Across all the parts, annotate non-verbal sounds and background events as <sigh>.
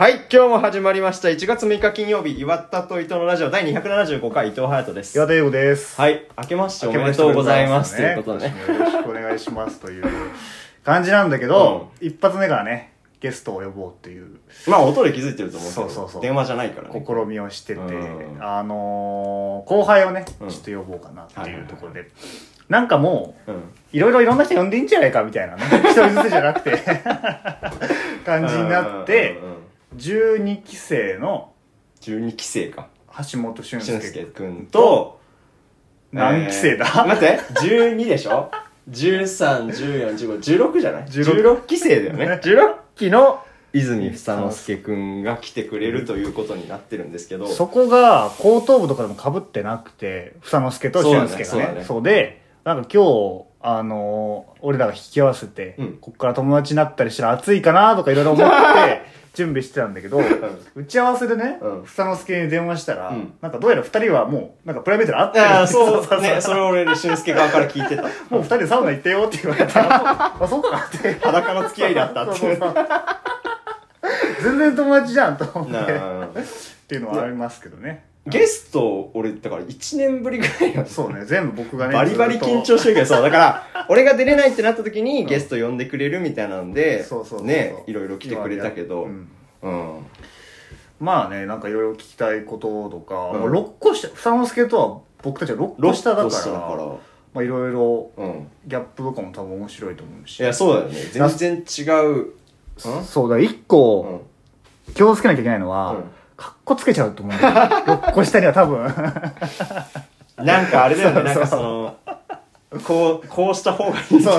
はい、今日も始まりました。1月6日金曜日、岩田と伊藤のラジオ第275回、伊藤隼人です。岩田優吾です。はい、明けましておめでとうございます。というねことでね。よろしくお願いしますという感じなんだけど、一発目からね、ゲストを呼ぼうっていうまあ、音で気づいてると思うけど、そうそうそう電話じゃないからね。試みをしてて、うんあのー後輩をね、ちょうんっと呼ぼうかなってはいうところで、なんかもう、うん。いろいろいろんな人呼んでいいんじゃないかみたいなね。一人ずつじゃなくて、<laughs> 感じになって12期生の12期生か。橋本俊俊介介くんと、何期生だ、えー待って、12でしょ ?13、<laughs> 14、15、16じゃない？16 ?16 期生だよね。<laughs> 16期の泉房之助くんが来てくれるということになってるんですけど、そこが後頭部とかでも被ってなくて、房之助と俊介がね。そうだねそうで、なんか今日、あのー俺らが引き合わせて、うんこっから友達になったりしたら熱いかなとかいろいろ思って、<laughs> 準備してたんだけど、打ち合わせでね、うん房之助に電話したら、うんなんかどうやら二人はもう、なんかプライベートで会ってるああ、<laughs> そうそうね、それを俺、俊介側から聞いてた。<laughs> もう二人でサウナ行ってよって言われたら、<laughs> あ、そっかって。裸の付き合いだったってそうそうそう全然友達じゃんと思って。なあっていうのはありますけどね。ゲスト、俺、だから1年ぶりぐらいなんですそうね、全部僕がね。バリバリ緊張してるけど、そう、だから、<laughs> 俺が出れないってなった時にゲスト呼んでくれるみたいなんで、そうそうね、いろいろ来てくれたけど、うんうん。まあね、なんかいろいろ聞きたいこととか、うんもう6個下、房之助とは僕たちは6個下だから、ロックしたからまあいろいろうん。ギャップとかも多分面白いと思うし。いや、そうだよね。全然違う。うんそうだ、1う個ん。気をつけなきゃいけないのは、うんかっこつけちゃうと思うんだよ。<laughs> 6個下には多分。なんかあれだよね、なんそうかその、こう、こうした方がいいそうそう。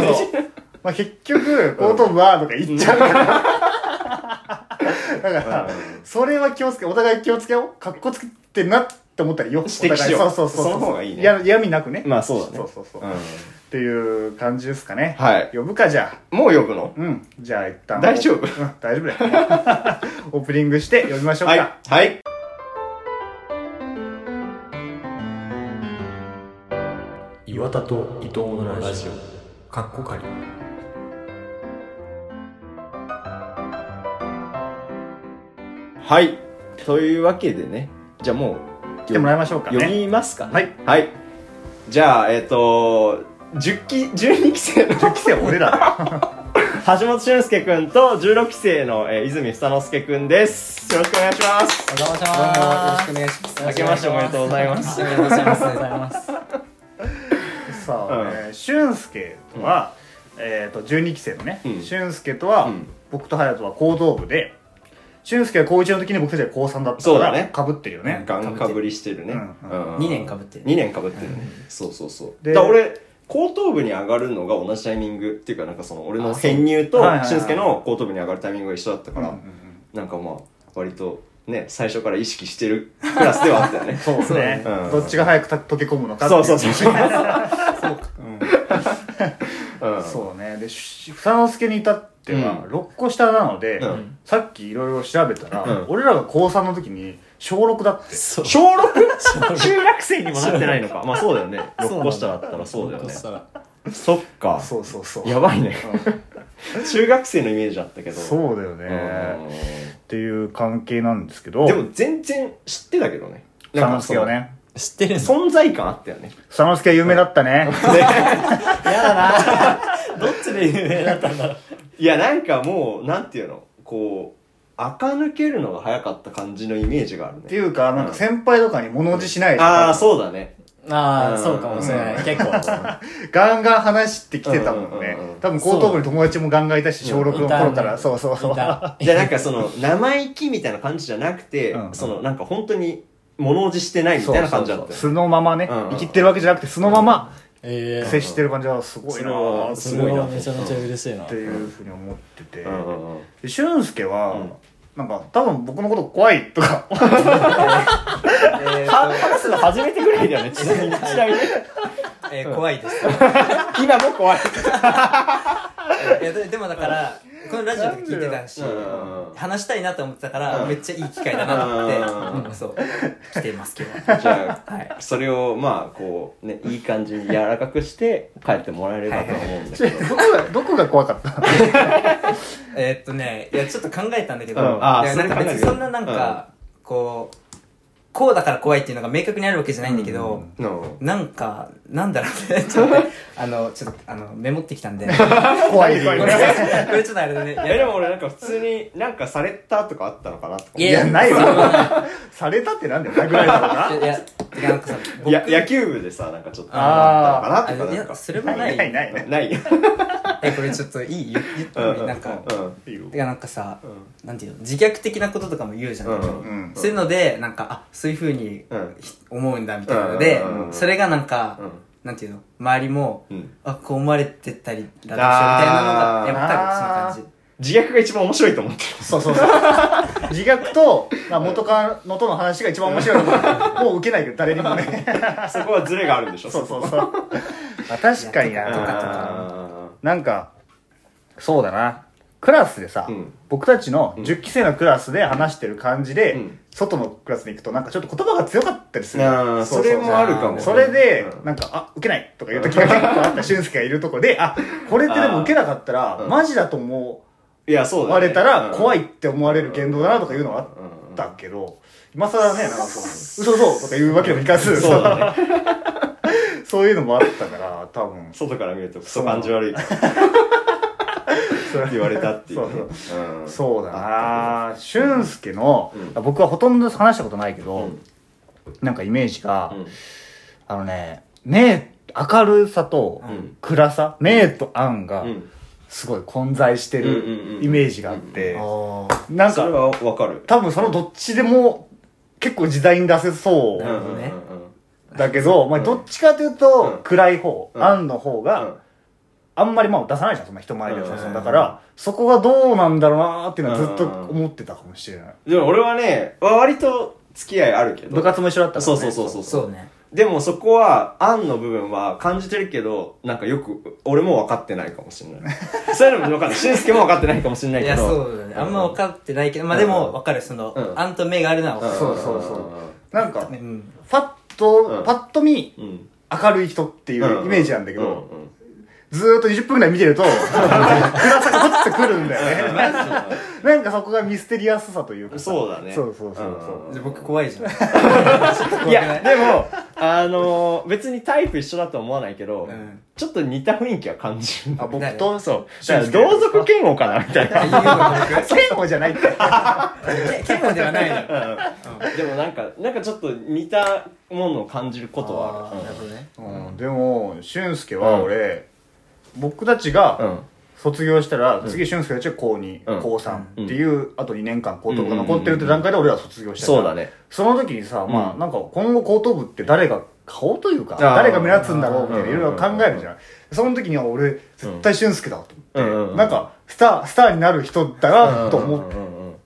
まあ結局、後頭部はとか言っちゃうから。だから、それは気をつけ、お互い気をつけよう。かっこつけてなって思ったらよ。指摘しようお互いそうそうそう。その方がいいねや嫌味なくね。まあそうだね。そうそうそう。うっていう感じですかね。はい呼ぶか、じゃあ。ん。もう呼ぶの？うん。じゃあ一旦。大丈夫？うん、大丈夫だよ。<laughs> オープニングして呼びましょうか。はい。はい。岩田と伊藤のラジオかっこかりはい。というわけでね、じゃあもう、来てもらいましょうか呼ね。びますかね。はい。はい。じゃあ、えっ、と、10期、12期生の10期生は俺らだよ。<laughs> 橋本俊介くんと16期生の、えー泉房之介くんです。よろしくお願いします。お邪魔しどうもよろます。しくお願いします。明けましておめでとうございますありがとうございます。ありがとうございます。さあ、えー俊介とは、えっ、と、12期生のね、うん俊介とは、うん僕と隼人は高等部で、俊介は高1の時に僕たちは高3だったから、ねかぶってるよね。ガンかぶりしてるね。うん2年かぶってる。2年かぶってるね。そうそうそう。で俺、後頭部に上がるのが同じタイミングっていうか、なんかその、俺の編入と俊介の後頭部に上がるタイミングが一緒だったから、うんうんうん。なんかまあ、割と、ね、最初から意識してるクラスではあったよね。<laughs> そうですね、うん。どっちが早くた溶け込むのかっていそうそうそう。そう。う <laughs> んうん。そうね。でし房之助に至ってはう6個下なので、うん。さっきいろいろ調べたら、うん。俺らが高3の時に小6だって。小 6? 中学生にもなってないのか。まあそうだよね。6個下だったらそうだよね。そっか。そうそうそうやばいね。中学生のイメージあったけど。そうだよね、っていう関係なんですけどでも全然知ってたけどね。房之助はね知ってる。存在感あったよね。房之助は有名だったねやだな。どっちで有名だったんだろう。いや、なんかもう、なんていうの、こう、垢抜けるのが早かった感じのイメージがあるってね。いうかなんか先輩とかに物おじしないじゃん。ああ、そうだね。ああ、うん。そうかもしれない。結構。<laughs> ガンガン話してきてたもんね。うんうんうんうん。多分後頭部に友達もガンガンいたし小6の頃から。そうそうそう。じゃあなんかその、生意気みたいな感じじゃなくて、うんうん。その、なんか本当に物おじしてないみたいな感じだったよ。ね。素のままね。うんうん生きてるわけじゃなくて素のままえ接してる感じはすごいな。ーっそれすごいな。はめちゃめちゃ嬉しいな。て。いうふうに思ってて。うんうんうん。で俊介は、うんなんか多分僕のこと怖いとか話すの初めてぐらいだよね、ちなみに。ちなみに。えー怖いです。<laughs> 今も怖い。いやででもだからこのラジオで聞いてたしうん。話したいなと思ってたからめっちゃいい機会だなと思ってうん。うんそう来てますけど <laughs> じゃあ、はい。それをまあこうねいい感じに柔らかくして帰ってもらえればと思うんだけど、<laughs> どこがどこが怖かった <laughs> えーっとねいやちょっと考えたんだけど、うん。あなんか別にそんななんか、こうこうだから怖いっていうのが明確にあるわけじゃないんだけど、のなんかなんだろうね。ちょっとねあのちょっとあのメモってきたんで。こ <laughs> 怖い。怖いれこれちょっとあれでね <laughs> いえでも俺なんか普通になんかされたとかあったのかなとかいいやないわ。<laughs> されたってなんだよ殴られたのかいやなんかさ野球部でさなんかちょっとあったのかなとあいやかなんかそれもないないないないないえこれちょっといい言言ってなんかうんいいよてかなんかさ、なんていうの自虐的なこととかも言うじゃん、うんうんそういうのでなんかあそういうふうにうん。ひ思うんだみたいなので、うん。それがなんか、うん。なんていうの？周りも、うん。あこう思われてたりだとしようみたいなのがあー。やっぱ多分そんな感じ。自虐が一番面白いと思ってる。そうそうそう。自虐と、まあ、元カノとの話が一番面白いと思うもう受けないけど誰にもね。そこはズレがあるんでしょ？そうそうそう。まあ確かにいやとかなあなんかそうだなクラスでさ、うん。僕たちの10期生のクラスで話してる感じで、うん。外のクラスに行くとなんかちょっと言葉が強かったりする。あーそうそれもあるかもそれで、うん。なんか、あ、受けないとか言う時が結構あった俊介がいるとこで、あ、これってでも受けなかったら、うん。マジだと思いやそうだ、ね、われたら、怖いいって思われる言動だなとかいうのがあったけど、今更ね、なんかそう、嘘嘘とか言うわけにもいかず、そうだね。<laughs> そういうのもあったから、多分。外から見るとクソ感じ悪い言われたっていうね。うん。そうだな。俊介の、う僕はほとんど話したことないけど、うん。なんかイメージが、うん。あのね、目、明るさとうん。暗さ、明と暗がうん。すごい混在してうんうんるうんイメージがあって、あなんかわかる。多分そのどっちでも結構時代に出せそうねだけど、まあどっちかといううん。と暗い方、うん。暗の方うん。があんまりまあ出さないじゃん、そんな人前でさうん。だから、そこがどうなんだろうなーっていうのはずっと思ってたかもしれない。でも俺はね割と付き合いあるけど。部活も一緒だったからね。そうそうそうそうそう。ね。でもそこは、案の部分は感じてるけど、なんかよく、俺も分かってないかもしれない。<laughs> そういうのも分かんない。俊介も分かってないかもしれないいやけど。そうだね。あんま分かってないけどまあでも分かるそのうん。あんと目があるのは分かる。そうそうそう。なんか、うん。パッと、うん。パッと見、うん。うん。明るい人っていうイメージなんだけど、うん。うんずーっと20分ぐらい見てると、<laughs> 暗さがポッとくるんだよね。<laughs> なんかそこがミステリアスさというかさ。そうだね。そうそうそうう。ん。じゃあ僕怖いじゃん。<laughs> いや、でも、あのー、別にタイプ一緒だとは思わないけど、うん。ちょっと似た雰囲気は感じる。あ、僕と、そう。だから同族嫌悪かなみたいな。嫌悪じゃないって。け嫌悪ではないのでもなんか、なんかちょっと似たものを感じることはある。なるほどね。うん、でも、俊介は俺、僕たちが、うん。卒業したら、次俊介たちは高2、うん。高3っていう、あと2年間高等部が残ってるって段階で俺は卒業したそうだね。その時にさ、まあ、うんなんか今後高等部って誰が、顔というか、誰が目立つんだろうみたいなうんいろいろ考えるじゃん。その時には俺、絶対俊介だと思って、なんか、スター、スターになる人だなと思っ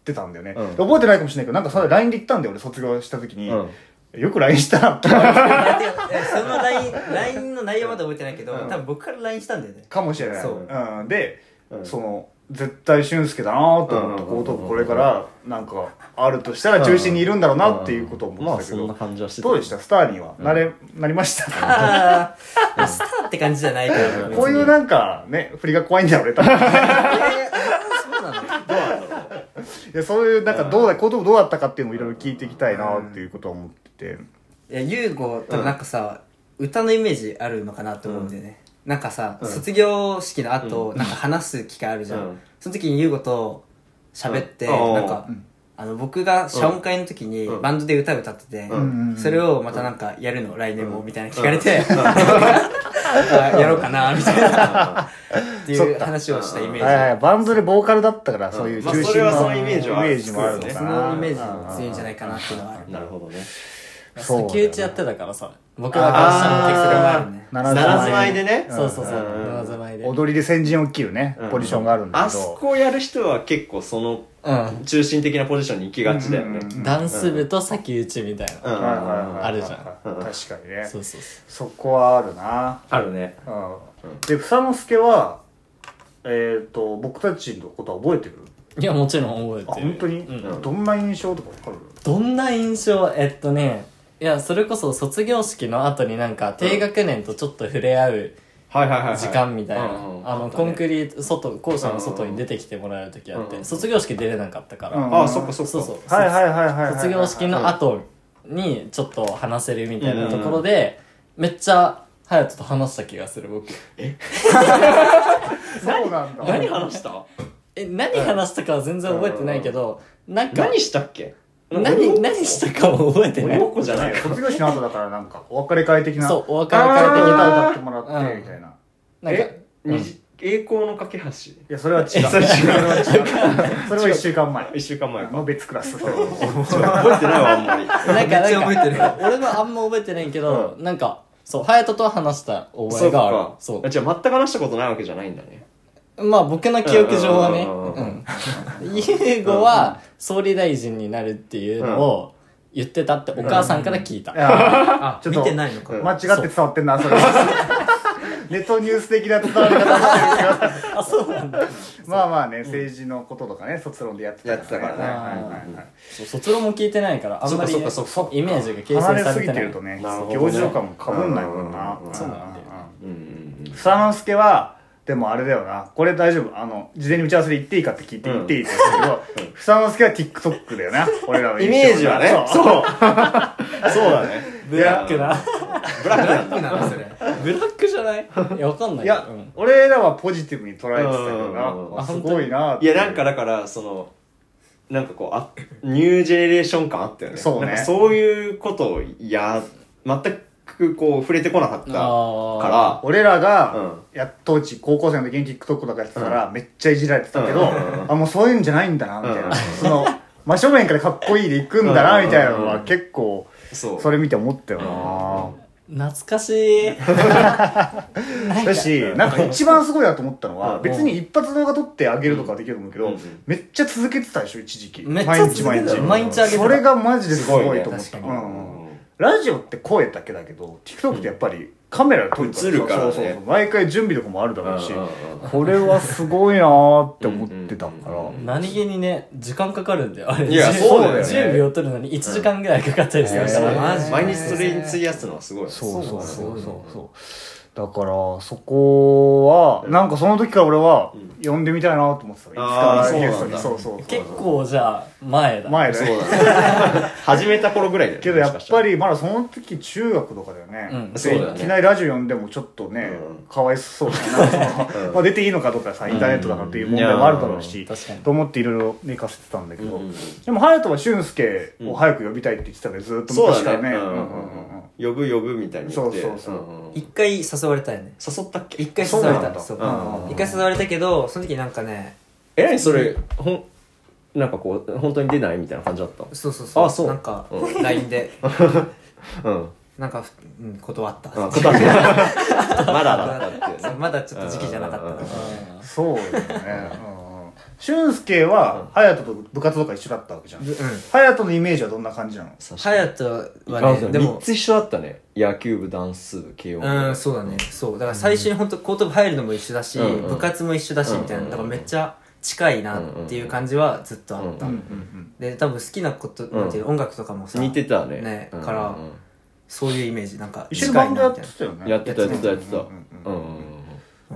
てたんだよね。覚えてないかもしれないけど、なんかそれ LINE で言ったんだよ、俺卒業した時に。うんよく LINE したなその LINE, LINE の内容まで覚えてないけど、うん。多分僕から LINE したんだよね。かもしれない。そう。うん。で、うん。その、絶対俊介だなと思って、うん高等部これから、なんか、あるとしたら中心にいるんだろうなっていうことをまあ思ってたけど。そんな感じはしてた。どうでした？スターには？なれ、なりました？ああスターって感じじゃないから別にこういうなんか、ね、振りが怖いんだよ、俺。多分。いえーそうなの？や、そういう、なんか、どうだ、高等部どうだったかっていうのもいろいろ聞いていきたいなっていうことは思ってて。いや優吾多分なんかさ、歌のイメージあるのかなと思うんだよね、なんかさ、うん。卒業式の後、なんか話す機会あるじゃん、うん。その時に優吾と喋って、うん。なんか、うんあの僕が謝恩会の時にうん。バンドで歌歌ってて、うん。それをまたなんかやるの？来年も？みたいな聞かれて、<laughs> あやろうかなみたいな。<laughs> っていう話をしたイメージ、はいはい、バンドでボーカルだったから、そういうまあ中心の、それはそのイメージイメージもあるのかな。そのイメージも強いんじゃないかなっていうのはある。なるほどねそうだよね。竹内やってたからさ。僕らからしたらそれもあるね七七つ舞でね。そうそうそう。うん。七つ舞で踊りで先陣を切るね、ポジションがあるんだあけど。そこをやる人は結構そのうん中心的なポジションに行きがちだよね。うんうんうんダンス部と先打ちみたいな。うん。はいはいはいあるじゃん。確かにね。そうそうそそこはあるな。あるね。うん。で、房之助は、えっ、と僕たちのことは覚えてる？いやもちろん覚えあてる本当に、うん。どんな印象とかわかる？どんな印象？えっとねいやそれこそ卒業式の後になんか低学年とちょっと触れ合うはいはいはいはい。時間みたいな、うんうんあのコンクリート外校舎の外に出てきてもらう時あって、うん卒業式出れなかったから、うんああそっかそっか。そうそう。はいはいはい卒業式の後にちょっと話せるみたいなところで、めっちゃ隼人と話した気がする僕。<laughs> そうなんだ。何話した？え何話したかは全然覚えてないけど、なんか何したっけ？何何したかも覚えてない。じゃないよ。卒業式の後だからなんかお別れ会的な。そうお別れ会歌的な。歌ってもらってうんみたいな。なんかえ？二次栄光の架け橋？いやそれは違う。えそれ違うそれは違う。<laughs> それは1週間前。一週間前か。の別クラス覚えてないわあんまり。なんかめっちゃ覚えてる。なんか俺もあんま覚えてないけど、なんかそう隼人とは話した覚えがある。そう。あじゃあ全く話したことないわけじゃないんだねまあ僕の記憶上はね、うんうんうんうん。うん。優吾は総理大臣になるっていうのを言ってたってお母さんから聞いた。いやあ見ちょっとてないのか。間違って伝わってんなそれ。<laughs> ネットニュース的な伝わり方してるけどあ、そうなんだ。まあまあね政治のこととかね卒論でやってたやってたからね。はいはいはいはい。そう卒論も聞いてないから、あんまりそっかそっかそっか。イメージが形離れすぎ成されてない。てるとねなるほどね。行事とかもかぶんないもんな。うん。そうなんだよ。うんうんうん。房之助はでもあれだよな。これ大丈夫。あの事前に打ち合わせで言っていいかって聞いて言っていいって言ったけど房之助は TikTok だよな。俺らのイメージはね。そう。そう。だね。ブラックな。ブラックなのそれ。ブラックじゃない？いや、わかんないいや、うん。俺らはポジティブに捉えてたけどな。あすごいないやなんかだからそのなんかこうあニュージェネレーション感あったよね。そうね。なんかそういうことをや全くこう触れてこなかったあか俺らが、うん。や当時高校生の時に TikTok とかやってたから、めっちゃいじられてたけど、うん。あもうそういうんじゃないんだなみたいな、うん。その真正面からかっこいいでいくんだなうん。みたいなのは結構らそれ見て思ったよな、懐かしい。<laughs> だしなんか一番すごいなと思ったのは、うん。別に一発動画撮ってあげるとかはできると思うけど、うん。めっちゃ続けてたでしょ一時期。めっちゃ続けてた毎日毎日。あげそれがマジですごいと思った、ラジオって声だけだけど TikTok ってやっぱりカメラで撮る映るからね。そうそうそう。毎回準備とかもあるだろうし、うんうんうんこれはすごいなーって思ってたから、うんうんうん何気にね、時間かかるんだよ。あれ。いや10そうだよね。10秒取るのに1時間ぐらいかかったりするから。うん。マジ毎日それに費やすのはすごい。そうそう。そうそうそうだからそこはなんかその時から俺は呼んでみたいなと思ってたいつかゲストに。そううそうそう結構じゃあ、前だ。前だね。そうだね。<laughs> 始めた頃ぐらいだよねけどやっぱりまだその時中学とかだよね、うん。でそうだよね。いきなりラジオ呼んでもちょっとね、うん。かわいそうだな、う <laughs> んまあ出ていいのかとかさインターネットだからっていう問題もあるだろうし、ん。確かにと思っていろいろ寝かせてたんだけど、うんうんうん。でも隼人は俊介を早く呼びたいって言ってたからずっとそう昔からね。だねうんうんうん呼ぶ呼ぶみたいに言って。そうそうそう。んん一回誘われたよね。誘ったっけ？一回誘われたそうう。ん一回誘われたけどその時なんかねえ何それ？ほんなんかこう本当に出ないみたいな感じだった？そうそうそう。あそう。なんかう LINE で。<laughs> うん。なんか、うん、断った。あ答え <laughs> まだだったっていうね。そうまだちょっと時期じゃなかった。そうだよね、うん俊介は隼人と部活とか一緒だったわけじゃん。うん。隼人のイメージはどんな感じなの？隼人はあねでも3つ一緒だったね。野球部ダンス部慶応部。うんそうだね。そう。だから最初に本当高等部入るのも一緒だし、うんうん。部活も一緒だしみたいな。うんうんだからめっちゃ近いなっていう感じはずっとあった、うんうんうんで多分好きなこと、なんていうの？音楽とかもさ似てたね。ねうんからそういうイメージ。なんか一緒にバンドやってたよね。やってたやってたやってた。ううんんうん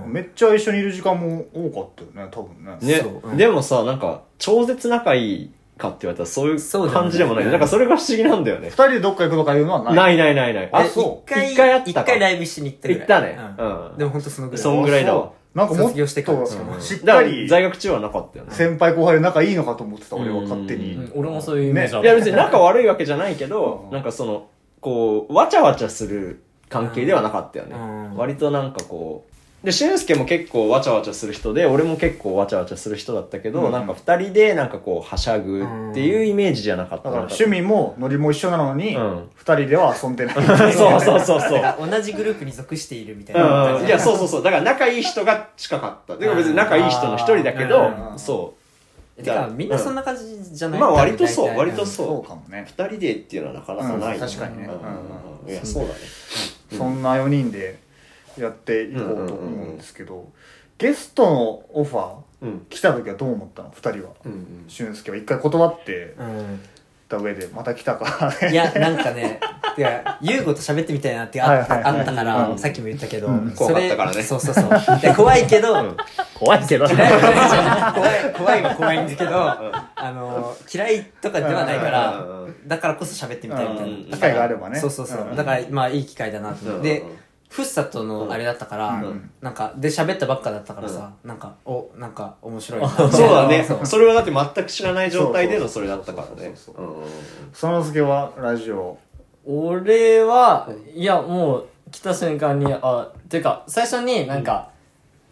めっちゃ一緒にいる時間も多かったよね多分ね。ね。そううん。でもさなんか超絶仲いいかって言われたらそういう感じでもない。なんかそれが不思議なんだよね。二人でどっか行くとかいうのはない。ないないないない。あでそう。一回一回あったか。一回ライブしに行ったぐらい。行ったね。うん。うん。でも本当そのぐらい。そんぐらいだわ。なんかもっ卒業してから。としっだかり在学中はなかったよね。先輩後輩で仲いいのかと思ってた俺は勝手うにうん。俺もそういうイメージある。いや別に仲悪いわけじゃないけどうん。なんかそのこうわちゃわちゃする関係ではなかったよね。うん。割となんかこうで俊介も結構わちゃわちゃする人で俺も結構わちゃわちゃする人だったけど、うん。なんか二人でなんかこうはしゃぐっていうイメージじゃなかった。だから趣味もノリも一緒なのにうん。二人では遊んでない。<laughs> そうそうそうそう。同じグループに属しているみたいな。感じうん、いやそうそうそう。だから仲いい人が近かった。でも別に仲いい人の一人だけどうんそう。てかみんなそんな感じじゃない？まあ割とそう。割とそう。そうかもね。二人でっていうのはなかなかない、うん確かにね。うん。うん。いやそうだね。そんな4人でやっていこうと思うんですけどゲストのオファーうん。来た時はどう思ったの？二人は。うんうん。俊介は一回断ってうん。た上でまた来たから。いや、なんかね、いや、優吾と喋ってみたいなってあはいはいはい。あったかうら、ん。さっきも言ったけどうん、怖かったからね。そうそうそう。で怖いけど、怖いけど。怖い、怖いは怖いんだけど、あの、嫌いとかではないからうん。うん、だからこそ喋ってみたいみたいうん。な。機会があればね。そうそうそう。う。んだから、まあいい機会だなと思って。でうんうん、フッサとのあれだったからうん、なんか、で喋ったばっかだったからさ、なんか、お、なんか面白いな。<laughs> そうだね。そうそれはだって全く知らない状態でのそれだったからね。そうそううんうんう。ん。そのすけはラジオ。俺は、いや、もう、来た瞬間に、あ、ていうか、最初になんか、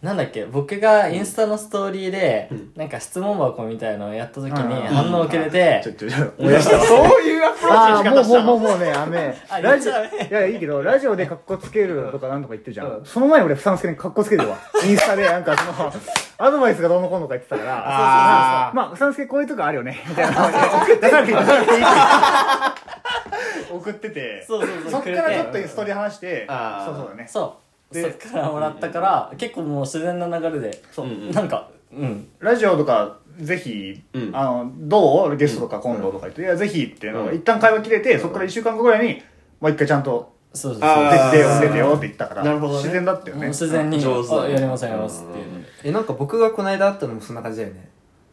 なんだっけ、僕がインスタのストーリーで、なんか質問箱みたいのをやった時にうん。反応をくれてちょ、ちょちょ思い出した。わ <laughs> そういうアプローチの仕方したのもうもうもうねあのねあラジオいやいいけどラジオでカッコつけるとかなんとか言ってるじゃん、その前に俺ふさんすけにカッコつけてるわインスタでなんかそのアドバイスがどうのこうのか言ってたから。あー。まあふさんすけこういうとこあるよね。みたいな。出さなくていい出さなくていいって送ってて。そうそうそうそっからちょっとストーリー話して。そうそうだね。そう、でそっからもらったから、結構もう自然な流れで、そううんうん。なんか、うん。ラジオとかぜひ、うん。あのどう？ゲストとか今度とか言って、いやぜひっていうのが一旦会話切れて、そこから1週間後ぐらいにもう一回ちゃんとそうです。あー。出てよ出てよって言ったからなるほどね。自然だったよね。自然に、上手だね。あやりますやりますっていう。え、なんか僕がこの間会ったのもそんな感じだよね。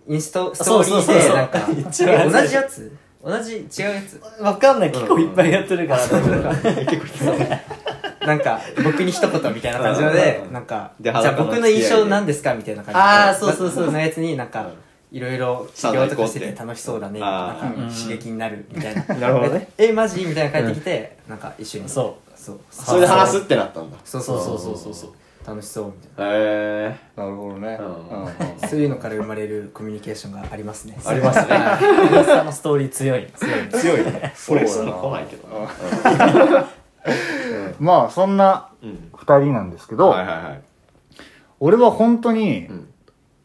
インスト、スそうトーリそうそうそうーで、なんか、一番え同じやつ？同じ違うやつ？わかんない、結構いっぱいやってるから、大丈夫なんか、僕に一言みたいな感じので、なんか、じゃあ僕の印象なんですかみたいな感じで。あーそうそうそうのやつになんか、いろいろさあ起業とかしててて楽しそうだね、なんか刺激になるみたいな。なるほどね。<laughs> え、えマジみたいな帰ってきて、なんか一緒に。そう。そう。それで話すってなったんだ。そうそうそうそうそう。そう。楽しそうみたいへえなるほどね、うん。うんうん。な。そういうのから生まれるコミュニケーションがありますね。ありますね。インスタのストーリー強い。強い。強いね。俺すんの来ないけどなまあそんなうん。2人なんですけど、はいはいはい。俺は本当に、ん。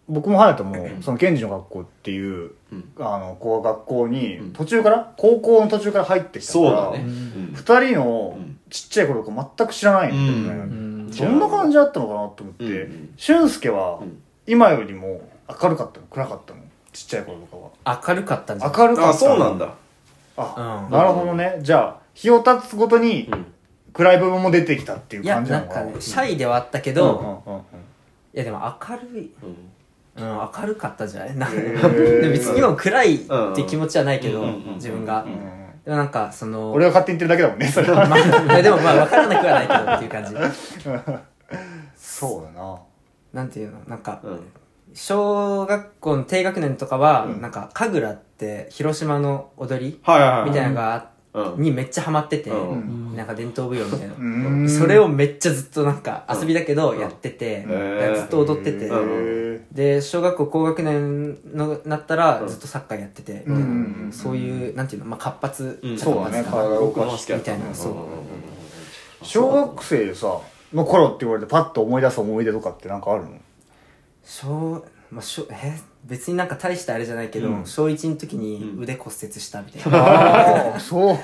僕も隼人もその賢治の学校っていう、うん。あのこう学校にうん。途中から高校の途中から入ってきたからそうだね。うん。2人のうん。ちっちゃい頃とか全く知らないんだよね、うん。どん。な感じだったのかなと思って、うん。うん俊介はうん。今よりも明るかったの？暗かったの？ちっちゃい頃とか明るかったんじゃ明るかったそうなんだ。あ、うん。なるほどね。じゃあ日を経つごとにうん暗い部分も出てきたっていういや、感じなな。んのかね、シャイではあったけうんど、うんうんうん。いやでも明るい、うん。うん、明るかったんじゃない？な。へー。でも別に今暗いって気持ちはないけどうんうんうん、自分が。う。んでもなんか、その、俺が勝手に言ってるだけだもんねそれは。まあ、でもまあ分からなくはないけどっていう感じ。<laughs> そうだな。なんていうの？なんか、うん。小学校の低学年とかは、うん。なんか、神楽って広島の踊りはいはいはい。みたいなのが、うんにめっちゃハマってて、うん。なんか伝統舞踊みたいな。うん。それをめっちゃずっとなんか遊びだけどやってて、うんずっと踊ってて、うん。で小学校高学年のなったらずっとサッカーやってて、うん。うん。うんそういうなんていうの、まあ、活発、うん。そうだね体が動か僕も好きだったみたいなそう。小学生さの頃って言われてパッと思い出す思い出とかってなんかあるの？小、まあ、小え？別になんか大したあれじゃないけど、うん。小1の時に腕骨折したみたいな、ああそう <laughs>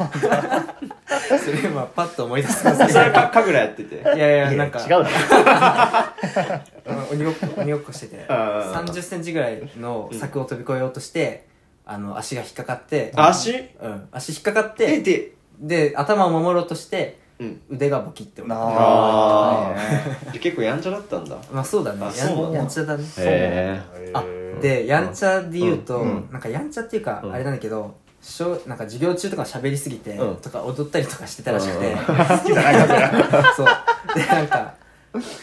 それ今パッと思い出すんですけそれか神楽やってて。どいやいやなんか違う <laughs> 鬼ごっこ鬼ごっこしててあー。3 0ンチぐらいの柵を飛び越えようとして、あの足が引っかかって。足？うん、足引っかかっえてでで頭を守ろうとしてうん。腕がボキって折れた。ああ結構やんちゃだったんだ。まあそうだね。やあそうなんだ。んやんちゃだね。へあでやんちゃで言うと、うんなんかやんちゃっていうか、うん。あれなんだけど小なんか授業中とか喋りすぎて、うん。とか踊ったりとかしてたらしくて、うん。好きじゃないかそう。でなんか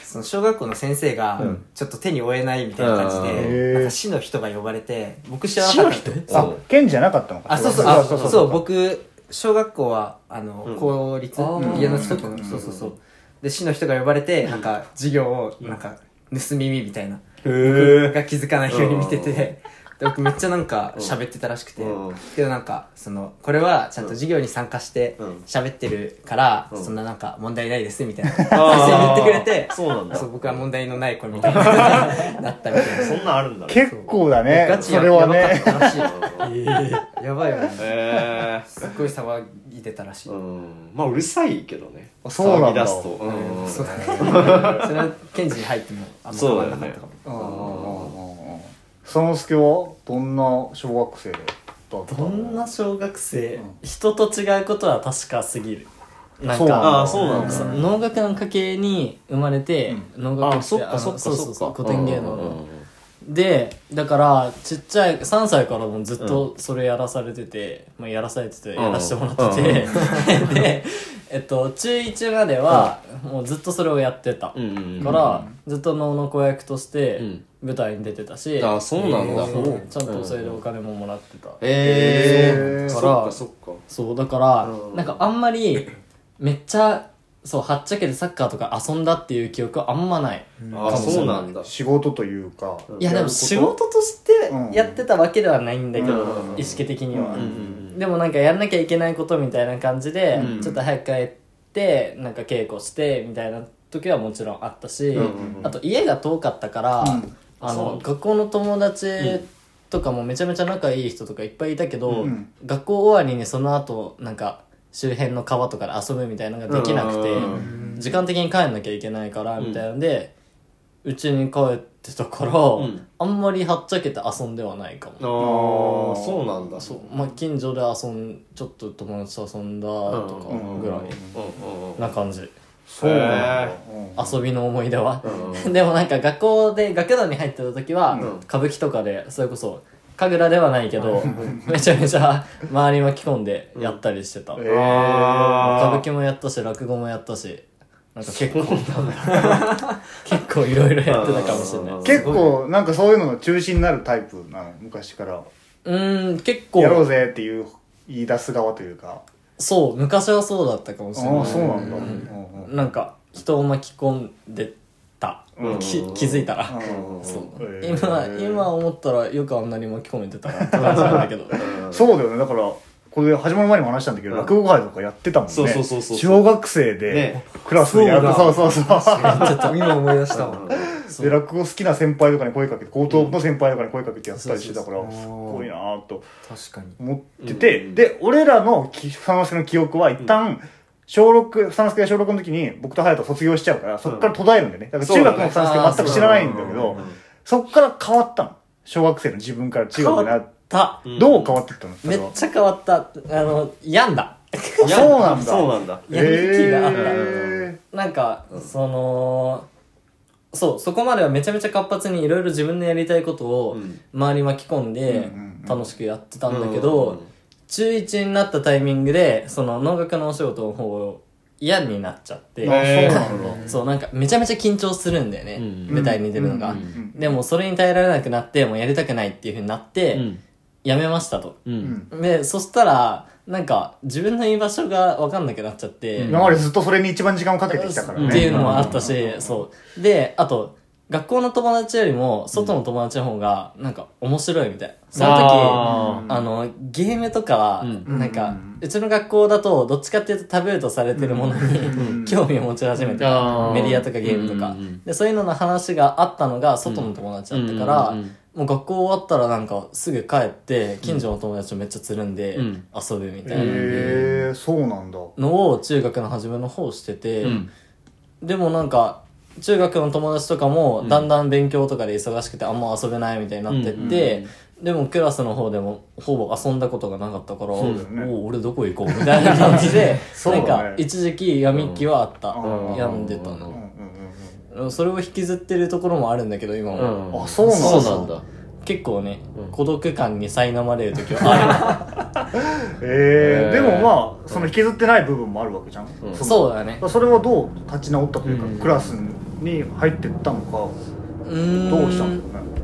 その小学校の先生がうん。ちょっと手に負えないみたいな感じうん。で、へー。なんか市の人が呼ばれて僕知らなかったんですあじゃなかったのか。あそうそう。あそうそう僕小学校はあの、うん。公立あー。家の近くのそうそうそう。で市の人が呼ばれてなんか授業をなんか盗み見みたいな。えが気づかないように見てて、で僕めっちゃなんか喋ってたらしくて、うん。けどなんかそのこれはちゃんと授業に参加してうん。喋ってるから、うん。そんななんか問題ないですみたいな。先生に言ってくれてそうなんだ。そう僕は問題のない子みたいな。なったみたいな。そんなんあるんだね。結構だね。ガチそれはやばかっねたらしい。よやばいよね。えすっごい騒いでたらしい、うん。まあうるさいけどね。あそうなんだ。騒ぎ出すと。うん。そうそれは検事に入ってもあんま変わそうだよねらなかったかも。うんうんうん。うん佐之助はどんな小学生だったどんな小学生、うん。人と違うことは確かすぎる。なんかあそうなんだ。そう農学の家系に生まれて、農学ってあそっそっかそうそうそう古典芸能でだからちっちゃい3歳からもずっとそれやらされてて、まあ、やらされててやらせてもらってて、<laughs> で、えっと、中1まではもうずっとそれをやってた、うんうんうん。からずっと能の子役としてうん。舞台に出てたし、あそうなんだ。そうちゃんとそれでお金ももらってた、ええそっそう。だからかそっか。そうだから、うん。なんかあんまりめっちゃそうはっちゃけてサッカーとか遊んだっていう記憶はあんまない、あそうなんだ。仕事というか。いやでも仕事としてやってたわけではないんだけど、うん。意識的には、うんうんでもなんかやんなきゃいけないことみたいな感じで、うん。ちょっと早く帰ってなんか稽古してみたいな時はもちろんあったし、うんうんあと家が遠かったから、うん。あの学校の友達とかもめちゃめちゃ仲いい人とかいっぱいいたけど、うん。学校終わりにその後なんか周辺の川とかで遊ぶみたいなのができなくて、うん。時間的に帰んなきゃいけないからみたいなのでうち、に帰ってたから、ん。あんまりはっちゃけて遊んではないかも。ああそうなんだ。そう。まあ近所で遊んちょっと友達と遊んだとかぐらいうんうんうん。な感じ。そうなんだ。遊びの思い出は。う <laughs> でもなんか学校で学童に入ってた時はうん。歌舞伎とかでそれこそ神楽ではないけど <laughs> めちゃめちゃ周り巻き込んでやったりしてた。え歌あ舞伎もやったし落語もやったしなんか結構結構いろいろやってたかもしれない。<laughs> 結構なんかそういうのの中心になるタイプなの？昔から。うーん結構。やろうぜっていう言い出す側というか。そう昔はそうだったかもしれない。ああそうなんだ。ううん。うん。なんか人を巻き込んでた、うんき気づいたら、うんそう。今今思ったらよくあんなに巻き込めてたなって感じなんだけど。そうだよね。だからこれ始まる前にも話したんだけど、うん。落語会とかやってたもんね。そうそうそうそう。小学生でね。クラスでやる。そうだ。そうそうそう。今思い出したわ。で落語好きな先輩とかに声かけて高等の先輩とかに声かけてやったりしてたからそうそうそう。すごいなぁと確かに。思ってて、うん。で俺らのき三之助の記憶は一旦、小6三之助が小6の時に僕と隼人卒業しちゃうからそっから途絶えるんだよね。だから中学の三之助全く知らないんだけどそっから変わったの。小学生の自分から中学になた。うん。どう変わってったの？めっちゃ変わった。あの病んだ。そうなんだ。そうなんだ。やる気があった。へなんか、そのそうそこまではめちゃめちゃ活発にいろいろ自分のやりたいことをうん。周り巻き込んで楽しくやってたんだけど、うん中1になったタイミングでその農学のお仕事の方を嫌になっちゃって、そうなんだ。そうなんかめちゃめちゃ緊張するんだよね、うん。舞台に出るのが、でもそれに耐えられなくなってもうやりたくないっていうふうになって、うんやめましたと。うん。でそしたらなんか自分の居場所が分かんなくなっちゃって、今までずっとそれに一番時間をかけてきたからね。っていうのもあったし、そう。で、あと、学校の友達よりも、外の友達の方が、なんか、面白いみたい。その時、ああの、ゲームとかは、うん。なんか、うん。うちの学校だと、どっちかっていうとタブーとされてるものに、<laughs> 興味を持ち始めてたあー。メディアとかゲームとか、うんうんうんで、そういうのの話があったのが、外の友達だったから、うんうんうんもう学校終わったらなんか、すぐ帰って、近所の友達とめっちゃつるんで、うん。遊ぶみたいな。へえそうなんだ。のを中学の初めの方してて、うん。でもなんか中学の友達とかもだんだん勉強とかで忙しくてあんま遊べないみたいになってって、でもクラスの方でもほぼ遊んだことがなかったから、そうだよね。おお俺どこ行こう？みたいな感じで、<laughs> そうだね。なんか一時期闇期はあった、うん。病んでたの、それを引きずってるところもあるんだけど今も、うん。あそうなんだ。そうなんだ。結構ね、うん。孤独感に苛まれる時はあ <laughs> えー、へー。でもまあその引きずってない部分もあるわけじゃん、うん。るそそうだね。それはどう立ち直ったというか、うん。クラスに入ってったのかうーん。どうしたのね。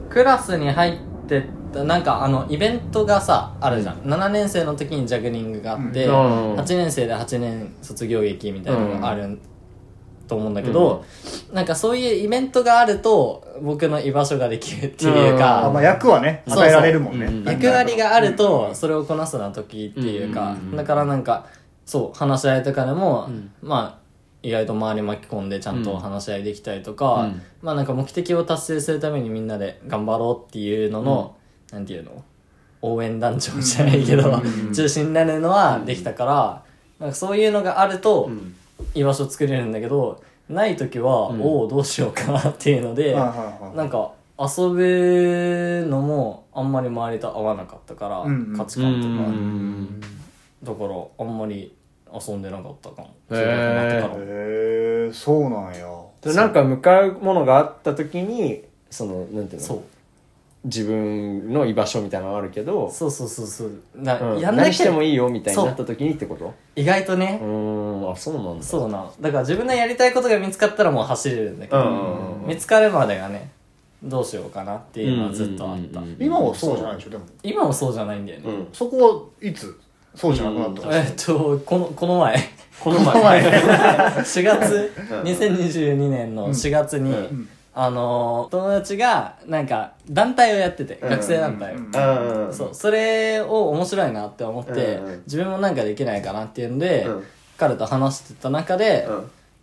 クラスに入ってったなんかあのイベントがさあるじゃん、7年生の時にジャグリングがあって、うん。8年生で8年卒業劇みたいなのがあると思うんだけど、なんかそういうイベントがあると僕の居場所ができるっていうか、あまあ役はね与えられるもんね。うん。役割があるとそれをこなすな時っていうか、うんうんうんだからなんかそう話し合いとかでも、ん。まあ意外と周り巻き込んでちゃんと話し合いできたりとか、うん。まあなんか目的を達成するためにみんなで頑張ろうっていうのの、なんていうの？応援団長じゃないけど、中心になるのはできたから、なんかそういうのがあると、居場所作れるんだけど、ない時は、おお、どうしようかなっていうので、はいはいはいなんか遊ぶのもあんまり周りと合わなかったから、んうん価値観とか、うんだからあんまり遊んでなかったかも。へー。中学になってから。へえそうなんや。でなんか向かうものがあった時にそのなんていうの？そう。自分の居場所みたいなのがあるけど、そうそうそうそう。だうん。やんなきゃ。何してもいいよみたいになった時にってこと？意外とね。う、ーん。あそうなんだ。そうな。だから自分のやりたいことが見つかったらもう走れるんだけど、うんうんうん見つかるまでがね、どうしようかなっていうのはずっとあった。うんうん。うん今はそうじゃないでしょ？でも。今もそうじゃないんだよね。うん。そこはいつそうじゃなくなったの？えっと、この、この前、この前。4 <laughs> 月、2022年の4月に、うんあのー友達が、なんか、団体をやってて、うん。学生団体を。うん。うん。そう、それを面白いなって思って、うん。うん自分もなんかできないかなっていうんで、うん。彼と話してた中で、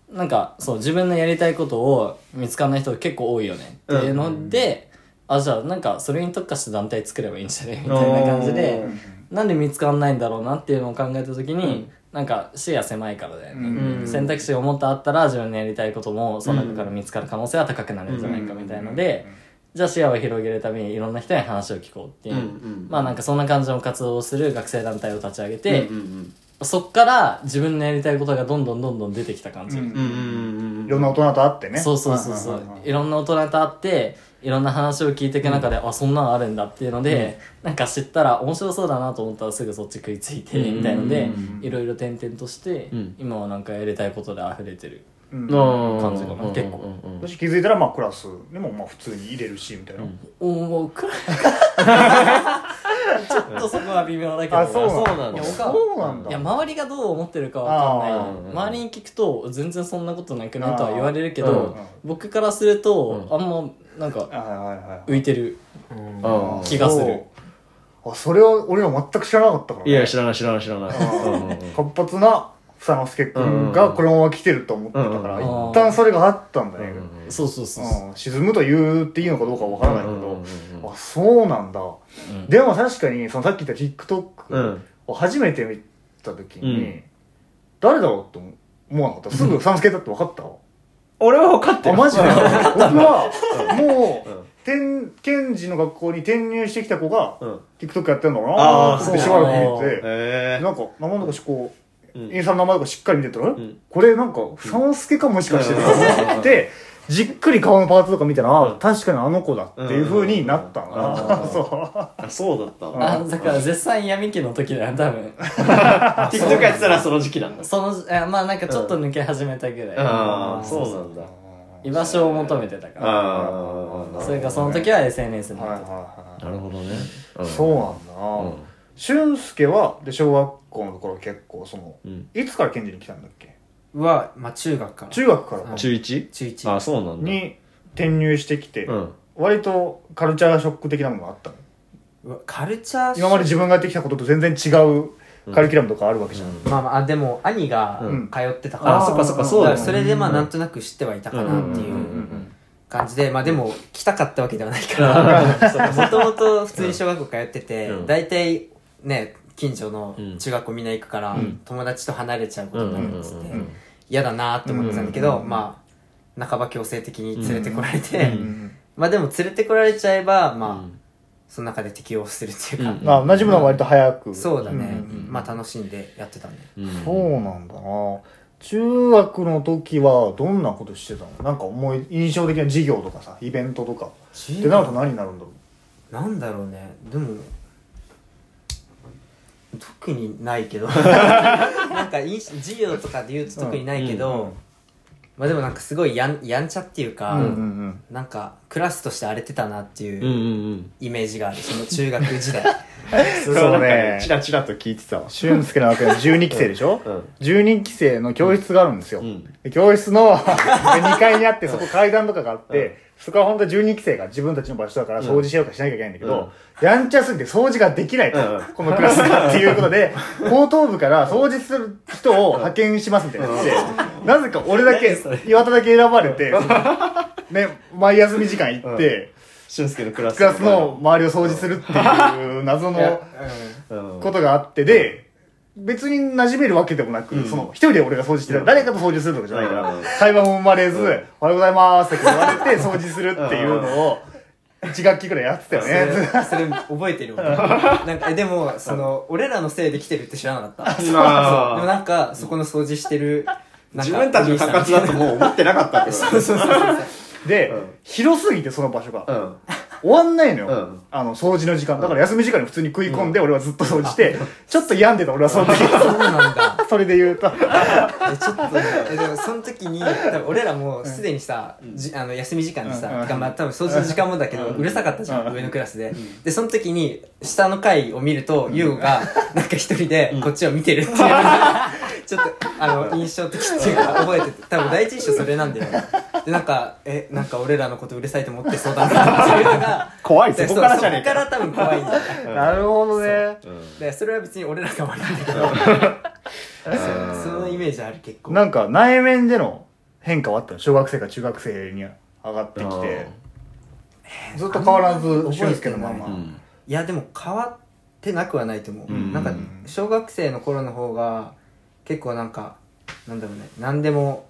うん。なんか、そう、自分のやりたいことを見つかんない人が結構多いよねっていうので、あ、じゃあなんかそれに特化して団体作ればいいんじゃねみたいな感じで、なんで見つかんないんだろうなっていうのを考えた時に、なんか視野狭いからだよね、うん。選択肢がもっとあったら自分のやりたいこともその中から見つかる可能性は高くなるんじゃないかみたいので、じゃあ視野を広げるためにいろんな人に話を聞こうっていう、うんうんまあなんかそんな感じの活動をする学生団体を立ち上げて、うんうんそっから自分のやりたいことがどんどんどんどん出てきた感じ、うんうんうんうん。いろんな大人と会ってね。そうそうそうそう。いろんな大人と会っていろんな話を聞いていく中で、あそんなのあるんだっていうので、なんか知ったら面白そうだなと思ったらすぐそっち食いついて、みたいので、いろいろ転々として、ん。今はなんかやりたいことで溢れてるうん。感感じかな結構。私気づいたらまあクラスにもまあ普通に入れるしみたいな。おもうくらいちょっとそこは微妙だけど。あそうなんだ。そうなんだ。いや周りがどう思ってるかわかんない。周りに聞くと全然そんなことなくねとは言われるけど僕からするとあんまなんかはいはいはい浮いてる。うん。気がする。あそれは俺は全く知らなかったからね。いや知らない知らない知らない。活発な房之助君がこのまま来てると思ってたからうん一旦それがあったんだねそうそうそうそう。うん。沈むと言っていいのかどうかわからないけど。うんあそうなんだ。ん。でも確かにそのさっき言った TikTok うんを初めて見た時うに誰だろうと思わなかった。すぐ <laughs> 房之助だって分かった俺は分かってる。あマジで？僕はもう天検事の学校に転入してきた子がうん。TikTok やってんだろうなってしばらく見ててへなんか名前とかしこううんインスタの名前とかしっかり見てたら、ん。これなんかさんすけかもしかしてってじっくり顔のパーツとか見たら、うん。確かにあの子だっていう風になったんうん。だ、うんそう。あそうだったのあだから絶賛闇期の時だよ多分。TikTok やってたらその時期なんだ。そのえまあなんかちょっと抜け始めたぐらい、ああそうなんだ。居場所を求めてたから。ああそれかその時は SNS になってはいはいはい。なるほどね。そうなんだな、俊介はで小学校の頃結構その、うん。いつから県に来たんだっけ？は、まあ中学から。中学からか。中 1? 中1。あそうなんだ。に転入してきて、うん。割とカルチャーショック的なものがあったの？うわカルチャー今まで自分がやってきたことと全然違うカリキュラムとかあるわけじゃん、まあまあ、あでも兄がうん。通ってたから、あそっかそっかそうだよね。だからそれでまあなんとなく知ってはいたかなっていうんうんうんううん。感じで、まあでも来たかったわけではないから、もともと普通に小学校通っててうん、大体ね、近所のうん。中学校みんな行くからん、友達と離れちゃうことになるっつって。うんうんうんうん、嫌だなって思ってたんだけど、まあ、半ば強制的に連れてこられて。うん。う、うん。まあでも連れてこられちゃえば、まあうん、その中で適応するっていうか、まあ馴染むのは割と早く。そうだね。ん。まあ楽しんでやってたね。うん。そうなんだな。中学の時はどんなことしてたの？なんか思い印象的な授業とかさイベントとか。ってなると何になるんだろなんだろうね。でも特にないけど。<laughs> なんか印授業とかで言うと特にないけど、うんうんまあでもなんかすごいやんやんちゃっていうか、う、うんうん。なんかクラスとして荒れてたなっていうイメージがあるその中学時代。<laughs> そうね。チラチラと聞いてたわ。俊介の学園12期生でしょ、<laughs> うん。12期生の教室があるんですよ、うん。で教室の2階にあってそこ階段とかがあって、そこは本当は12期生が自分たちの場所だから掃除しようかしなきゃいけないんだけど、やんちゃすぎて掃除ができないと、うん。このクラスがっていうことで、<laughs> 高等部から掃除する人を派遣しますみたいになって、なぜか俺だけ、岩田だけ選ばれて、ね、前休み時間行って、俊介のクラスクラスの周りを掃除するっていう謎のうん。ことがあってで、別に馴染めるわけでもなく、うん。その、一人で俺が掃除してる、誰かと掃除するとかじゃないから、うん会話も生まれず、うん。おはようございますって言われて掃除するっていうのを、1学期くらいやってたよそれね。それ覚えてる俺 <laughs> なんかえでもその俺らのせいで来てるって知らなかった。そう。でもまあなんかそこの掃除してるなんか自分たちの管轄だともう思ってなかったってことそうそうそうそう。で、うん。広すぎてその場所が。うん終わんないのよ、うん。あの掃除の時間。だから休み時間に普通に食い込んで俺はずっと掃除して、ちょっと病んでた俺はその時。<laughs> そうなんだ。<laughs> それで言うと。えちょっとでもその時に <laughs> 多分俺らもすでにさ、じあの休み時間でさ、うん。てかまあ多分掃除の時間もだけど、うるさかったじゃん、うん。上のクラスで、でその時に下の階を見ると優吾がなんか一人でこっちを見てるっていうちょっとあの印象的っていうか覚えてて多分第一印象それなんだよねでなんかえなんか俺らのことうるさいと思ってそうだなって。いうのが怖いでそこからじゃねえか。そうそっから多分怖いんだよ。なるほどね。でそれは別に俺らが悪いんだけど。<laughs> そうそのイメージある結構。なんか内面での変化はあったの？小学生から中学生に上がってきて。ずっと変わらず俊介のまま、覚えてない。いやでも変わってなくはないと思う、うん。なんか小学生の頃の方が結構なんかなんだろうね。何でも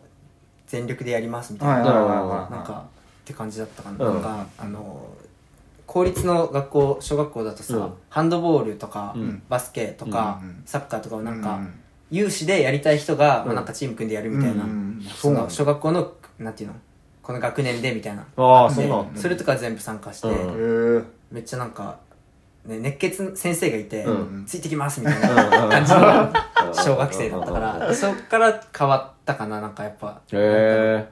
全力でやりますみたいな、なんかって感じだったかな、うん。なんかあの公立の学校小学校だとさ、うん。ハンドボールとか、うん。バスケとか、うんサッカーとかをなんか、うん有志でやりたい人が、まあ、うんなんかチーム組んでやるみたいな、うんその小学校のなんていうの？この学年でみたいな。ああそれとか全部参加して、めっちゃなんか、ね、熱血先生がいて、うん。ついてきますみたいな感じの小学生だったかうんら、そっから変わったかな、なんかやっぱ。へ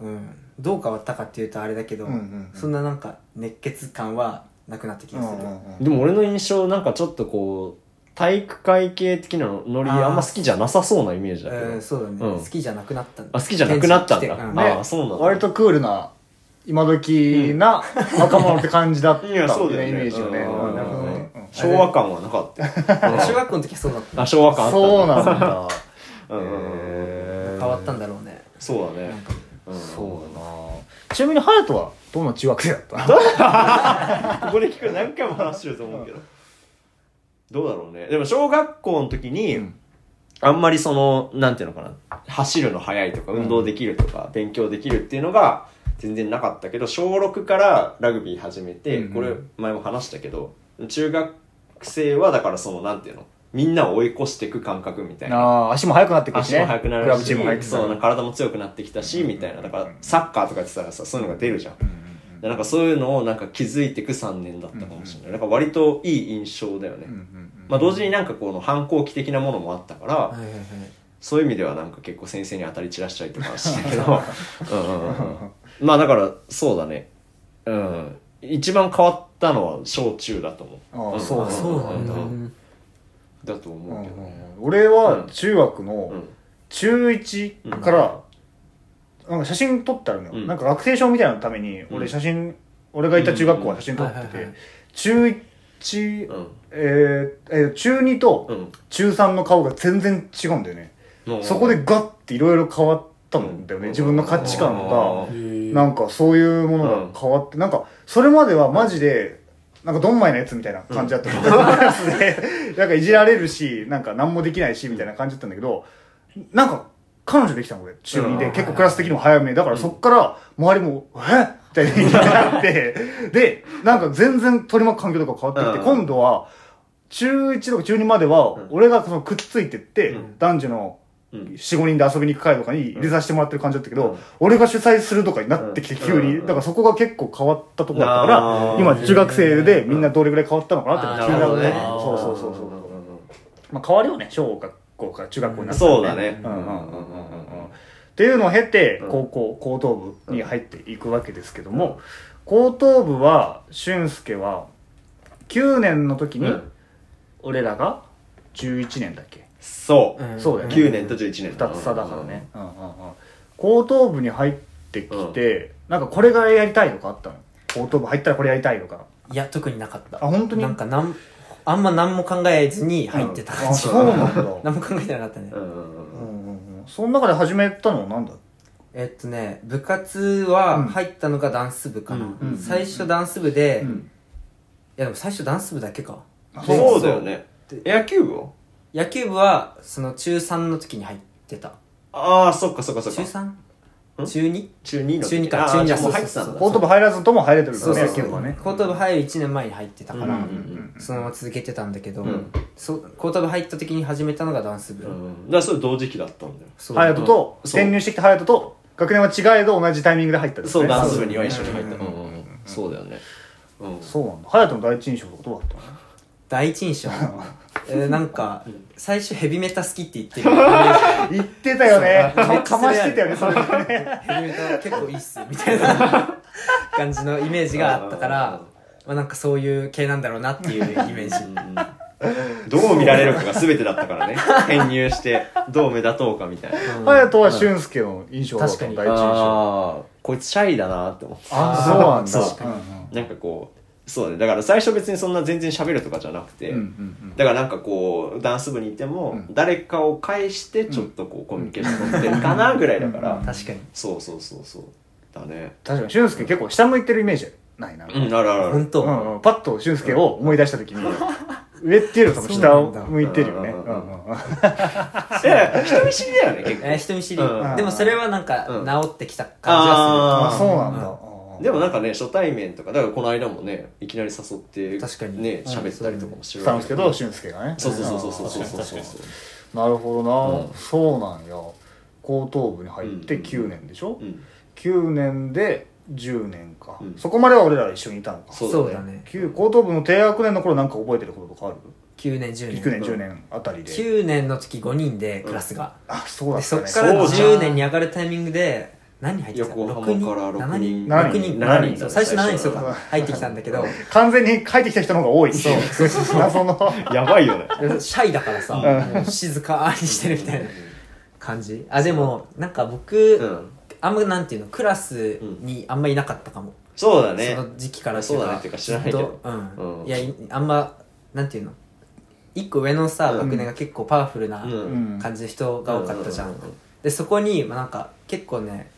うん。どう変わったかっていうとあれだけど、うんうんうん。そんななんか熱血感はなくなった気がする。えでも俺の印象なんかちょっとこう体育会系的なのノリあー。あんま好きじゃなさそうなイメージだけど。うん、そうだね、うん。好きじゃなくなった。あ好きじゃなくなった。んだ転職来てうんああそうなんだ。割とクールな今時な若者って感じだったいやそうだよね。イメージよね。うん。うんなるほどね。うん昭和感はなかった。よ小学校の時はそうだった。あ昭和感あったそうなんだ。うんうんうん変わったんだろうね。そうだね。うん。そうだな。ちなみに隼人はどんな中学生だった <laughs> ここで聞く何回も話してると思うけど。どうだろうね。でも小学校の時に、うん。あんまりそのなんていうのかな。走るの速いとか運動できるとか、勉強できるっていうのが全然なかったけど小6からラグビー始めて、これ前も話したけど中学生はだからそのなんていうのみんなを追い越していく感覚みたいな。あー足も速くなってくるしね。足も速くなるしそう体も強くなってきたし、みたいな。だからサッカーとかやってたらさそういうのが出るじゃん、でなんかそういうのをなんか気づいていく3年だったかもしれない、なんか割といい印象だよね、うんうんうんまあ同時になんかこの反抗期的なものもあったから、はいはいはい。そういう意味ではなんか結構先生に当たり散らしたりとかしたけど。<laughs> うんうんうんうんまあだからそうだね。うん。一番変わったのは小中だと思う。ああそうなんだ。そうなんだ。うん。だと思うけど。ね俺は中学のうん。中1から、なんか写真撮ってあるのよ、うん。なんか学生証みたいなのためにうん。俺写真、俺がいた中学校は写真撮ってて、はいはいはい中1、うん。えーえー中2とうん。中3の顔が全然違うんだよね、もうそこでガッていろいろ変わったんだよね、うん。自分の価値観が、うんなんかそういうものが変わって、なんかそれまではマジでなんかドンマイなやつみたいな感じだったの、クラスでなんかいじられるしなんか何もできないしみたいな感じだったんだけどなんか彼女できたの俺中2で、うん。結構クラス的にも早め。だからそっから周りも「え？っ?」みたいになって <laughs> でなんか全然取り巻く環境とか変わってきて、うん。今度は中1とか中2まではうん。俺がそのくっついてって、うん。男女のうん45人で遊びに行く会とかに入れさせてもらってる感じだったけど、うん。俺が主催するとかになってきて急に、うん。だからそこが結構変わったところだったから、今中学生でみんなどれぐらい変わったのかなって気になるね。そうそうそうそう、まあ、変わるよね小学校から中学校になったらそうだね。うんうんうんうんうん。っていうのを経て高校高等部に入っていくわけですけども、高等部は俊介は9年の時にうん。俺らが11年だっけそう。うんそうだよね。9年と11年。2つ差だからね、うん。うんうん、高等部に入ってきて、なんかこれがやりたいとかあったの？高等部入ったらこれやりたいとか。いや、特になかった。あ本当に？なんかなん、あんま何も考えずに入ってた。感じ。あそうなんだ。<laughs> 何も考えてなかったね。う。んうんうん。うんうんうん。その中で始めたのは何だいえっとね部活はうん。入ったのがダンス部かな、うんうん最初ダンス部で、いうん。やでも最初ダンス部だけか。そうだよね。野球部は？野球部はその中3の時に入ってた。ああそっかそっかそっ中か 3? 中 2? 中2の時。中二か。あー中二じゃあもう入ってたんだ。高等部入らずとも入れてるからね、そうそうそう。野球部はね。高等部入る1年前に入ってたから、うんうんそのまま続けてたんだけど、うんそ高等部入った時に始めたのがダンス部、うんだからそれ同時期だったんだよ。そう。隼人と、そう。転入してきた隼人と、学年は違えど同じタイミングで入ったんですね。そうダンス部には一緒に入った。ううんん。うんうんそうだよね。うん。そうなんだ。隼人の第一印象とかどうだったの？第一印象？えーなんか最初ヘビメタ好きって言ってる。<laughs> 言ってたよね。かかましてたよね、それでね。ヘビメタ結構いいっすみたいな感じのイメージがあったから <laughs> まあなんかそういう系なんだろうなっていうイメージ。<laughs> どう見られるかが全てだったからね。編入してどう目立とうかみたいな。隼人は俊介の印象だったの確かに。第一印象。ああこいつシャイだなって思って。あ、そうなんだ。なんかこうそうだね。だから最初別にそんな全然喋るとかじゃなくて、うんうんうん。だからなんかこうダンス部にいても、うん。誰かを介してちょっとこうコミュニケーション取ってるかなぐらいだから、うん。確かに。そうそうそうそう。だね。確かに。俊介結構下向いてるイメージないな。うんあるある本当、うんうん。パッと俊介を思い出した時に <laughs> 上っていうより多分下を向いてるよね。そうなんだうんうんうん。いや人見知りだよね結構、えー人見知り、うん。でもそれはなんかうん。治ってきた感じはあそうなんだでもなんかね初対面とかだからこの間もねいきなり誘って確かに。ね喋ったりとかもしてるしたんですけど俊介がね。そうそうそうそうそうそううんそうそうなるほどな、うんそうなんや高等部に入ってうん9年でしょ、うん9年で10年か、うんそこまでは俺ら一緒にいたのかそうだね旧高等部の低学年の頃なんか覚えてることとかある9年10年9年10年あたりで、9年の時5人でクラスが、あそうだでったねそっからそうじゃん10年に上がるタイミングで何人入ってきた？横浜6人から六7人。人？7 6人？人7人。そう最初7人そううんか入ってきたんだけど。<laughs> 完全に帰ってきた人の方が多い。そう。謎の。やばいよね。<laughs> シャイだからさもう静かにしてるみたいな感じ。あでもなんか僕、うん。あんまなんていうのクラスにあんまいなかったかも、そうだね。その時期からそうだね。っていうか知らないけど。ずっとうん、うん。いやいあんまなんていうの。一個上のさ、うん。学年が結構パワフルなうん。うん感じの人が多かったじゃん,、うん。うん。うん。うん。でそこに、まあ、なんか結構ね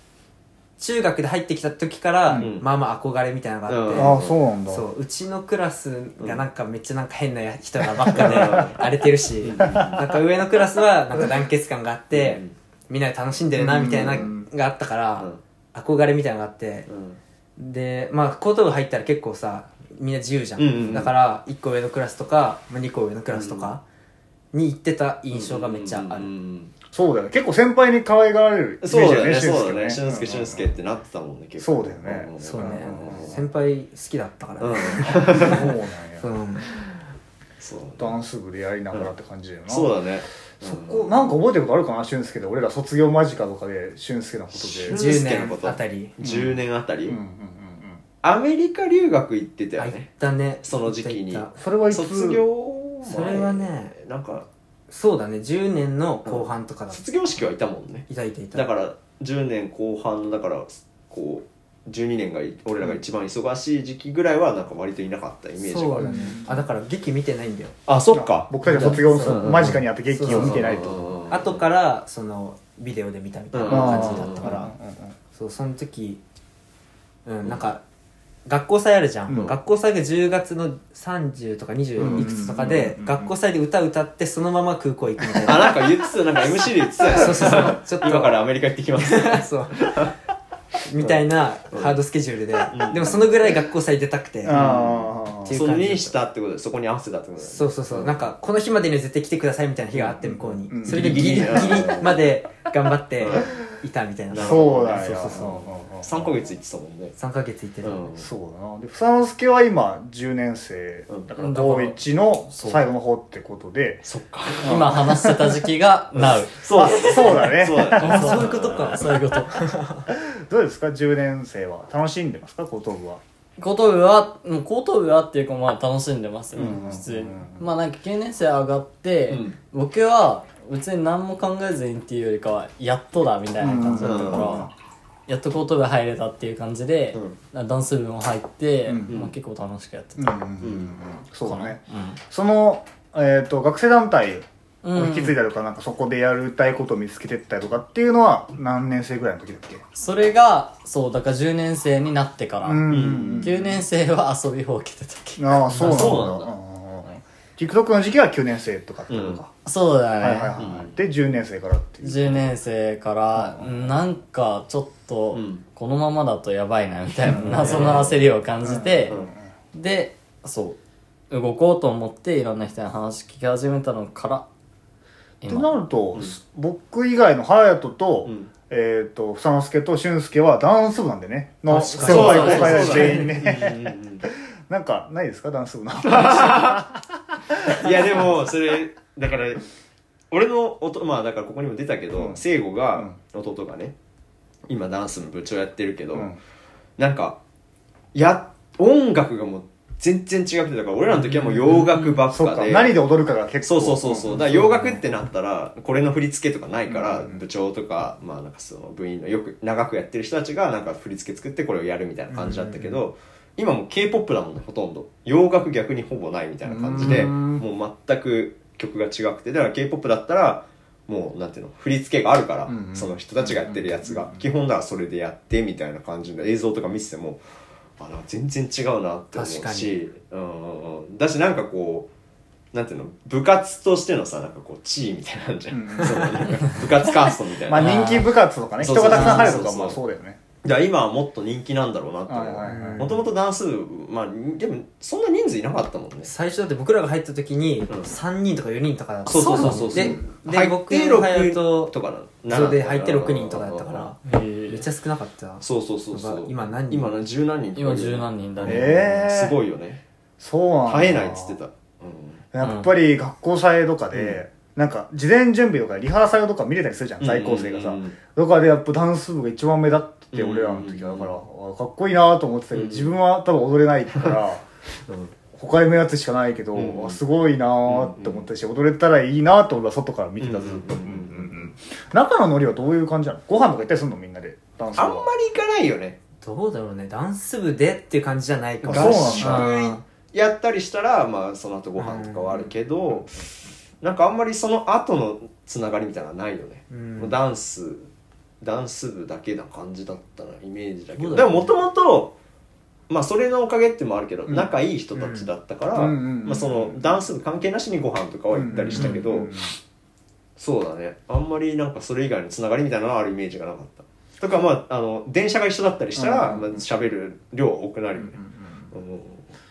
中学で入ってきた時から、うん。まあまあ憧れみたいなのがあって、うん。ああそうなんだ。そううちのクラスがなんかめっちゃなんか変な人らばっかで荒れてるしなんか上のクラスはなんか団結感があってみんなで楽しんでるなみたいなうんがあったからうん。憧れみたいなのがあってうん。でまあ高等部入ったら結構さみんな自由じゃん,、うんうんうん。だから1個上のクラスとか、まあ、2個上のクラスとかに行ってた印象がめっちゃある、うんそうだよね。結構先輩に可愛がられるイメージそうだね。そうだね。ね俊介俊介ってなってたもんね結構。そうだよね。ん。そうね。うん。先輩好きだったからうん。ね、そうなんやうん。そう。ダンス部でやりながらって感じだよな。そうだね。そこなんか覚えてることあるかな俊介で。俺ら卒業間近とかで俊介のことで。俊10介のこと。年あたり。10年あたり？うん。うんうんうんアメリカ留学行ってたよあ行っねたね。その時期に。それはいつ？卒業前？それはねなんかそうだね。10年の後半とかだ卒業式はいたもんね。いたいたいた。だから10年後半のだからこう12年がい俺らが一番忙しい時期ぐらいはなんか割といなかったイメージがある。そうだね。あだから劇見てないんだよ。あそっか。僕たちが卒業そう間近にあって劇を見てないと。うん。後からそのビデオで見たみたいな感じだったから、うん。うん。うん。そうその時うんなんか学校祭あるじゃん、うん。学校祭が10月の30とか20いくつとかで、うん。学校祭で歌歌ってそのまま空港行くみたいな。<laughs> あなんか言ってたなんか MC で言ってたよ。そうそうそう。ちょっと。今からアメリカ行ってきます。<laughs> そう。みたいなハードスケジュールで、でもそのぐらい学校祭出たくて、ああっていうその感じにした。ってことでそこに合わせたってことだよね。そうそうそう、なんかこの日までには絶対来てくださいみたいな日があって向こうに、うん。それでギリギリまで頑張っていたみたいな、そうだよ。そうそうそう3ヶ月行ってたもんね。3ヶ月行ってた、うん。そうだな。で房之助は今10年生うん。だから高1の最後の方ってことで。そっか。今話してた時期が Now そうあそうだね。そうだね。あそういうことか。そういうこと。<laughs> どうですか？10年生は。楽しんでますか？高等部は。高等部はもう高等部はっていうかまあ楽しんでますよ、うん普通にうん。まあなんか9年生上がって、うん。僕は別に何も考えずにっていうよりかはやっとだみたいな感じだったから、うんやっと高等部入れたっていう感じで、ダンス部も入って、うん。まあ、結構楽しくやってた、うんうんうんうん。そうだね。うん。そのえっと学生団体うん。引き継いだりとかなんかそこでやりたいことを見つけてったりとかっていうのは何年生ぐらいの時だっけ？それがそうだから10年生になってから、うんうんうん9年生は遊びほうけてた時。ああそうなんだ TikTok の時期は9年生とかってことか、そうだね、はいはいはい、で10年生からっていう。10年生からなんかちょっとうん。このままだとやばいなみたいな謎の焦りを感じてでそう。動こうと思っていろんな人に話聞き始めたのからって今なると、僕以外の隼人と、うん。えっ、と房之助と俊介はダンス部なんでね。の確先かに。輩後輩そうだね全員ね。うんうんうん <laughs> なんかないですかダンス部の <laughs> <laughs> いやでもそれだから俺の弟まあだからここにも出たけどうん。聖子が弟がね今ダンスの部長やってるけど、うん。なんかや音楽がもう全然違くてだから俺らの時はもう洋楽ばっかか。で何で踊るかが結構。そうそうそうそう。だから洋楽ってなったらこれの振り付けとかないからうん。部長とかまあなんかその部員のよく長くやってる人たちがなんか振り付け作ってこれをやるみたいな感じだったけど今もう k p o p だもんねほとんど。洋楽逆にほぼないみたいな感じでうん。もう全く曲が違くて。だから k p o p だったらもうなんていうの振り付けがあるからうんその人たちがやってるやつが。基本だからそれでやってみたいな感じで映像とか見せてもあなんか全然違うなって思うし。うんうんうん。だしなんかこうなんていうの部活としてのさなんかこう地位みたいなのあるじゃん、うんそのなんか部活カーストみたいな、まあ人気部活とかね人がたくさん入るとかそうそうまあそうだよねだから今はもっと人気なんだろうなって思う、はいはいはい。もともとダンス部まあでもそんな人数いなかったもんね。最初だって僕らが入った時に3人とか4人とかだったそうそうそうそうでで入僕って隼人6とかなそうで入って6人とかだったから。えー。めっちゃ少なかった。そうそうそうそう。今何人今何十何人とか今十何人だね、ええすごいよね。そうなんだ。絶えないっつってた、うん。やっぱり学校祭とかで、なんか事前準備とかリハーサルとか見れたりするじゃん在校生がさ、だからやっぱダンス部が一番目立って俺らの時はだから、あかっこいいなと思ってたけど、自分は多分踊れないから他に目立つしかないけど、すごいなって思ったし踊れたらいいなと俺は外から見てたずっと、中のノリはどういう感じなの？ご飯とか行ったりするの？みんなでダンス部は。あんまり行かないよね。どうだろうね。ダンス部でっていう感じじゃないかも。あそう合なんだ。宿やったりしたらまあその後ご飯とかはあるけど、なんかあんまりその後のつながりみたいなのはないよね、うん。ダンスダンス部だけな感じだったなイメージだけど。ね。でももともとまあそれのおかげってもあるけど、うん。仲いい人たちだったから、うん。うん。うん。うん。まあ、そのダンス部関係なしにご飯とかは行ったりしたけど、うん。うん。うん。そうだね。あんまりなんかそれ以外のつながりみたいなのはあるイメージがなかった。とかまああの電車が一緒だったりしたら、うん。まあ、喋る量は多くなるよね、うん。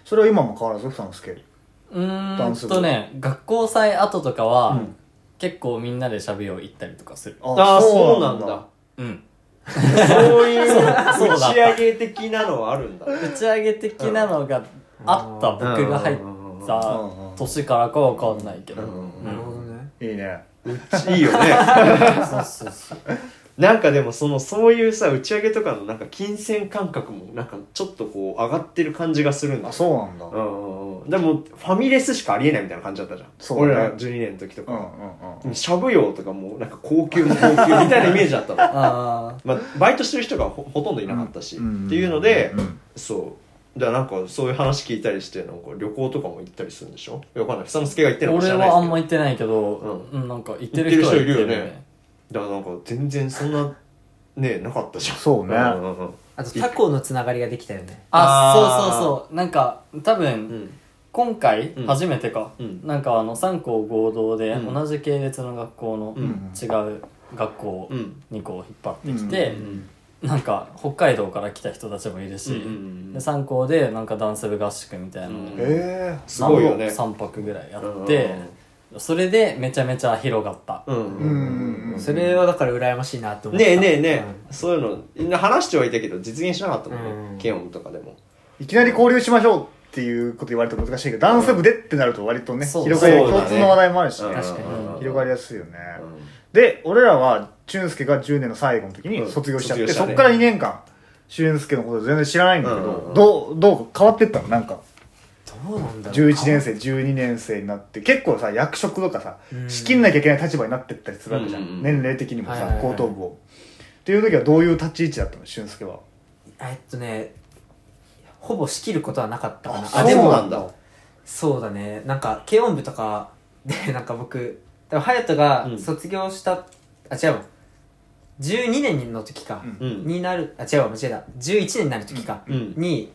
それは今も変わらず？房之助うーんダンス部とね学校祭後とかは、うん。結構みんなでしゃべよう行ったりとかする。ああそうなんだ。うんそういう <laughs> 打ち上げ的なのはあるんだ。打ち上げ的なのがあった僕が入った年からかわかんないけど、うん。なるほどね。いいね。うちいいよね。<laughs> そうそうそうなんかでもそのそういうさ打ち上げとかのなんか金銭感覚もなんかちょっとこう上がってる感じがするんだ。あそうなんだ。うんでもファミレスしかありえないみたいな感じだったじゃん。そうだね。俺ら12年の時とか。うんうんうん。しゃぶよとかもなんか高級の高級みたいなイメージだったの。<laughs> あまあバイトしてる人がほほとんどいなかったし、うんっていうので、うんそう。だからなんかそういう話聞いたりしてなんか旅行とかも行ったりするんでしょ？わかんない。房之助が行ってあるのか知俺らないですけど。はあんま行ってないけど、ううん、なんか行ってる人いるよね。ねだからなんか全然そんなねなかったじゃん。そうね。んうんうんあと他校のつながりができたよね。ああー。そうそうそう。なんか多分、うん。今回うん初めてか、うん。なんかあの3校合同でうん。同じ系列の学校のうん。違う学校うん。にこう引っ張ってきて、うん。なんか北海道から来た人たちもいるし、で3校でなんかダンス部合宿みたいなのをうんへすごいよね。3泊ぐらいやって、それでめちゃめちゃ広がった、うん。えうん。それはだから羨ましいなって思った。ねえねえねえ、そういうのみんな話してはいたけど実現しなかったもんね、うん。ケオンとかでも。いきなり交流しましょうっていうこと言われると難しいけどダンス部でってなると割とねそう。広がりそうだね共通の話題もあるしね。確かに。うん。広がりやすいよね。うん。で俺らは俊介が10年の最後の時にうん。卒業しちゃって、卒業したね。そっから2年間俊介のこと全然知らないんだけど、どうどう変わってったの？なんか11年生12年生になって結構さ役職とかさうん。仕切んなきゃいけない立場になってったりするわけじゃん、うんうんうん。年齢的にもさはいはいはい。高等部を。っていう時はどういう立ち位置だったの俊介は？えっとねほぼ仕切ることはなかったかな。あでもなんだ。そうだね。なんか軽音部とか <laughs> でなんか僕ら隼人がうん。卒業した、あ違うわ。12年の時か、うん。になるあ違うわ間違えた。11年になる時か、うん。に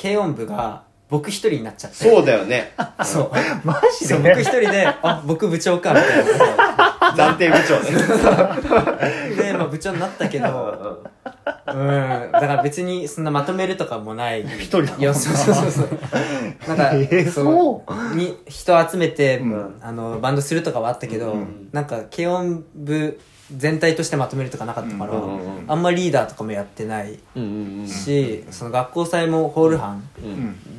軽音部が僕一人になっちゃって。そうだよね。<laughs> そう。<laughs> マジそうで僕一人であ僕部長かみたいな。<laughs> 暫定部長ね。で、まあ、部長になったけどうん。だから別にそんなまとめるとかもない。一人だもんいやそうそうそう。そうなんか、えーそう？に人集めて、うん。あのバンドするとかはあったけど、うん。なんか軽音部全体としてまとめるとかなかったから、うんうんうんあんまリーダーとかもやってないうんうんうんし、その学校祭もホール班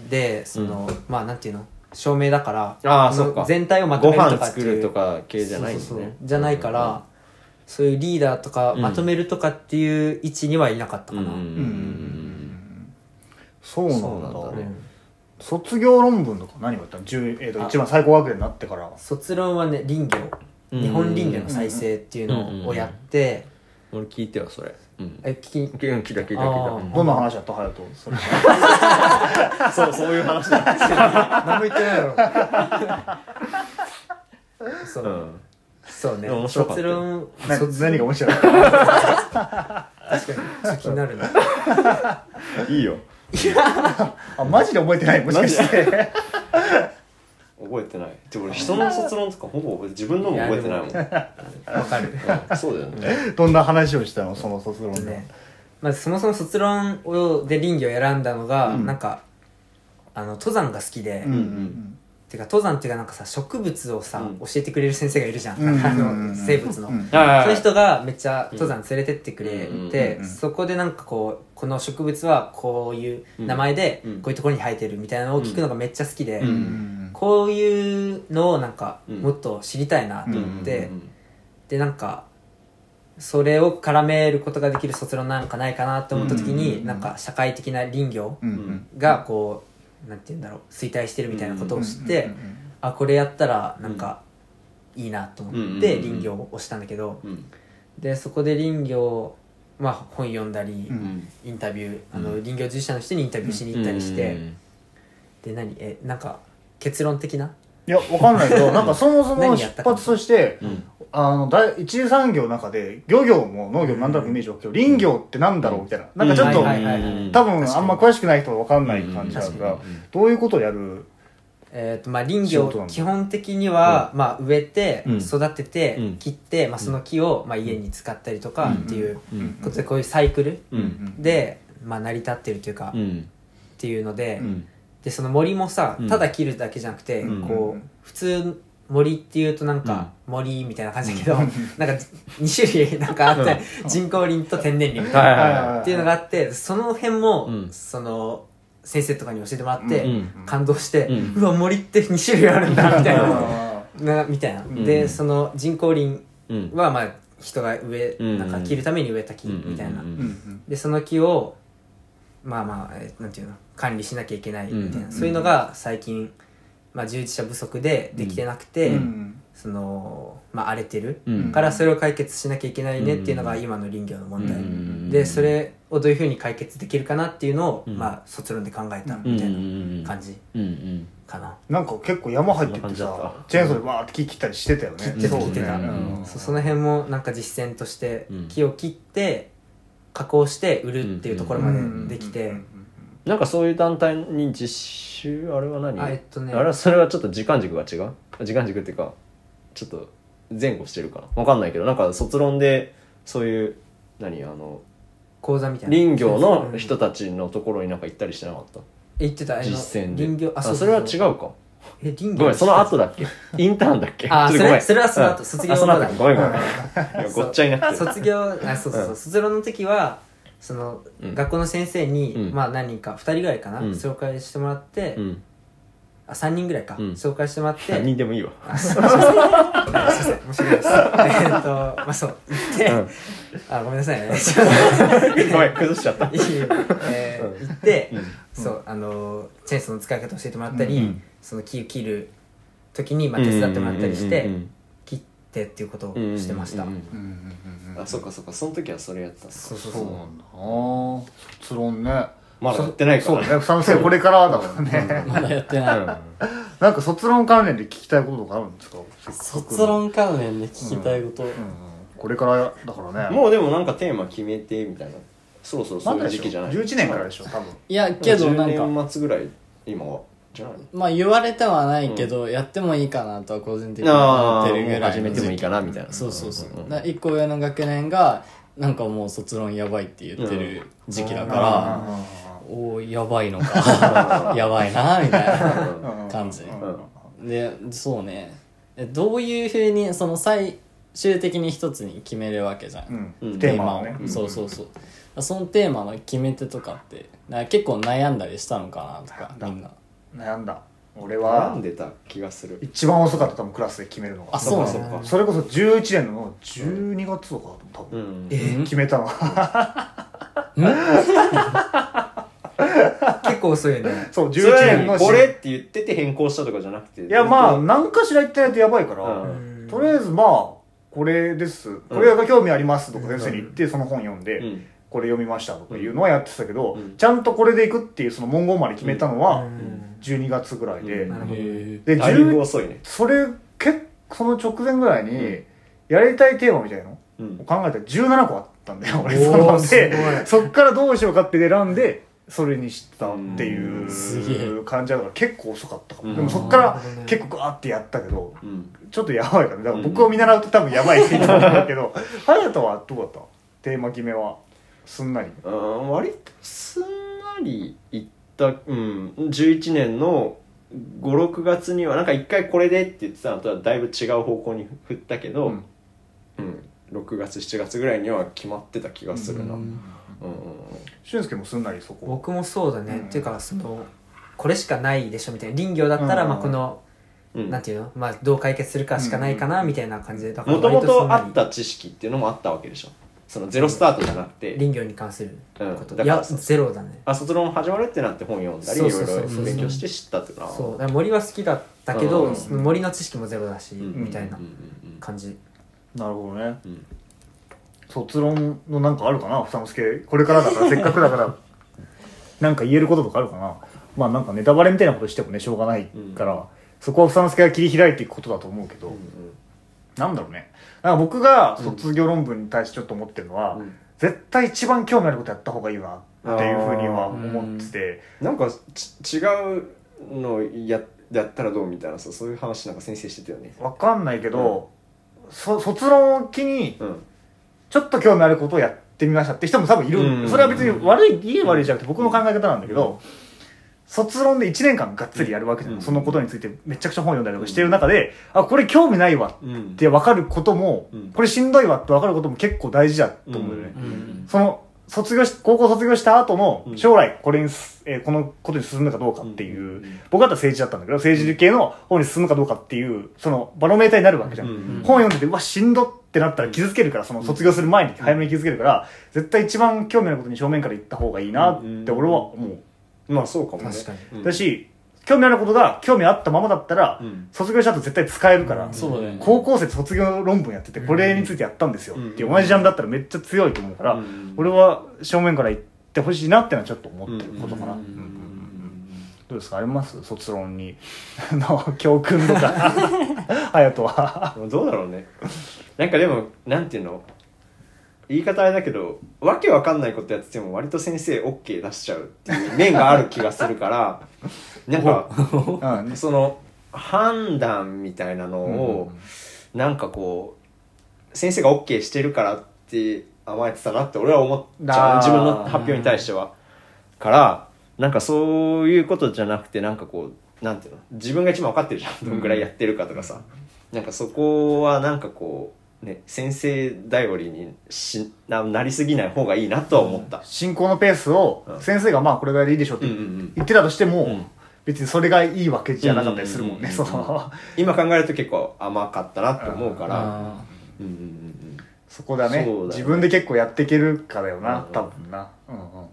でその、まあなんていうの？照明だからあーそっか。全体をまとごめるとかっていう。るとか系じゃないんですそうそうねじゃないから、そういうリーダーとかうんまとめるとかっていう位置にはいなかったかな、うんうんうんそうなんだ。そうなんだね。卒業論文とか何をやった？の10えーと一番最高学年になってから。卒論はね林業。うん日本林業の再生っていうのをやって、俺聞いてよそれ。うん。え聞き聞いた聞いた聞いた。どんな話だった？隼人それ。たそうそういう話だ。<laughs> 何も言ってないの <laughs> そう。う、ん。そうね。面白かった。よ卒論何が面白い？確かに気になるな。いいよ。<laughs> あマジで覚えてない？もしかして覚えてない。で俺人の卒論とかほぼ自分のも覚えてないもん。<laughs> わかる。うんそうだよね。どんな話をしたのその卒論でね。まずそもそも卒論をで林業を選んだのが、うん。なんかあの登山が好きで、うんうんてか登山っていうかなんかさ植物をさ、うん。教えてくれる先生がいるじゃん、うん。あの生物の、うん。そういう人がめっちゃ登山連れてってくれうん。て、うん。そこでなんかこうこの植物はこういう名前でうん。こういうところに生えてるみたいなのを聞くのがめっちゃ好きで、うん。うん。こういうのをなんかうんもっと知りたいなと思って、うん。でなんかそれを絡めることができる卒論なんかないかなと思った時に、うん。なんか社会的な林業うん。うん。がこうなんて言うんだろう衰退してるみたいなことを知って、うんあこれやったらなんかいいなと思って林業をしたんだけど、うん。でそこで林業まあ本読んだり、うん。インタビューあの林業従事者の人にインタビューしに行ったりして、うんで何えなんか結論的な？いやわかんないけどなんかそもそも出 <laughs> 何やったか発としてうんあの第一次産業の中で漁業も農業もなんとなくイメージ湧くけど林業ってなんだろうみたいな。なんかちょっと多分あんま詳しくない人は分かんない感じだから。うん。うんどういうことをやるえーとまあ、林業基本的には、まあ、植えて、うん。育てて、うん。切って、まあ、その木を、まあ、家に使ったりとかっていううん。ことでこういうサイクルうん。で、まあ、成り立ってるというか、っうん。ていうので,、うん。でその森もさうん。ただ切るだけじゃなくて、うん。こう普通森っていうとなんか森みたいな感じだけど、<laughs> なんか2種類なんかあって、人工林と天然林みたいな、はいはいはいっていうのがあってその辺も、うん。その先生とかに教えてもらって、うん。感動して、ううんわ森って2種類あるんだみたいな。あなみたいな、ん。でその人工林うん。はまあ人が植え、うん。なんか切るために植えた木うん。みたいな、でその木をまあまあえなんていうの管理しなきゃいけないみたいな、うん。そういうのが最近、まあ、従事者不足でできてなくて、うん。そのまあ荒れてる、うん。からそれを解決しなきゃいけないねっていうのが今の林業の問題、うん。でそれをどういうふうに解決できるかなっていうのを、うん。まあ卒論で考えたうん。みたいうんな感じうんうん。かな、なんか結構山入ってってさチェーンソーでバーって木切ったりしてたよね。切ってた。切ってた。ねうん。そうその辺もなんか実践としてうん。木を切って加工して売るっていうところまでできて、なんかそういう団体に実習？あれは何？あえっとね。あれはそれはちょっと時間軸が違う？時間軸っていうかちょっと前後してるかな？わかんないけどなんか卒論でそういう何？あの講座みたいな。林業の人うんたちのところになんか行ったりしてなかった？え言ってた。実践で。林業？あそれは違うか。え林業？ごめんその後だっけ？<laughs> インターンだっけ？あそれそれはその後。うん。卒業後後。だごめんごめん。<laughs> ごっちゃになって。る卒業あそうそう卒論の時はその、うん。学校の先生に、うん。まあ何人か2人ぐらいかな、うん。紹介してもらって、うん。あ3人ぐらいか、うん。紹介してもらって何人でもいいわ。あすいません。すいません。申し訳ないです。えーっとまあそう行って、うん。あごめんなさいね。<laughs> ごめん崩しちゃった。いいえー行って、うん。そうあのチェーンソーの使い方教えてもらったり、うんその木を切る時に、まあ、手伝ってもらったりして、うんうんうん切ってっていうことをうんしてました、うんうんうんうん。うんあそっかそっか。その時はそれやったそうそうそう。そうなんだ。な卒論ね。まだやってないから。そう。だね不賛成これからだからね。まだやってない。うん。なんか卒論関連で聞きたいこととかあるんですか？卒論関連で聞きたいこと、うんうんこれからだからね。もうでもなんかテーマ決めてみたいな。そろそろそう。いう時期じゃない。11年からでしょ？多分。いやけどなんか。10年末ぐらい今はじゃないまあ言われてはないけど、やってもいいかなとは個人的に思ってるぐらいの始めてもいいかなみたいな。そうそうそう、んんだ一個上の学年がなんかもう卒論やばいって言ってる時期だから、おおやばいのか。<laughs> やばいなみたいな感じ、でそうね。えどういうふうにその最終的に一つに決めるわけじゃん、うん。うん。テーマを。ね。をそうそうそう。そのテーマの決め手とかって結構悩んだりしたのかなとかみんな悩んだ。俺悩はんでた気がする。一番遅かった多分クラスで決めるのが。あそうそっかそれこそ11年の12月とか多分、うん。決めたの。<laughs> 結構遅いよね。そうそれ11年のはこれって言ってて変更したとかじゃなくて？いやまあ何かしら言ってないとやばいから、うん。とりあえずまあこれです。これが興味ありますとか先生に言ってその本読んで、うんこれ読みましたとかいうのはやってたけど、うん。ちゃんとこれでいくっていうその文言まで決めたのはうん。12月ぐらいで、うん。なるほど。へでだいぶ10遅いね。それ結構その直前ぐらいにやりたいテーマみたいのうん。を考えたら17個あったんだよ俺。そのでそっからどうしようかって選んでそれにしたっていう感じだから結構遅かったかも、うん。でもそっから結構ガーってやったけどうん。ちょっとやばいから。ねだから僕を見習うと多分やばいって言うんだけど <laughs> 隼人はどうだった？テーマ決めはすんなり。うん割とすんなりいったうん11年の56月にはなんか一回これでって言ってたのとはだいぶ違う方向に振ったけど、うん。うん6月7月ぐらいには決まってた気がするな、うん。うん俊介もすんなりそこ僕もそうだね、うん。っていうかそのこれしかないでしょみたいな林業だったら、うん。まあこの、うん。なんていうの？まあどう解決するかしかないかな、みたいな感じで。だもとも割すんなり。とあった知識っていうのもあったわけでしょ？そのゼロスタートじゃなくて、林業に関すること、うんだからいやゼロだね。あ卒論始まるってなって本読んだりいろいそうそうそう。ろ勉強して知ったっていうのはそう。だから森は好きだったけど、うん。その森の知識もゼロだし、うん。みたいなうんうん感じ。なるほどね。うん。卒論のなんかあるかな？房之助これからだからせっかくだから。<laughs> なんか言えることとかあるかな？まあなんかネタバレみたいなことしてもねしょうがないから、そこは房之助が切り開いていくことだと思うけど、なんだろうねなんか僕が卒業論文に対してちょっと思ってるのは、うん。絶対一番興味あることやった方がいいよなっていうふうには思ってて。なんかち違うのややったらどうみたいなさそういう話なんか先生してたよね。わかんないけど、そ卒論を機にうん。ちょっと興味あることをやってみましたって人も多分いる、うん。それは別に悪いいい悪いじゃなくて僕の考え方なんだけど、卒論で1年間がっつりやるわけじゃん、うん。そのことについてめちゃくちゃ本読んだりとかしてる中で、あこれ興味ないわうん。って分かることも、うん。これしんどいわって分かることも結構大事だと思うよね、うん。その卒業し高校卒業した後のうん。将来これにす、えーこのことに進むかどうかっていう、うん。僕だったら政治だったんだけど政治系の方に進むかどうかっていうそのバロメーターになるわけじゃん、うん。本読んでてうわしんどってなったら傷つけるからその卒業する前に早めに傷つけるから、絶対一番興味あることに正面から言った方がいいなって俺は思う、まあそうかもね。確かに。うん。だし興味あることが興味あったままだったら、うん。卒業した後絶対使えるから、そうだよね。高校生で卒業論文やっててこれについてやったんですよ。っていう同じジャンルだったらめっちゃ強いと思うから、うん。俺は正面から言ってほしいなってのはちょっと思ってることかな、うん。うん。どうですか？あります？卒論に。<laughs> の教訓とか。<laughs> <laughs> 隼人は。でもどうだろうね。なんかでもなんていうの？言い方あれだけどわけわかんないことやってても割と先生 OK 出しちゃうっていう面がある気がするから <laughs> なんかうんその判断みたいなのを、なんかこう先生が OK してるからって甘えてたなって俺は思っちゃう。自分の発表に対しては。からなんかそういうことじゃなくてなんかこうなんていうの？自分が一番分かってるじゃん。どんぐらいやってるかとかさ、なんかそこはなんかこうね先生頼りにしななりすぎない方がいいなとは思った。進行のペースをうん。先生がまあこれぐらいでいいでしょってうんうんうん。言ってたとしても、うん。別にそれがいいわけじゃなかったりするもんね、うんその。今考えると結構甘かったなって思うから、あうんうんうんそこだね。そうだよね。自分で結構やっていけるかだよな、うん多分な。うんうんうんうん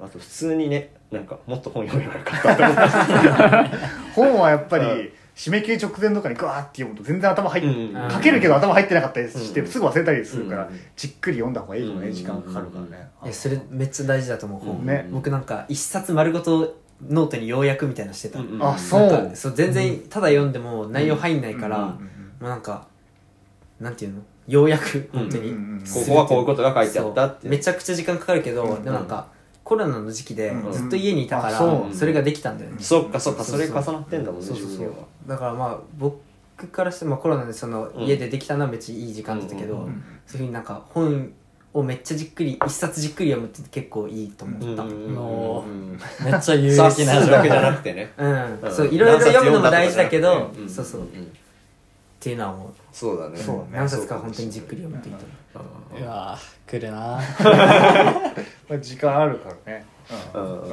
あと普通にねなんかもっと本読めばよかったって思った。<laughs> 本はやっぱり、うん締め切り直前とかにガーって読むと全然頭入っ、うん書けるけど頭入ってなかったりして、うんすぐ忘れたりするから、うんじっくり読んだ方がいいかもね、うん時間かかるからね、いやそれめっちゃ大事だと思う、本ね。僕なんか一冊丸ごとノートに要約みたいなのしてた、うんあそうなんかそう。全然ただ読んでも内容入んないから、うんうんもうなんかなんていうの？要約本当に、うんうんうんここはこういうことが書いてあったって。めちゃくちゃ時間かかるけど、うんでもなんかコロナの時期でうんずっと家にいたから、あそう。それができたんだよね、そっかそっかそれ重なってんだもんねそうそうそうだからまあ僕からしてもコロナでそのうん。家でできたのはめっちゃいい時間だったけど、うん。うんうんそういうふうになんか本をめっちゃじっくり一冊じっくり読むって結構いいと思った、うん。もうん。めっちゃ有益冊な数 <laughs> だけじゃなくてね。そういろいろ読むのも大事だけど、うん。そうそう、っんていうのは思うそうだね。そうだね。何冊か本当にじっくり読むといいと思う。うわ来るな <laughs> まあ時間あるからね。うん。うん。うん。うん。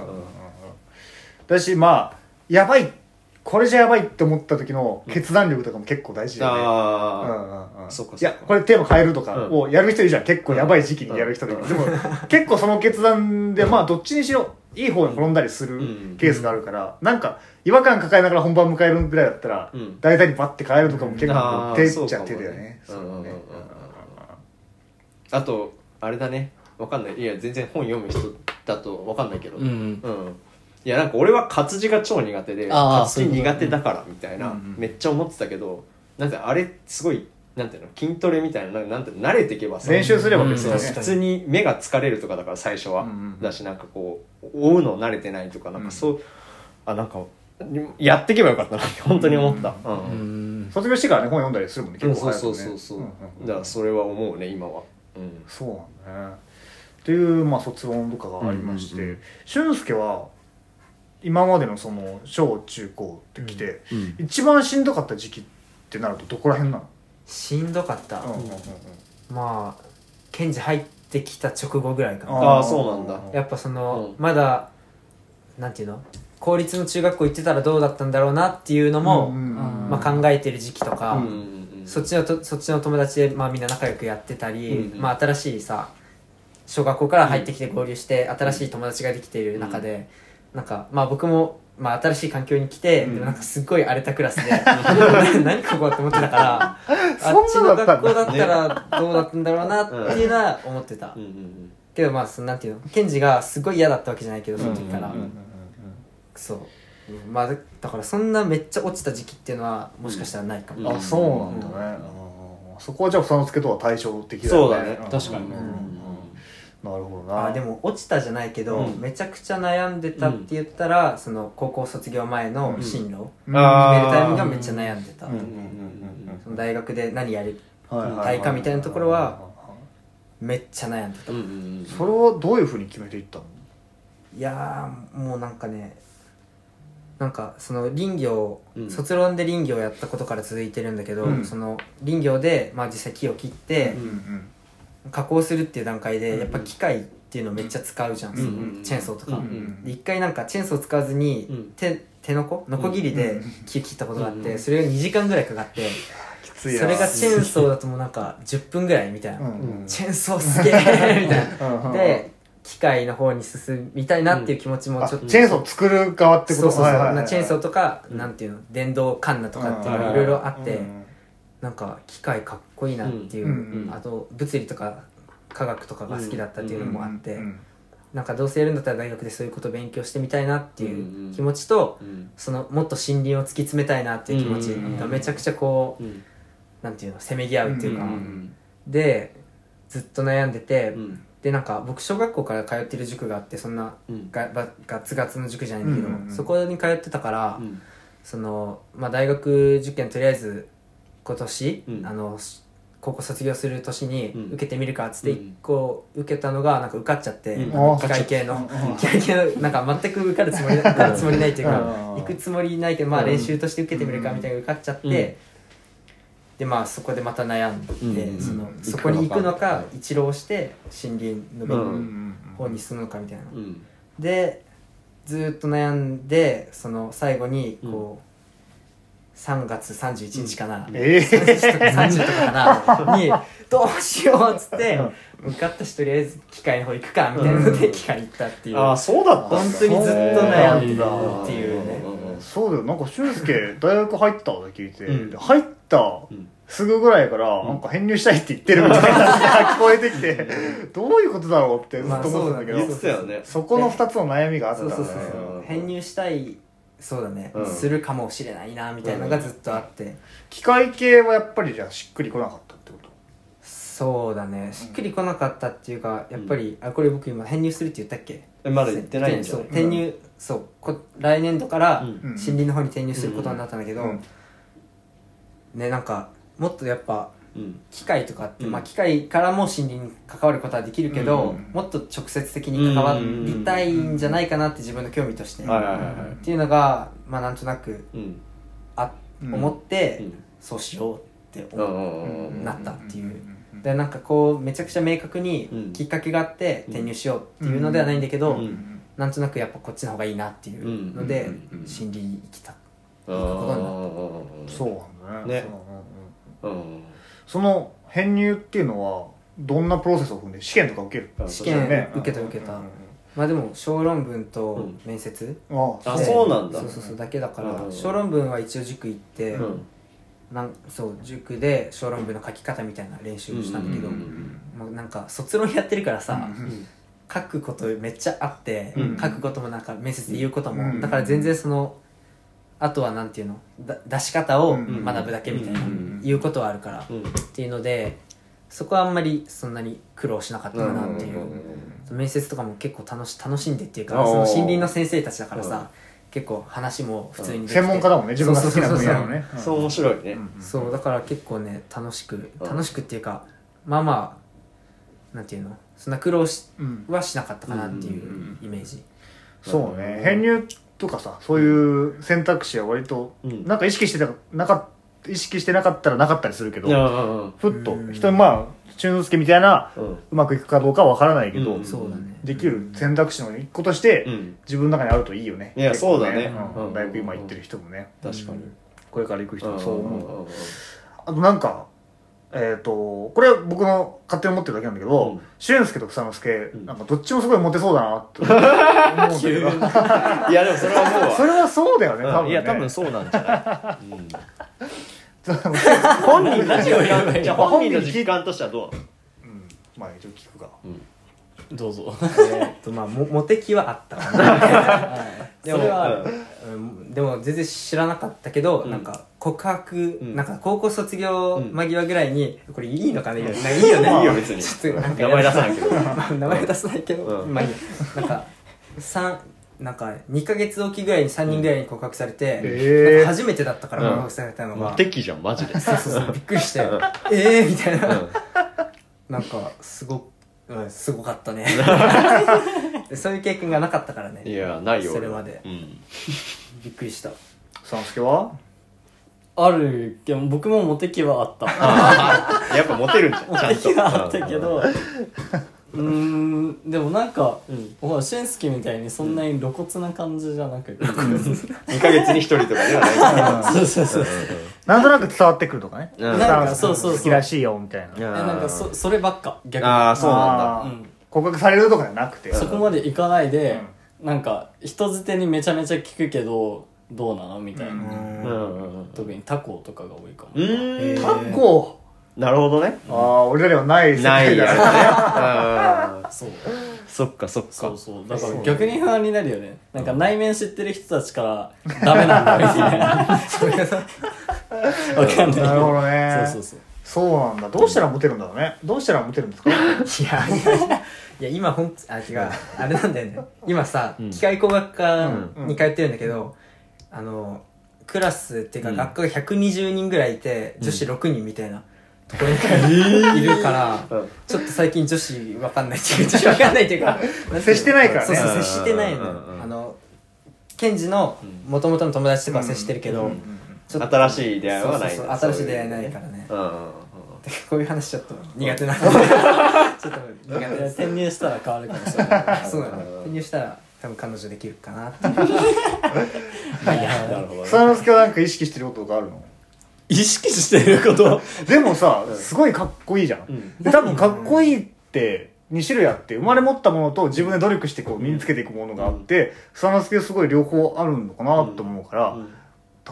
だしまあやばいこれじゃやばいって思った時の決断力とかも結構大事だよね、あうんうんうん。そっかそっか。いやこれテーマ変えるとかうん。をやる人いるじゃん。結構やばい時期にやる人で、うん。でも結構その決断でまあどっちにしろいい方に転んだりするうん。ケースがあるから、なんか違和感抱えながら本番迎えるぐらいだったら、うん。大体にバッて変えるとかも結構手っちゃ手だよね。あとあれだね。わかんない。いや全然本読む人だとわかんないけど。うん。うんいやなんか俺は活字が超苦手であー活字苦手だからみたいなうんうん。めっちゃ思ってたけどなんてあれすごいなんていうの筋トレみたいななんなんて慣れてけばさ練習すれば別にね、普通に目が疲れるとかだから最初は、うんうんだしなんかこう追うの慣れてないとかなんかそう、あなんかやっていけばよかったなって <laughs> 本当に思った、うんうん卒業してからね本読んだりするもんねうん結構そう早くね。そうそうそう、んんん。だからそれは思うね今は。うん。そうなんだね。っていう、まあ、卒論とかがありまして、俊介は今までのその小中高ってきて、うん。一番しんどかった時期ってなるとどこら辺なの、しんどかった、うんうんうんうん。まあ検事入ってきた直後ぐらいかな。ああそうなんだ。やっぱその、うん。まだなんていうの？公立の中学校行ってたらどうだったんだろうなっていうのも、うんうんうんまあ、考えてる時期とか、うんうんうん。そっちのとそっちの友達で、まあ、みんな仲良くやってたり、うんうん。まあ、新しいさ小学校から入ってきて合流して、新しい友達ができている中で、なんかまあ僕も、まあ、新しい環境に来て、うん。でもなんかすっごい荒れたクラスで <laughs> <laughs> 何ここって思ってたからあっ <laughs> そちのんなのだったんだ学校だったらどうだったんだろうなっていうのは思ってた、うんうんけどまあそのなんていうのケンジがすごい嫌だったわけじゃないけどその時から、うんうんうん。そう、う。んまあだだからそんなめっちゃ落ちた時期っていうのはもしかしたらないかも、うん。あそうなんだね、うん。そこはじゃあ房之助とは対照的だそうだね。ん。確かにうんなるほどな。あでも落ちたじゃないけど、うん。めちゃくちゃ悩んでたって言ったら、その高校卒業前の進路、うん。決めるタイミングがめっちゃ悩んでた、うんうんその大学で何やりはいはいはい大会みたいなところはめっちゃ悩んでた、うんうんうんそれはどういうふうに決めていったの？いやーもうなんかねなんかその林業、うん。卒論で林業やったことから続いてるんだけど、うん。その林業で、まあ、実際木を切ってうんうん加工するっていう段階でうんやっぱ機械っていうのめっちゃ使うじゃん、うんうんチェーンソーとか、うんうんで一回なんかチェーンソー使わずにうん。手手のこ？ノコギリでうん木切ったことがあって、うんそれが2時間ぐらいかかって、きついなそれがチェーンソーだともうなんか10分ぐらいみたいな、うんうん。チェーンソーすげえ <laughs> みたいうんうんなで機械の方に進みたいなっていう気持ちもあちょっと、チェーンソー作る側ってこと？そうそうそう、はいはいはいなチェーンソーとか、なんていうの？電動カンナとかっていうのがいろいろあって、うんなんか機械かっこいいなっていう、うん。あと物理とか科学とかが好きだったっていうのもあって、うんなんかどうせやるんだったら大学でそういうこと勉強してみたいなっていんう気持ちと、うん。そのもっと森林を突き詰めたいなっていう気持ちがめちゃくちゃこう、うん。なんていうのせめぎ合うっていうか、うんうんでずっと悩んでて、うん。でなんか僕小学校から通ってる塾があってそんなうん。がばガツガツの塾じゃないんだけど、うんうんうん。そこに通ってたから、うん。その、まあ、大学受験とりあえず今年、うん。あのし高校卒業する年にうん。受けてみるかっつってうん。1個受けたのがなんか受かっちゃって、うん。なんか機械系の、うん。機械系のなんか全く受かるつもり <laughs> 受かるつもりないっていうか、うん。行くつもりないけどまあうん。練習として受けてみるかみたいなのが受かっちゃって、うん。でまあそこでまた悩んで、うん。そのうん。そこに行くのかか一浪して森林のううん。ん方に進むのかみたいな、うん。でずーっと悩んでその最後にこう、3月31日かな、ええ30とか30とかかな。に <laughs> どうしようっつって受かったしとりあえず機械の方行くかみたいなので機械行ったっていう、ああそうだった本当にずっと悩んでるっていうね。そうだ。よ。なんか俊介大学入ったって聞いて、うん。入ったん。すぐぐらいからなんか編入したいって言ってるみたいな話が聞こえてきて <laughs> どういうことだろうってずっと思ってたんだけど、まあ言ってたよね。そこの2つの悩みがあったんだね。そうそうそうそう。うん。編入したいそうだね、うん。するかもしれないなみたいなのがずっとあって、機械系はやっぱりじゃあしっくりこなかったってこと？そうだね。しっくりこなかったっていうかやっぱり、あこれ僕今編入するって言ったっけ？えまだ言ってないんじゃそう転入、そうこ来年度からうん。森林の方に転入することになったんだけど、うん。ねなんかもっとやっぱうん機械とかって、うん。まあ機械からも森林に関わることはできるけど、うん。もっと直接的に関わりたいんじゃないかなって自分の興味として、はいはいはいはい。っていうのがまあなんとなくうんあ、うん。思って、うん。そうしようってうん思なったっていう。でなんかこうめちゃくちゃ明確にうん。きっかけがあって転入しようっていうのではないんだけど、うん。なんとなくやっぱこっちの方がいいなっていうので、森林に来たうんそうなんだね。ね。そううんうん。うんその編入っていうのはどんなプロセスを踏んで試験とか受ける？うん試験ね。受けた受けた、うんうんまあでも小論文とうん。面接、うんあそうなんだ。そうそうそうだけだから、うん小論文は一応塾行って、うん。なんそう塾で小論文の書き方みたいな練習をしたんだけど、うんうんもうなんか卒論やってるからさ、うん書くことめっちゃあって、うん書くこともなんか面接で言うことも、うんだから全然そのあとはなんていうの？だ出し方をうん学ぶだけみたいな、うん言うことはあるから、うん。っていうのでそこはあんまりそんなに苦労しなかったかなっていう、面接とかも結構楽し楽しんでっていうかその森林の先生たちだからさ、うん。結構話も普通に専門家だもんね自分が好きな分野のね。そう面白いね。そうだから結構ね楽しくうん。楽しくっていうかまあまあなんていうの？そんな苦労しうん。はしなかったかなっていうイメージ。そうね。編入とかさそういう選択肢は割とうん。なんか意識してたなか意識してなかったらなかったりするけどふっとうん。人にまあ俊之介みたいなうまくいくかどうかは分からないけどうん。そうだね。できる選択肢の一個としてうん。自分の中にあるといいよね。いやそうだね。大学今行ってる人もね。確かに。これから行く人もそう思う。うあとなんかえっ、とこれは僕の勝手に思ってるだけなんだけど、うん。俊介と草之介、ん。なんかどっちもすごいモテそうだなって思うんだけど。<laughs> んいやでもそれは思うわ。<laughs> それはそうだよね多分ね。うんいや多分そうなんじゃない？うん。<laughs> 本人の実感じゃあまあ本人の実感としてはどう？なのうん。まあ一応聞くがどうぞ。えーっとまあもモテ期はあった。かなでもそれはある。うん。でも全然知らなかったけど、うん。なんか告白、ん。なんか高校卒業うん。間際ぐらいに、これいいのかね、なんかいいよね。<laughs> いいよ別に。ちょっとなんか名前出さないけど。ま <laughs> あ名前出さないけど、うん。まあいいや。なんか三なんか2ヶ月おきぐらいに3人ぐらいに告白されて、へーなんか初めてだったからうん。告白されたのが、モテ期じゃんマジで。そうそうそうびっくりして、うん。えーみたいな、うん。なんかすごうん。すごかったね。<laughs> でそういう経験がなかったからね。いやないよそれまで。うん。びっくりした。草之介は？あるけど僕もモテ期はあった。<laughs> やっぱモテるんじゃんちゃんと。モテ期はあったけどうーんでもなんか、うん。ほら俊介みたいにそんなに露骨な感じじゃなくて、2ヶ月に1人とかではない <laughs> そうそうそうなんとなく伝わってくるとかね。うん。なんかそうそうそう。好きらしいよみたいなえなんかそそればっか逆に。ああそうなんだ。うん告白されるとかじゃなくて。そこまでいかないで、なんか人づてにめちゃめちゃ聞くけどどうなのみたいな、うん。うん。うんうん特にタコとかが多いかも、うー。んタコ？なるほどね。ああ俺らにはない世ないや界だね。うん。そう。そっかそっか。そうそう。だから逆に不安になるよね。なんか内面知ってる人たちからダメなんだみたいなそれがさわかんないなるほどね。そうそうそう。そうなんだ。どうしたらモテるんだろうね。どうしたらモテるんですか？いやいやいやいや今ほんあ違う。あれなんだよね。今さ、うん。機械工学科うんに通ってるんだけど、あのクラスっていうかうん。学科が120人ぐらいいて、女子6人みたいなところにいるから、うん。ちょっと最近女子わかんないっていうか女子わかんないっていうか接してないからね。そうそううん。接してないのうん。うん。うん。あのケンジの元々の友達とかは接してるけど、うん。ちょっと新しい出会いはない。そうそうそう新しい出会いないからね。うん。うん。うん。こういう話ちょっと苦手なん。でちょっと苦手いやです。転入したら変わるかもしれない。そうなの。転入したら多分彼女できるかなっていう。<laughs> なるほどね。草之介はなんか意識してることとかあるの？意識してること。<laughs> でもさすごいかっこいいじゃん。うん。で多分かっこいいって2種類あって生まれ持ったものと自分で努力してこう身につけていくものがあって草之介すごい両方あるのかなと思うからうん。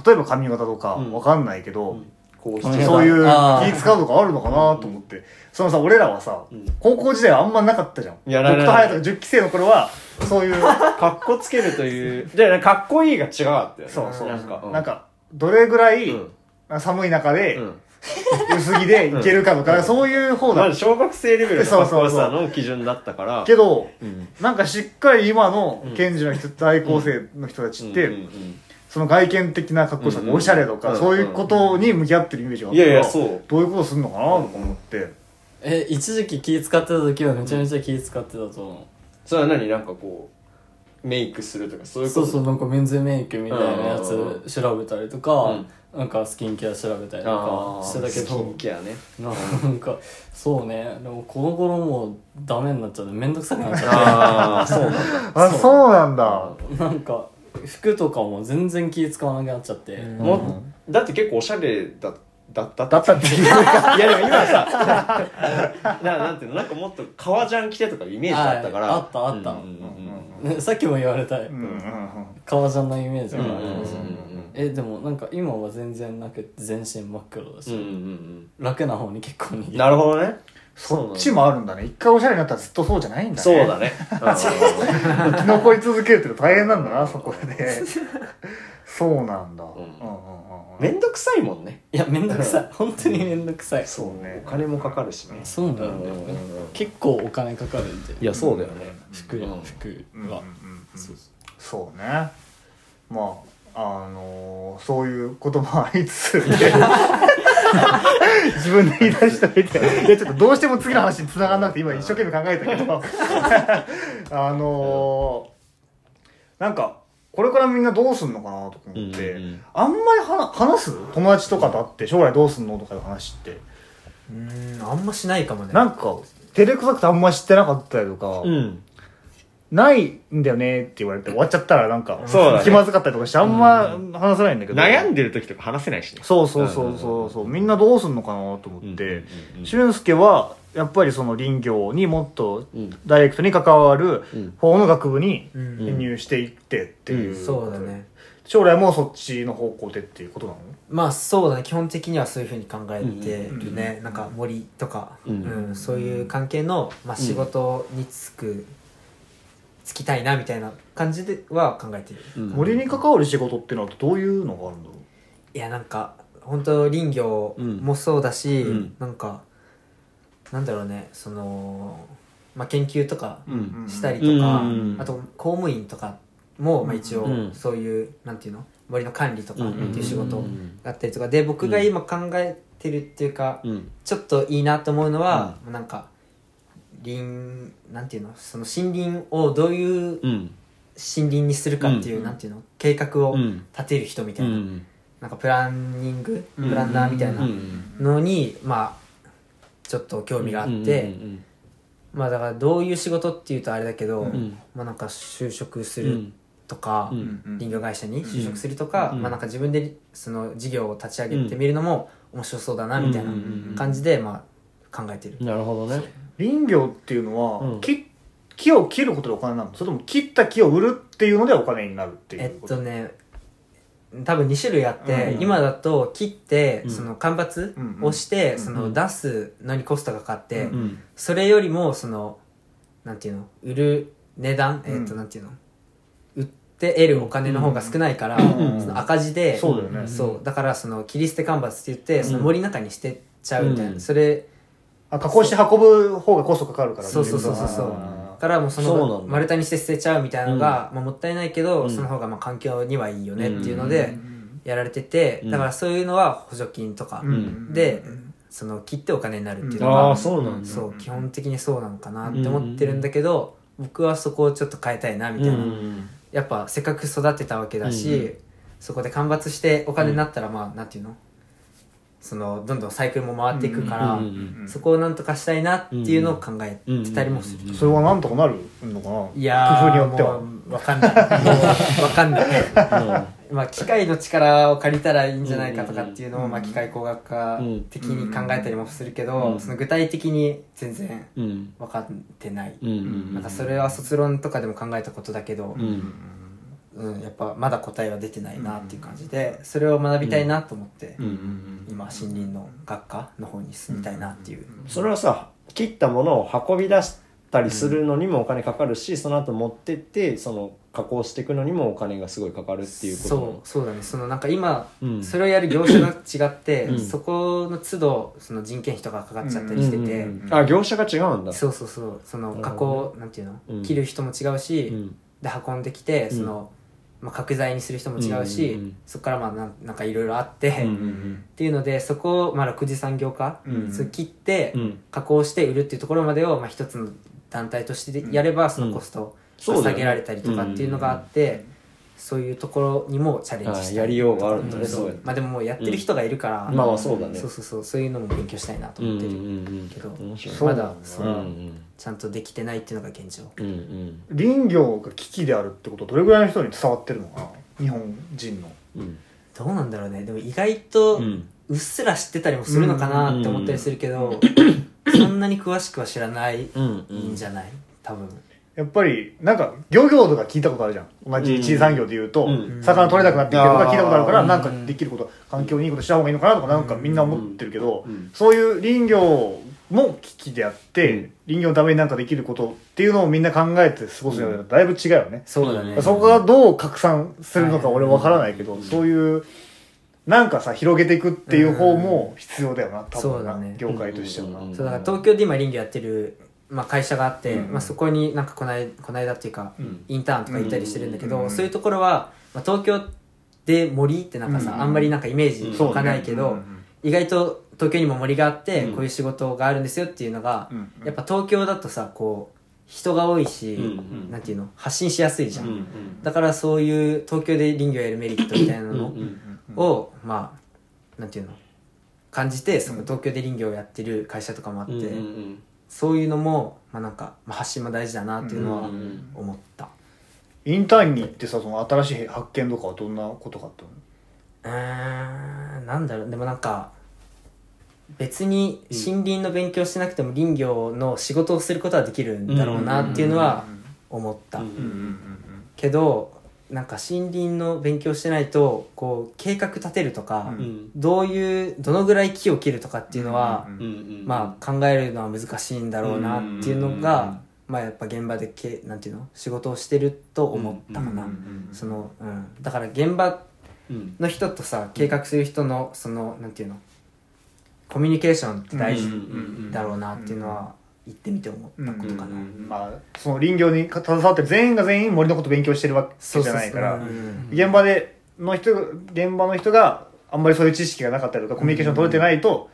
例えば髪型とかうん。わかんないけどこうそういう気使うとかあるのかなと思って。そのさ俺らはさうん。高校時代はあんまなかったじゃん。いやないない。僕と隼人が10期生の頃はそういう <laughs> かっこつけるという。<laughs> じゃあかっこいいが違かったよね。そうそうなんか、なんかどれぐらいうん寒い中でうん。薄着でいけるかとかそういう方だ。小学生レベルのそうそうそう。さの基準だったから。けどうん。なんかしっかり今の検事の人在校生の人たちって、うんうんうんその外見的なかっこよさ、うんうんおしゃれとか、うん。そういうことに向き合ってるイメージがあっいたからやいやそう。どういうことするのかなとか思って、え一時期気使ってた時はめちゃめちゃ気使ってたと思う。それは何なんかこうメイクするとかそういうことそうそうなんかメンズメイクみたいなやつ調べたりとか、うんなんかスキンケア調べたりとかしてたけスキンどケアね。なんかそうね。でもこの頃もうダメになっちゃってめんどくさくなっちゃああそうなんだ。あそうなんだ。ってなんか服とかも全然気使わなくなっちゃって、もうだって結構おしゃれだだっただったっていういやでも今さ <laughs> ななんていうの？なんかもっと革ジャン着てとかイメージだったから。はいあったあった。うんうんうんねさっきも言われたうんうんうん。革ジャンのイメージがあうんうんうんりますえでもなんか今は全然なくて全身真っ黒だし、うんうん楽な方に結構逃げなるほどね。そっちもあるんだね。一回おしゃれになったらずっとそうじゃないんだね。そうだね。生き残り続けるって大変なんだなそこで。ねそうなんだ、うん、うんうんうんめんどくさいもんね。いやめんどくさい。本当にめんどくさい。そうね。お金もかかるしね。そうなんだよね。うんうんうん。結構お金かかるんで。いやそうだよね。服やうん。服うんうんうんはそう。そうね。まああのーそういうこともありつつ自分で言い出しておいて。いやちょっとどうしても次の話に繋がんなくて今一生懸命考えたけど。あのーなんかこれからみんなどうすんのかなとか思って、うんうんうん。あんまり話話す？友達とかと会って将来どうすんのとかいう話って。うーんあんましないかもね。なんか照れくさくてあんま知ってなかったりとか、うんないんだよねって言われて終わっちゃったらなんかそうだね。気まずかったりとかしてあんま話せないんだけど、悩ん。でる時とか話せないしね。そうそうそうそうそうみんなどうすんのかなと思って。俊介はやっぱりその林業にもっとうん。ダイレクトに関わるうん。方の学部にうん。編入していってっていう、うん。そうだね。将来もそっちの方向でっていうことなの？まあそうだね。基本的にはそういうふうに考えてうんるね、なんか森とか、ううん。んそういう関係の、まあ、仕事に就く、就きたいなみたいな感じでは考えてる、うん。森に関わる仕事っていうのはどういうのがあるんだろいやなんか本当林業もそうだし、うん。なんかなんだろうねその、まあ、研究とかう、うん。したりとか、うん。あと公務員とかも、まあ、一応うん。そういう、なんていうの？森の管理とかっていう仕事うん。があったりとか。で僕が今考えてるっていうか、うん。ちょっといいなと思うのは、なんか林なんていうのその森林をどういううん。森林にするかっていう、うん。なんていうの計画をうん。立てる人みたいな、うん。なんかプランニング、プランナーみたいなうん。のに、まあちょっと興味があって、うんまあだからどういう仕事っていうとあれだけど、ん。まあなんか就職するうん。とか、うん。林業会社に就職するとか、うん。まあなんか自分でその事業を立ち上げてみるのも面白そうだなみたいな感じでまあ考えてる、なるほどね。う林業っていうのは、うん。木木を切ることでお金になるの。それとも切った木を売るっていうのでお金になるっていえっととね多分2種類あって、うん。今だと切って、うん。その間伐うんをして、うんその出すのにコストがかかって、うんうん。それよりもそのなんていうの？売る値段、えっとうんなんていうの？売って得るお金の方が少ないから、んその赤字で、そうだよね。そう。だからその切り捨て間伐って言ってその森の中に捨てちゃうみたいな、うん。それあ加工して運ぶ方がコストかかるからそう。そうそうそうそう。あからもうその丸太にして捨てちゃうみたいなのが、まあ、もったいないけど、うん。その方がまあ環境にはいいよねっていうのーでやられてて、うんだからそういうのは補助金とかうん。で、その切ってお金になるっていうのあが、あそうなんだ。そう基本的にそうなのかなって思ってるんだけど、僕はそこをちょっと変えたいなみたいな、うん。やっぱせっかく育てたわけだし、うん。そこで間伐してお金になったらまあなんていうの？そのどんどんサイクルも回っていくから、うんうんうんそこをなんとかしたいなっていうのを考えてたりもする、それはなんとかなるのかな？いやー工夫によってはもうわかんない。もうわかんない。<laughs> まあ機械の力を借りたらいいんじゃないかとかっていうのを、まあ、機械工学科的に考えたりもするけど、うん。その具体的に全然うん。分かってない、うんうんなんかそれは卒論とかでも考えたことだけど、うんうん、やっぱまだ答えは出てないなっていう感じでそれを学びたいなと思って、うん。うん今森林の学科の方に進みたいなっていう、それはさ切ったものを運び出したりするのにもお金かかるし、その後持ってってその加工していくのにもお金がすごいかかるっていうこと。そうそうだね。そのなんか今、うん。それをやる業種が違って、うん。そこの都度その人件費とかかかっちゃったりしてて、うんうんうんあ業者が違うんだ。そうそうそう。その加なるほ工、なんていうの、うん切る人も違うし、うん。で運んできてうん。その、まあ、角材にする人も違うし、うんうんうん。そこからまあなんなんかいろいろあって、うんうっん。ていうのでそこをまあ6次産業化、うんそれ切って、うん。加工して売るっていうところまでをまあ一つの団体としてやればそのコストを下げられたりとかっていうのがあって、そういうところにもチャレンジしたやりようがあるんだねうんそう。やって。まあでももうやってる人がいるから、まあまあそうだね。そうそうそうそういうのも勉強したいなと思ってる、うんけどまだそう。う、んちゃんとできてないっていうのが現状。林業が危機であるってことどれぐらいの人に伝わってるのかな日本人の。うん。どうなんだろうね。でも意外とうっすら知ってたりもするのかなって思ったりするけど、そんなに詳しくは知らないんじゃない？多分やっぱりなんか漁業とか聞いたことあるじゃん。同じ一次産業で言うと、うん。魚取れなくなってきてとか聞いたことあるから、うん。なんかできること環境にいいことした方がいいのかなとかなんかみんな思ってるけど、うん。そういう林業も危機であって、うん。林業のためになんかできることっていうのをみんな考えて過ごすのはだいぶ違うよね、そうだね、そこがどう拡散するのか俺わからないけど、うん。そういうなんかさ広げていくっていう方も必要だよな多分な、そうだね。業界としてはな、うん。そうだから東京で今林業やってる、まあ、会社があって、うん。まあ、そこになんかこないこないだっていうか、うん。インターンとか行ったりしてるんだけど、うん。そういうところは、まあ、東京で森ってなんかさ、うん。あんまりなんかイメージ湧かないけど、うん。意外と東京にも森があって、うん。こういう仕事があるんですよっていうのが、うん。やっぱ東京だとさこう人が多いし、うなんていうの発信しやすいじゃん、だからそういう東京で林業やるメリットみたいなのうん。を、まあなんていうの感じてその東京で林業をやってる会社とかもあって、そういうのも、まあ、なんか、まあ、発信も大事だなっていうのは思った。インターンに行ってさその新しい発見とかはどんなことがあったの？うーんなんだろう。でもなんか別に森林の勉強してなくても林業の仕事をすることはできるんだろうなっていうのは思った、うん。けどなんか森林の勉強してないとこう計画立てるとか、うん。うんどういうどのぐらい木を切るとかっていうのは、うんまあ考えるのは難しいんだろうなっていうのが、まあやっぱ現場でけなんていうの？仕事をしてると思ったかな、その、うん、だから現場うん。の人とさ計画する人のそのなんていうの？コミュニケーションって大事だろうなっていうのは言ってみて思ったことかな、まあその林業に携わって全員が全員森のこと勉強してるわけじゃないから。現場での人が現場の人があんまりそういう知識がなかったりとかコミュニケーション取れてないと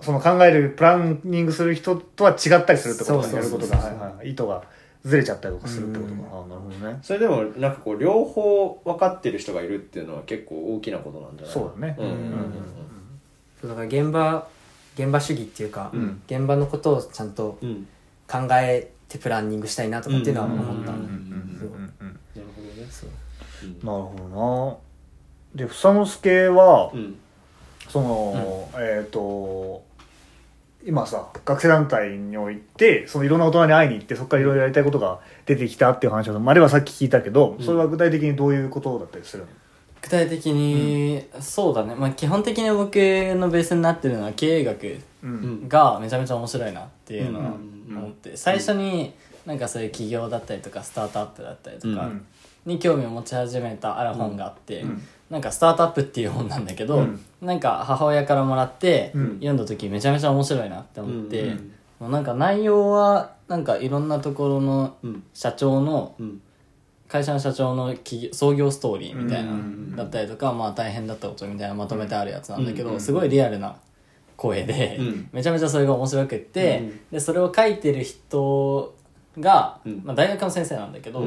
その考えるプランニングする人とは違ったりするってことかそうやることが意図がずれちゃったりとかするってことか。ああなるほどね。それでもなんかこう両方分かってる人がいるっていうのは結構大きなことなんじゃないそうだね。うんうんうん。そうだから現場現場主義っていうか、うん。現場のことをちゃんとうん。うん考えてプランニングしたいなとかっていうのは思った、なるほど。ねそう。うん。なるほどな。で房之助はうん。その、えっ、と今さ学生団体においてそのいろんな大人に会いに行ってそこからいろいろやりたいことが出てきたっていう話をまああれはさっき聞いたけど、うん。それは具体的にどういうことだったりするの？具体的に、そうだね。まあ基本的に僕のベースになってるのは経営学がめちゃめちゃ面白いなっていうのはうん。思って最初になんかそういう起業だったりとかスタートアップだったりとかうん。に興味を持ち始めたある本があって、うん。なんかスタートアップっていう本なんだけど、うん。なんか母親からもらってうん。読んだ時めちゃめちゃ面白いなって思って、うん。もうなんか内容はなんかいろんなところのうん。社長のうん会社の社長の企業創業ストーリーみたいなうん。だったりとか、まあ大変だったことみたいなまとめてあるやつなんだけど、うんすごいリアルな声で、うん。めちゃめちゃそれが面白くって、うん。でそれを書いてる人が、うん。まあ、大学の先生なんだけど、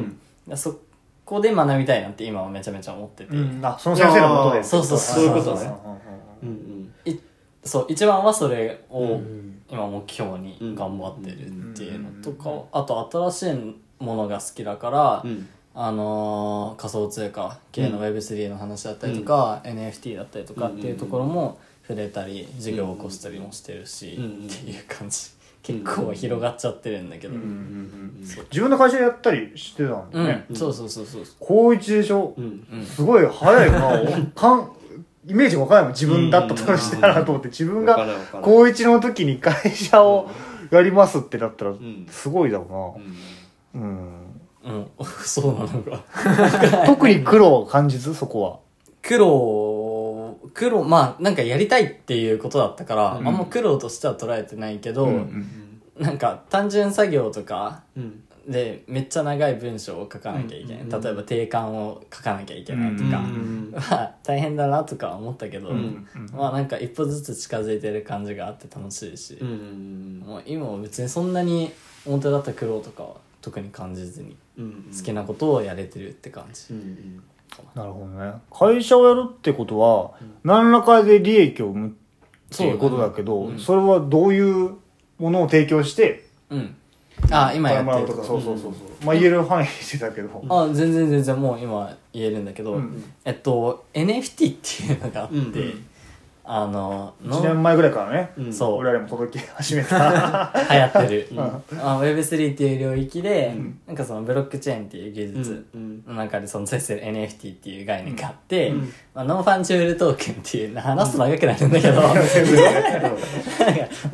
そこで学びたいなって今はめちゃめちゃ思ってて、うん。あその先生のこと？でそうそう。そういうことね。んうんうん。いそう一番はそれをうん。今目標に頑張ってるっていうのとか、あと新しいものが好きだから、うんあのー仮想通貨系の Web3 の話だったりとか、NFT だったりとかっていうところも触れたり授業を起こしたりもしてるし、うんっていう感じ。結構広がっちゃってるんだけど、うんうん自分の会社でやったりしてたんうん。だね、そうそうそうそう。高一でしょ、うん。うん。すごい早い。なかん <laughs> イメージわかんないもん。自分だったとしたらと思って。自分が高一の時に会社をやりますってなったらん。すごいだろうな。うんうん、<laughs> そうなのか。<laughs> 特に苦労を感じずそこは。苦労、苦労、まあ、なんかやりたいっていうことだったから、あんま苦労としては捉えてないけど、なんか単純作業とかうん。でめっちゃ長い文章を書かなきゃいけない。例えば定款を書かなきゃいけないとか、うん。<laughs> まあ大変だなとかは思ったけど、まあなんか一歩ずつ近づいてる感じがあって楽しいし、うん。もう今は別にそんなに表だった苦労とかは特に感じずにうん好きなことをやれてるって感じ。うんなるほどね。会社をやるってことは何らかで利益を生むっていうことだけどそれはどういうものを提供してうん。あ、今やってるとか。そうそうそうそう。まあ言える範囲してたけど。あ全然全然。もう今言えるんだけど、うん。えっと NFT っていうのがあって、うんうんあのの1年前ぐらいからねうん。そう。俺らにも届き始めた。<laughs> 流行ってる、あ Web3 っていう領域で、なんかそのブロックチェーンっていう技術うんの中で存在する NFT っていう概念があって、まあ、 Non-Fungible Token っていう話すと長くなるんだけど、<laughs> なんか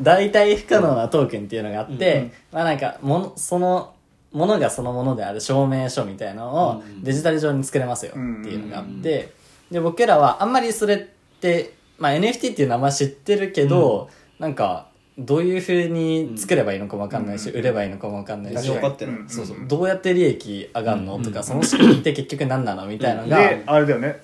代替不可能なトークンっていうのがあって、まあなんかものそのものがそのものである証明書みたいなのをデジタル上に作れますよっていうのがあって、で僕らはあんまりそれって、まあ、NFT っていう名前知ってるけど、なんかどういうふうに作ればいいのかもわかんないし、売ればいいのかもわかんないし、分かってないそうそう。どうやって利益上がるの？とか、その仕組みって結局何なの？みたいなのが、であれだよね。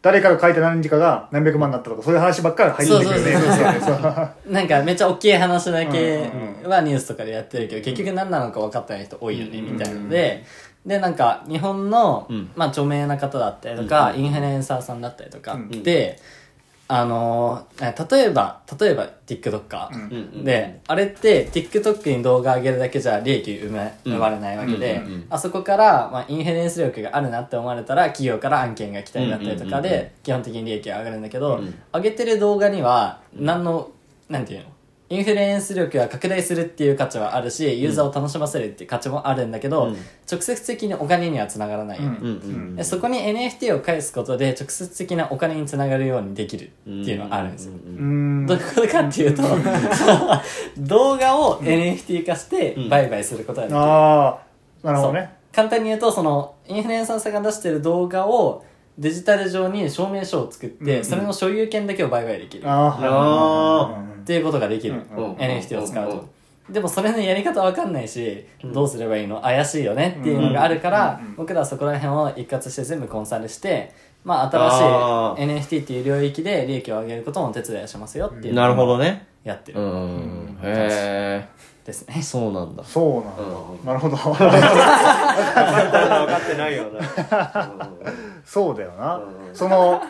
誰かが書いた何時かが何百万になったとかそういう話ばっかり入ってくるね。そうそうそうそう。そう <laughs> なんかめっちゃ大きい話だけうんはニュースとかでやってるけど、結局何なのか分かってない人多いよね、みたいな。ので、で、なんか日本の、ん。まあ著名な方だったりとか、インフルエンサーさんだったりとかで、あのー、例えば、例えば TikToker、うん。で、あれって TikTok に動画上げるだけじゃ利益生め生まれないわけで、あそこから、まあ、インフルエンス力があるなって思われたら企業から案件が来たりだったりとかで基本的に利益が上がるんだけど、ん。上げてる動画には何のなんていうの？インフルエンス力が拡大するっていう価値はあるしユーザーを楽しませるっていう価値もあるんだけど、うん。直接的にお金にはつながらないよね、うん。うんでそこに NFT を返すことで直接的なお金につながるようにできるっていうのがあるんですよ、うん。どういうことかっていうと <laughs> 動画を NFT 化して売買することができる、ああなるほどね。簡単に言うとそのインフルエンサーさんが出してる動画をデジタル上に証明書を作って、うん。それの所有権だけを売買できる。っああていうことができる、うんうん NFT を使うと、うんでもそれのやり方わかんないし、どうすればいいの怪しいよねっていうのがあるから、僕らはそこら辺を一括して全部コンサルしてまああ新しい NFT っていう領域で利益を上げることもお手伝いしますよっていうなるほどね。ねやってる。うんへですね。えそうなんだ。そうなんだ。うん。なるほど。分かってないよな。そうだよな。うん。その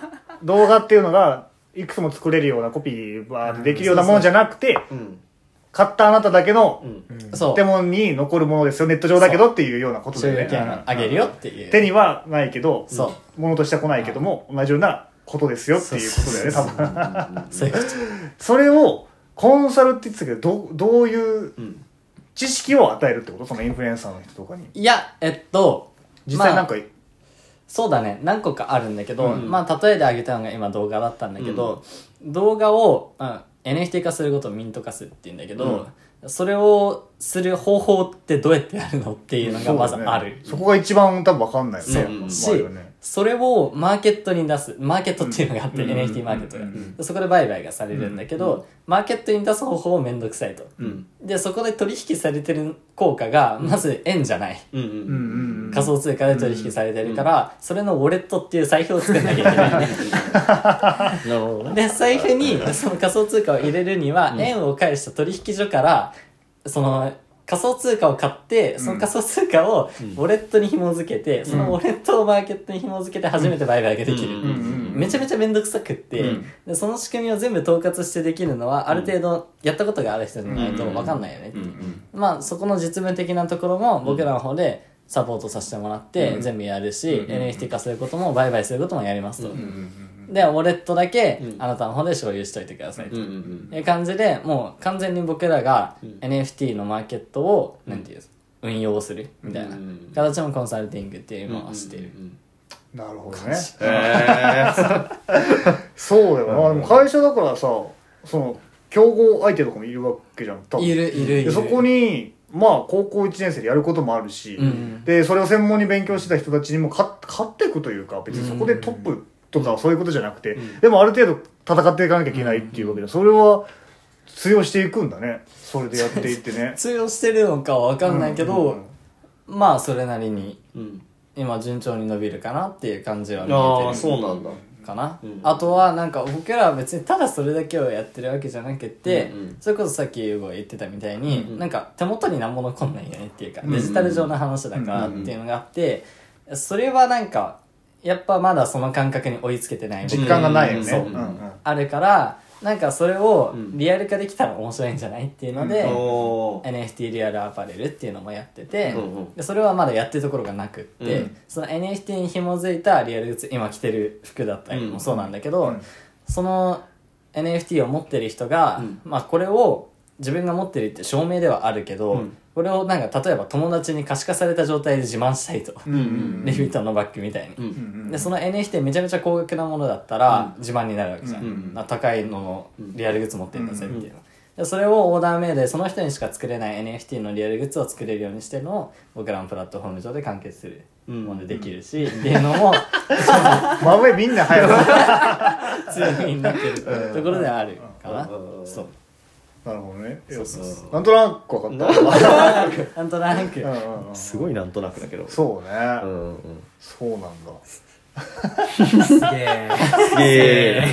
動画っていうのがいくつも作れるようなコピーバーでできるようなものじゃなくてうん。買ったあなただけのうん。そう。建物に残るものですよ。ネット上だけどっていうようなこと所有だよね。権を上げるよっていう。手にはないけどそ物としては来ないけども同じようなことですよっていうことだよね多分。そういうこと。<laughs> それをコンサルって言ってたけどどうどういううん。知識を与えるってこと？そのインフルエンサーの人とかに。いやえっとまあ実際なんか、そうだね。何個かあるんだけど、うん。まあ例えで挙げたのが今動画だったんだけど、動画を、まあ、NFT 化することをミント化するって言うんだけど、それをする方法ってどうやってやるのっていうのがまずある、そこが一番多分分かん。ないよねそうまあねそれをマーケットに出すマーケットっていうのがあって、NFT マーケットが、でそこで売買がされるんだけど、マーケットに出す方法をめんどくさいと、うん。でそこで取引されてる効果がまず円じゃない、仮想通貨で取引されてるから、それのウォレットっていう財布を作んなきゃいけないね。<laughs> なるほどね。で、財布にその仮想通貨を入れるには、円を返した取引所から、その仮想通貨を買って、その仮想通貨をウォレットに紐付けて、そのウォレットをマーケットに紐付けて初めて売買ができる。うんうんめちゃめちゃめんどくさくって、でその仕組みを全部統括してできるのは、ある程度やったことがある人じゃないと分かんないよねっていう。まあそこの実務的なところも僕らの方でサポートさせてもらって全部やるし、NFT 化することも売買することもやりますと。で、ウォレットだけあなたの方で所有しといてくださいと。いう感じで、もう完全に僕らが NFT のマーケットを、なんていうんです運用するみたいなうん形のコンサルティングっていうのをしている。なるほどね。へえそうだよな、でも会社だからさその競合相手とかもいるわけじゃん。多分。いるいるいる。でそこにまあ高校1年生でやることもあるし、うんでそれを専門に勉強してた人たちにも勝勝っていくというか別にそこでトップとかはそういうことじゃなくて、でもある程度戦っていかなきゃいけないっていうわけでそれは通用していくんだね。それでやっていってね。<laughs> 通用してるのかは分かんないけど、うん。うんまあそれなりにうん。今順調に伸びるかなっていう感じは見えああてるそうなんだ。かな、うん。あとはなんか僕らは別にただそれだけをやってるわけじゃなくて、うんうん。それこそさっき優吾が言ってたみたいに、うんうん。なんか手元に何も残んないよねっていうか、うんデジタル上の話だからっていうのがあって、それはなんかやっぱまだその感覚に追いつけてない実感がないよね、そう。うんうん。あるからなんかそれをうん。リアル化できたら面白いんじゃないっていうので、おー。NFT リアルアパレルっていうのもやってて、うんうん。でそれはまだやってるところがなくって、うん。その NFT に紐づいたリアルグッズ今着てる服だったりもそうなんだけど、うん。その NFT を持ってる人が、うん。まあこれを自分が持ってるって証明ではあるけど、うんこれをなんか例えば友達に可視化された状態で自慢したいと、うんうんレビュートンのバッグみたいに、うんうんうん。でその NFT めちゃめちゃ高額なものだったら自慢になるわけじゃん、うんな高いののリアルグッズ持ってるんだぜっていうの、でそれをオーダーメイドでその人にしか作れない NFT のリアルグッズを作れるようにしてるのを僕らのプラットフォーム上で完結するものでできるし、っていうのも <laughs> 真上みんな入る強みになってるところではあるかな、うん。そうなるほどね。そうそうそう。なんとなく分かった。なんとなく、うんうんうん。すごいなんとなくだけど。そうね、うんうんそうなんだ。すげえすげえ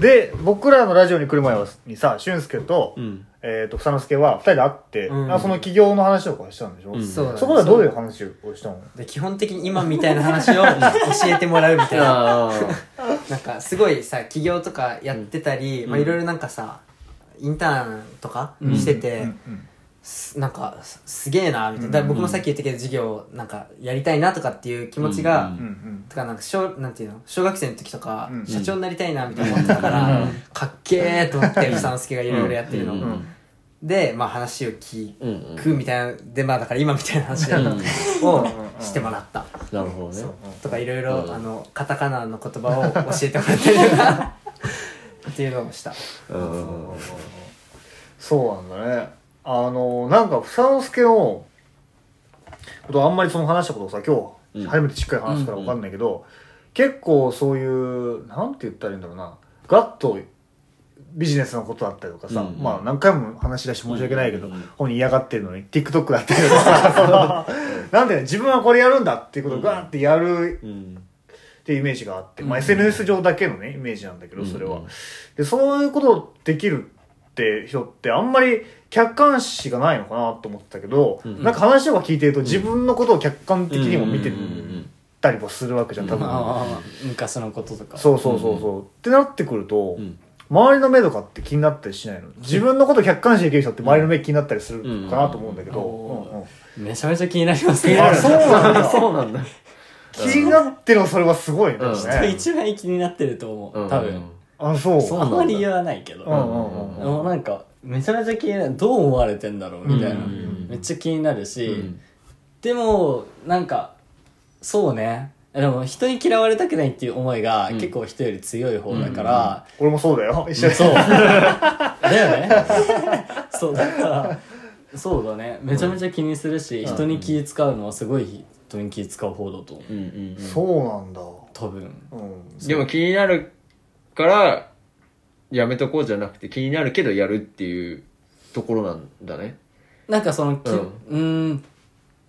で僕らのラジオに来る前はにさ俊介と,、うん。えー、と房之助は2人で会って、うん。あその起業の話とかしたんでしょ、うん。そうだねそこではどういう話をしたの？で基本的に今みたいな話を教えてもらうみたいな。<laughs> あなんかすごいさ起業とかやってたり、まあいろいろなんかさインターンとかしてて、うんうん。すなんかすすげえなみたいな、だから僕もさっき言ったけど授業なんかやりたいなとかっていう気持ちが、うんうんうん。とかなんか小なんていうの？小学生の時とか、うん。社長になりたいなみたいな思ってたから、かっけーと思ってふさんすけがいろいろやってるの、うん。うん。でまあ話を聞うんうんくみたいなでまあだから今みたいな話うん。を <laughs> してもらった、なるほどね。とかいろいろうん。あのカタカナの言葉を教えてもらったりとか <laughs> っていうのをした。うん。うんうんそうなんだね。あのなんか房之助のことあんまりその話したことをさ今うん。日初めてしっかり話すから分かんないけど、結構そういうなんて言ったらいいんだろうな。ガッとビジネスのことだったりとかさ、うん。まあ何回も話し出して申し訳ないけど、うん。うん本人嫌がってるのに TikTok だったりとかさ。<laughs> なんで自分はこれやるんだっていうことをガーってやるうんっていうイメージがあって、まあ、SNS 上だけのねイメージなんだけどそれは、でそういうことできるって人ってあんまり客観視がないのかなと思ってたけど、うんなんか話とか聞いてると自分のことを客観的にも見てたりもするわけじゃん多分、昔のこととか。そうそうそうそう、ってなってくると、うん。周りの目とかって気になったりしないの？自分のことを客観視できる人って周りの目気になったりするかなと思うんだけど、めちゃめちゃ気になりますね。あそうなんだ。<laughs> そうなんだ気になってるのそれはすごいね、うん。ね一番気になってると思う。多分、あそう。そうあんまり言わないけど、うんうんうんでもなんかめちゃめちゃ気になるどう思われてんだろうみたいな、うん。めっちゃ気になるし、うん。でもなんかそうね。でも人に嫌われたくないっていう思いがうん。結構人より強い方だから、俺もそうだよ。一緒に。そう。<laughs> だよね。そうだからそうだね。めちゃめちゃ気にするし、うん。人に気使うのはすごい人に気使う方だと。思ううんうんうん。そうなんだ。多分。うん。でも気になるからやめとこうじゃなくて気になるけどやるっていうところなんだね。なんかそのきううん。ん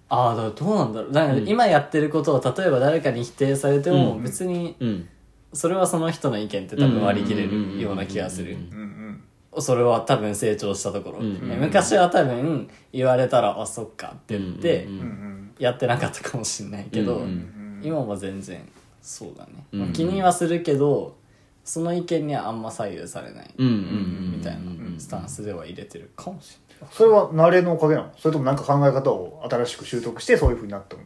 ああだからどうなんだろう。だから今やってることを例えば誰かに否定されてもうん。別にうん。それはその人の意見って多分割り切れるような気がする。うんうんうんそれは多分成長したところ、うん昔は多分言われたらあそっかって言ってうんうんうんやってなかったかもしれないけど、うんうん。うん今は全然そうだね、うんまあ気にはするけどその意見にはあんま左右されないうんうんうんみたいなスタンスでは入れてるかもしれない。それは慣れのおかげなの？それともなんか考え方を新しく習得してそういうふうになったの？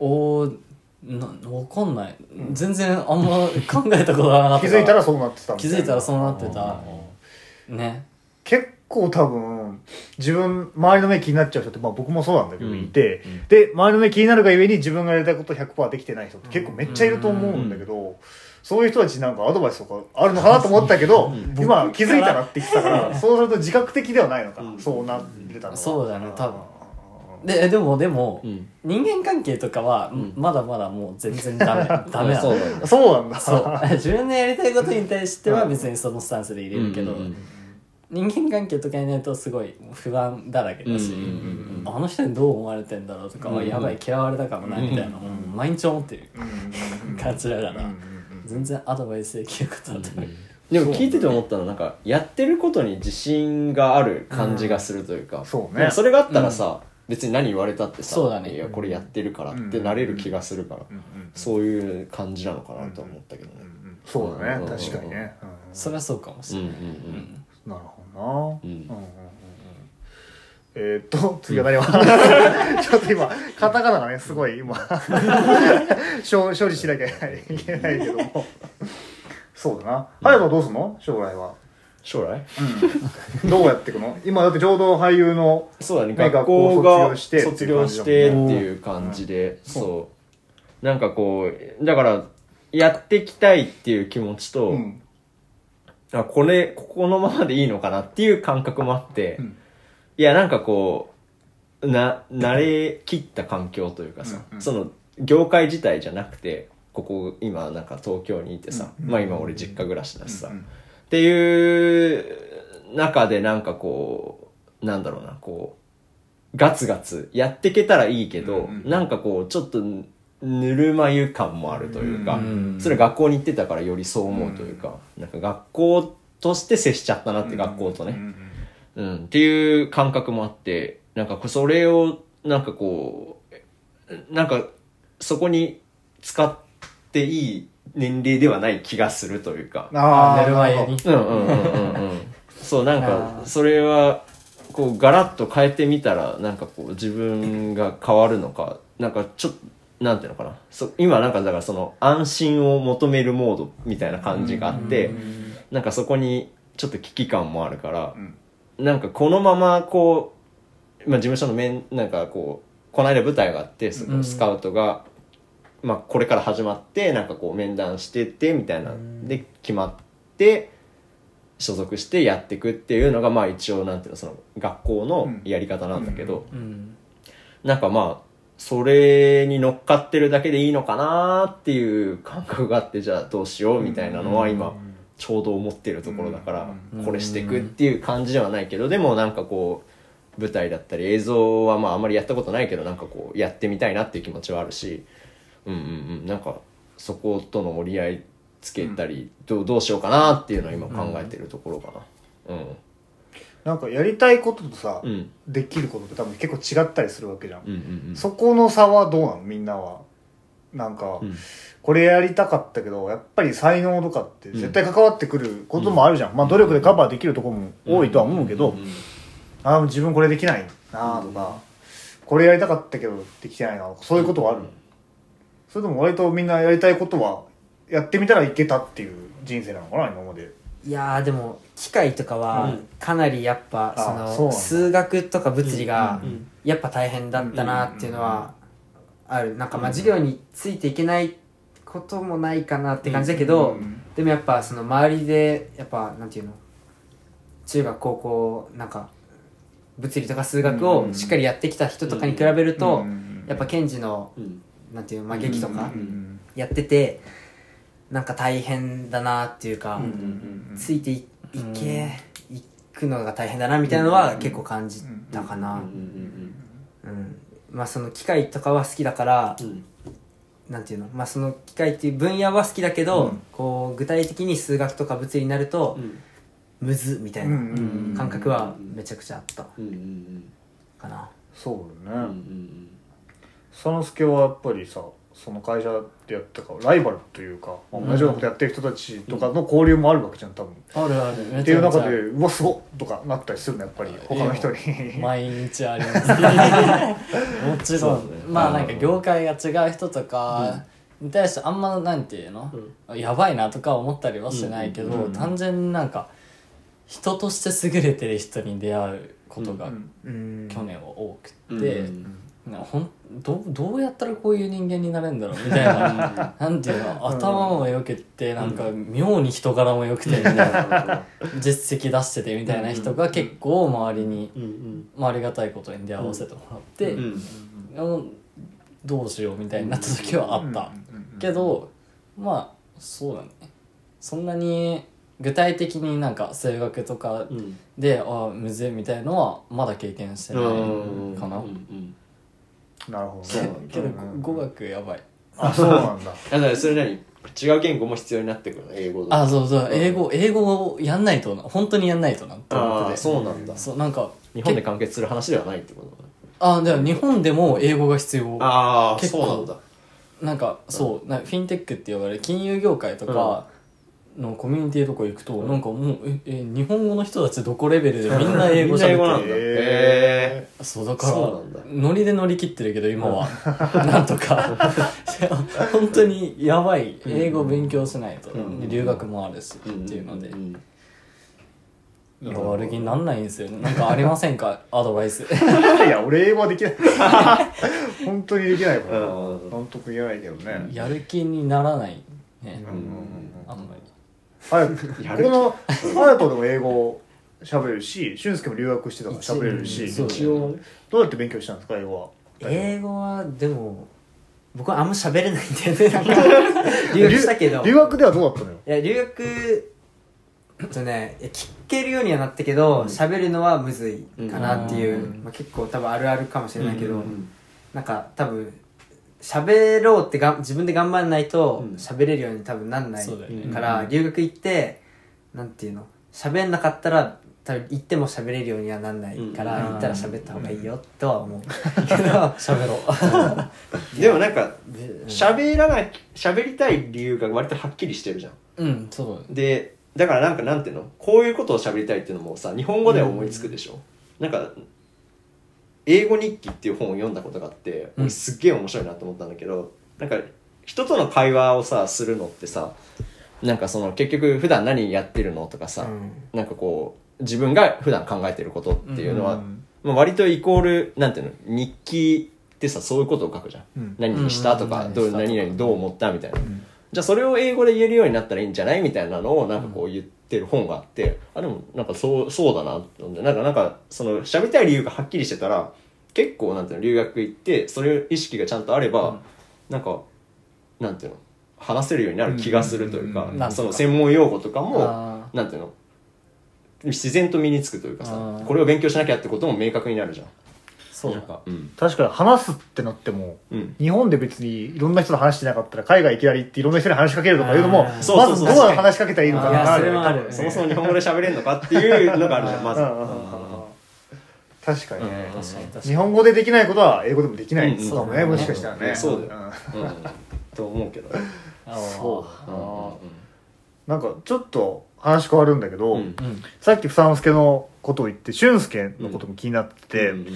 おーなわかんない、全然あんま考えたことがなかった。気づいたらそうなってた気づいたらそうなってた。ね。結構多分自分周りの目気になっちゃう人って、まあ、僕もそうなんだけど、うんいて、で周りの目気になるがゆえに自分がやりたいこと100%できてない人って結構めっちゃいると思うんだけど、そういう人たちになんかアドバイスとかあるのかなと思ったけど、今気づいたらって言ってたから、そうすると自覚的ではないのか、そうなってたのは。そうだね多分。でえでもでも、うん。人間関係とかは、まだまだもう全然ダメ <laughs> ダメなの。そうだね。そうなんだ。そう。<laughs> 自分のやりたいことに対しては別にそのスタンスで入れるけど、うんうんうん人間関係とかになるとすごい不安だらけだし、うんうんうんあの人にどう思われてんだろうとかは、やばい嫌われたかもなみたいな、もう毎日思ってる。感じだから、全然アドバイスできることだと思う、でも聞いてて思ったのはなんかやってることに自信がある感じがするというか、そうね。それがあったらさ、別に何言われたってさそうだね。いやこれやってるからってなれる気がするから、そういう感じなのかなとは思ったけどね、そうだね、うん。確かにね。うん。それはそうかもしうんれない、うんうんなるほどな。うん。うんうんうんうん。えーっと、次は何を？<laughs> ちょっと今、カタカナがね、すごい今、<laughs> 処処理しなきゃいけないけども。そうだな。隼人はどうすんの？将来は。将来？どうやっていくの？今だってちょうど俳優の、そうだね。ね学校が学校卒業して卒業してっていう感じでそう。なんかこうだからやっていきたいっていう気持ちと、うん。あこれここのままでいいのかなっていう感覚もあって、うん。いやなんかこうな慣れきった環境というかさ、うんうん。その業界自体じゃなくてここ今なんか東京にいてさ、うん。まあ今俺実家暮らしだしさ、うんうん。っていう中でなんかこうなんだろうなこうガツガツやっていけたらいいけど、うんうん。なんかこうちょっとぬるま湯感もあるというか、うん。それ学校に行ってたからよりそう思うというか、なんか学校として接しちゃったなって、学校とね、うんうん、っていう感覚もあって、なんかそれを、なんかこう、なんかそこに使っていい年齢ではない気がするというか。ああ、寝る前にうんうんうんうんうん。そう、なんか、それは、こう、ガラッと変えてみたら、なんかこう、自分が変わるのか、なんかちょっと、なんていうのかな。そ今なんか、だからその、安心を求めるモードみたいな感じがあって、なんかそこに、ちょっと危機感もあるから、なんかこのままこう、まあ事務所の面、なんかこう、この間舞台があって、そのスカウトが、まあこれから始まって、なんかこう面談してって、みたいな、で決まって、所属してやっていくっていうのが、まあ一応なんていうの、その学校のやり方なんだけど、うん。なんかまあ、それに乗っかってるだけでいいのかなっていう感覚があって、じゃあどうしようみたいなのは今、ちょうど思ってるところだから、これしていくっていう感じではないけど、でもなんかこう、舞台だったり映像はまああんまりやったことないけど、なんかこう、やってみたいなっていう気持ちはあるし、うんうんうん、なんか、そことの折り合いつけたり、どうどうしようかなっていうのは今考えてるところかな。うん。なんかやりたいこととさ、うん。できることって多分結構違ったりするわけじゃん。うんうんうん。そこの差はどうなの？みんなは。なんか、うんこれやりたかったけど、やっぱり才能とかって絶対関わってくることもあるじゃん。まあ努力でカバーできるところも多いとは思うけど、ああ、自分これできないなとか、これやりたかったけどできてないなとか、そういうことはあるの、それとも割とみんなやりたいことはやってみたらいけたっていう人生なのかな今まで。いやーでも機械とかはかなりやっぱ、あその数学とか物理がうんやっぱ大変だったなっていうのはある。なんかまあ授業についていけないこともないかなって感じだけど、うん。でもやっぱその周りでやっぱなんていうの中学高校なんか物理とか数学をしっかりやってきた人とかに比べると、やっぱケンジのうん。なんていうの、まあ、劇とかうん。やっててなんか大変だなっていうか、ついていいけ、いくのが大変だなみたいなのは結構感じたかな、うんまあその機械とかは好きだから、ん。なんていうの？まあその機械っていう分野は好きだけど、こう具体的に数学とか物理になると、むずみたいな感覚はめちゃくちゃあった。うんうんうん。そかな、うだね。うんうん佐之助はやっぱりさその会社でやったからライバルというか、まあ同じようなことやってる人たちとかの交流もあるわけじゃん多分、あるあるめっていう中でちうわすごっとかなったりするのやっぱり他の人に。毎日あります。<laughs> もちろん、ね。まあなんか業界が違う人とかに対してあんまなんていうの、やばいなとか思ったりはしないけど、単純になんか人として優れてる人に出会うことがうん。去年は多くうんて、うんなほんどどうやったらこういう人間になれるんだろうみたいななんていうの頭も良くってなんか妙に人柄も良くてみたいな実績出しててみたいな人が結構周りに、うん。うん。まあ、ありがたいことに出会わせてもらって、うん。あのどうしようみたいになった時はあった、けどまあそうだね。そんなに具体的になんか数学とかうん。で、ああむずいみたいのはまだ経験してないかな、うん。うん <laughs> なるほどそう。ねけど語学やばい。あそうなんだ。<laughs> だからそれ何？違う言語も必要になってくるの？英語あそうそう。英語英語をやんないとな。本当にやんないとなって思って。てそうなんだ。そうなんか日本で完結する話ではないってことあでも日本でも英語が必要。ああ結構そうなんだ。なんかそうなフィンテックって呼ばれる金融業界とかのコミュニティとか行くと、なんかもうええ日本語の人たちどこレベルでみんな英語みんなんだ喋って。るへそうだからノリで乗り切ってるけど今は。<laughs> なんとか。<laughs> 本当にやばい。英語勉強しないと、うん。で留学もあるし、えっていうので、悪気になんないんですよなんかありませんか？アドバイス。<laughs> いや俺英語はできない。本当にできないから。うん。なんとも言えないけどね。やる気にならないね、うん。あんまりはいやる気。この隼人でも英語喋れるし俊介も留学してたから喋れるし。一応一応。ねどうやって勉強したんですか英語は？英語はでも僕はあんま喋れないんだよね。<laughs> なんか留学したけど。留学ではどうだったのよ？いや留学えっとねいや聞けるようにはなったけど喋、るのはむずいかなっていう、うん。まあ、結構多分あるあるかもしれないけど、うん。なんか多分喋ろうってがん自分で頑張らないとうん。喋れるように多分なんないそうだよね。から、留学行ってなんていうの？喋んなかったら多分行っても喋れるようにはなんないから、うん。行ったら喋った方がいいよとは思う。けど <laughs> 喋ろう。でもなんかで喋らない喋りたい理由が割とはっきりしてるじゃん。うんそうでだからなんかなんていうの？こういうことを喋りたいっていうのもさ日本語では思いつくでしょ、なんか英語日記っていう本を読んだことがあって、うん。俺すっげえ面白いなと思ったんだけどなんか人との会話をさするのってさなんかその結局普段何やってるのとかさ、うん。なんかこう自分が普段考えてることっていうのは、うん。まあ、割とイコールなんていうの日記ってさそういうことを書くじゃん、うん。何にしたとか、うん。どう何々どう思ったみたいな、じゃあそれを英語で言えるようになったらいいんじゃないみたいなのをなんかこう言ってる本があって、あでもなんかそうそうだなって思ってなんかなんかその喋りたい理由がはっきりしてたら結構なんていうの留学行ってそれ意識がちゃんとあれば、なんかなんていうの話せるようになる気がするというか、うん。うん。その専門用語とかもあなんていうの自然と身につくというかさこれを勉強しなきゃってことも明確になるじゃんそう。なんかうん。確かに話すってなってもうん。日本で別にいろんな人と話してなかったら海外いきなり行っていろんな人に話しかけるとかいうのもまずそうそうそう。どう話しかけたらいいのかなそれもある。そもそも日本語で喋れるのかっていうのがあるじゃんまず。確かにね。日本語でできないことは英語でもできないうんかもねうんもしかしたらね。そうだよ。ん。うん。と思うけど。そう。うんなんかちょっと話変わるんだけど、うん。うん。さっき房之助のことを言って俊介のことも気になってて、うん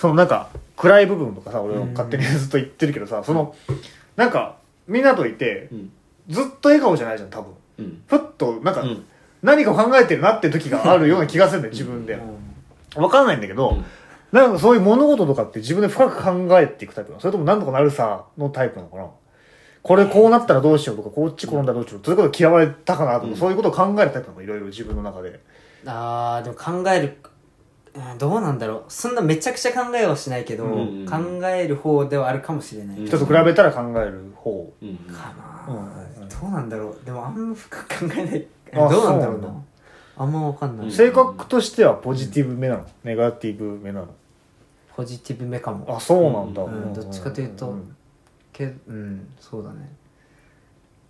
そのなんか暗い部分とかさ俺は勝手にずっと言ってるけどさ、そのなんかみんなといてうん。ずっと笑顔じゃないじゃん多分。うん。ふっとなんかうん。何かを考えてるなって時があるような気がするんだよ自分で。わかんないんだけど、うん。なんかそういう物事とかって自分で深く考えていくタイプなの。それとも何とかなるさのタイプなのかな。これこうなったらどうしようとかこっち転んだらどうしようそういうこと嫌われたかなとか、うん。そういうことを考えるタイプなのかいろいろ自分の中で。あーでも考えるうんどうなんだろう。そんなめちゃくちゃ考えはしないけど、うん考える方ではあるかもしれない、うん。人と比べたら考える方、うんかな、うん。うん。うんどうなんだろう。でもあんま深く考えない。あどうなんだ。ろうなそうな。んだあんまわかんない、うん性格としてはポジティブめなの？ネガティブめなの？ポジティブめかも。あそうなんだ、うん。どっちかというとん。けうんそうだね。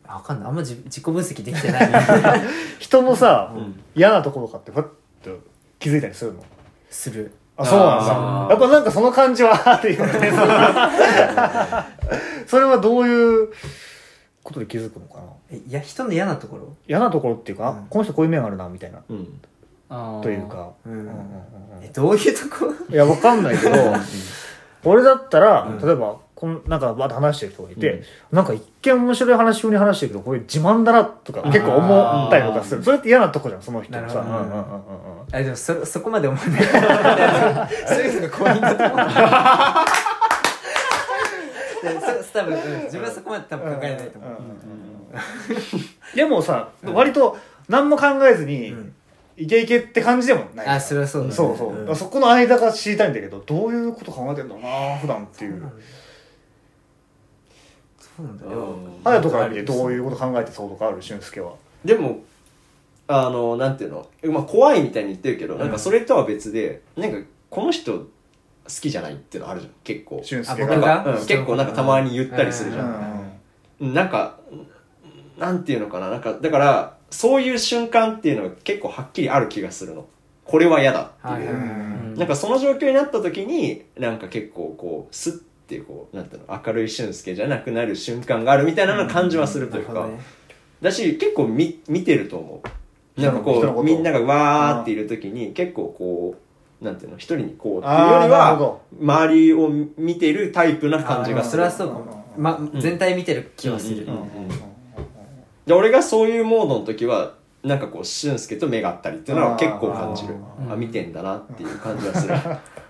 わかんない。あんま自自己分析できてない。<laughs> 人のさ、うん。嫌なところとかってふっと気づいたりするの？する。あそうなんだ。やっぱなんかその感じはあるよね。<laughs> それはどういうことで気づくのかな？えいや人の嫌なところ？嫌なところっていうか、あうん。この人こういう面あるなみたいな。うん。というか、うん。うんうんうんえどういうとこ？ろいやわかんないけど俺だったら、うん。例えばこんなんかバーッと話してる人がいて、なんか一見面白い話風に話してるけどこれ自慢だなとか結構思ったりとかする。それって嫌なとこじゃんその人のさ、なるほど。うんうんうんうんうん。あでもそそこまで思わない。<laughs> そういうのが怖いんだと思う多分、うん。自分はそこまで多分考えないと思う。でもさ、割と何も考えずに、うん。イケイケって感じでもないあ、それはそうだね。そうそう、そこの間が知りたいんだけどどういうこと考えてんだろうな普段っていうそうなんだよ。隼人から見てどういうこと考えてそうとかある俊介は。でもあのなんていうの、まあ、怖いみたいに言ってるけど、なんかそれとは別でなんかこの人好きじゃないっていうのあるじゃん。結構。俊介あなんがか、うん結構なんかたまに言ったりするじゃん、うん。なんかなんていうのかな？なんかだからそういう瞬間っていうのは結構はっきりある気がするの。これは嫌だっていう、はいはいはいうん。なんかその状況になった時になんか結構こうスッてこうなんていうの明るい俊介じゃなくなる瞬間があるみたいなの感じはするというか、だし結構見見てると思う。なんかこうみんながわーっている時に結構こうなんていうの一人にこうっていうよりは周りを見てるタイプな感じがする。あそれはそうかも。ま、全体見てる気はする。うんうんで俺がそういうモードの時はなんかこう俊介と目が合ったりっていうのは結構感じる。あ見てんだなっていう感じがする <laughs>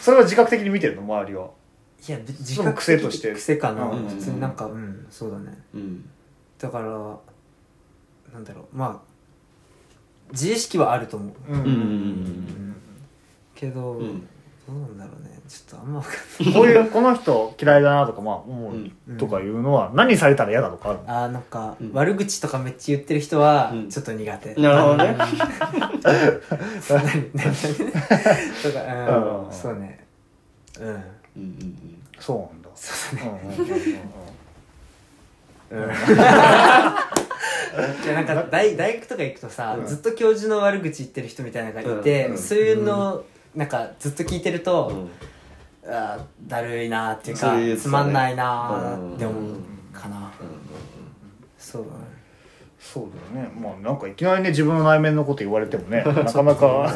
それは自覚的に見てるの周りは。いや、自その癖として。癖かな。うん普通になんか、うん、そうだね。うん。だから、なんだろう、まあ、自意識はあると思う。うんうん。うん。けど、うんどうなんだろうね。ちょっとあんまわかんない。こういうこの人嫌いだなとかまあ思うん。うとかいうのは何されたら嫌だとかあるの？あーなんか、うん。悪口とかめっちゃ言ってる人はうん。ちょっと苦手、なるほどね。とかうんうんそうねうんうんうんそうなんだそううんうんうんうんいやなんか大大学とか行くとさ、ずっと教授の悪口言ってる人みたいなのがいて、うんうんそういうのなんかずっと聞いてると、うん。あーだるいなっていうかね。つまんないなーって思うかな、うん。そうだね。そうだよね。まあなんかいきなりね自分の内面のこと言われてもね <laughs> なかなか。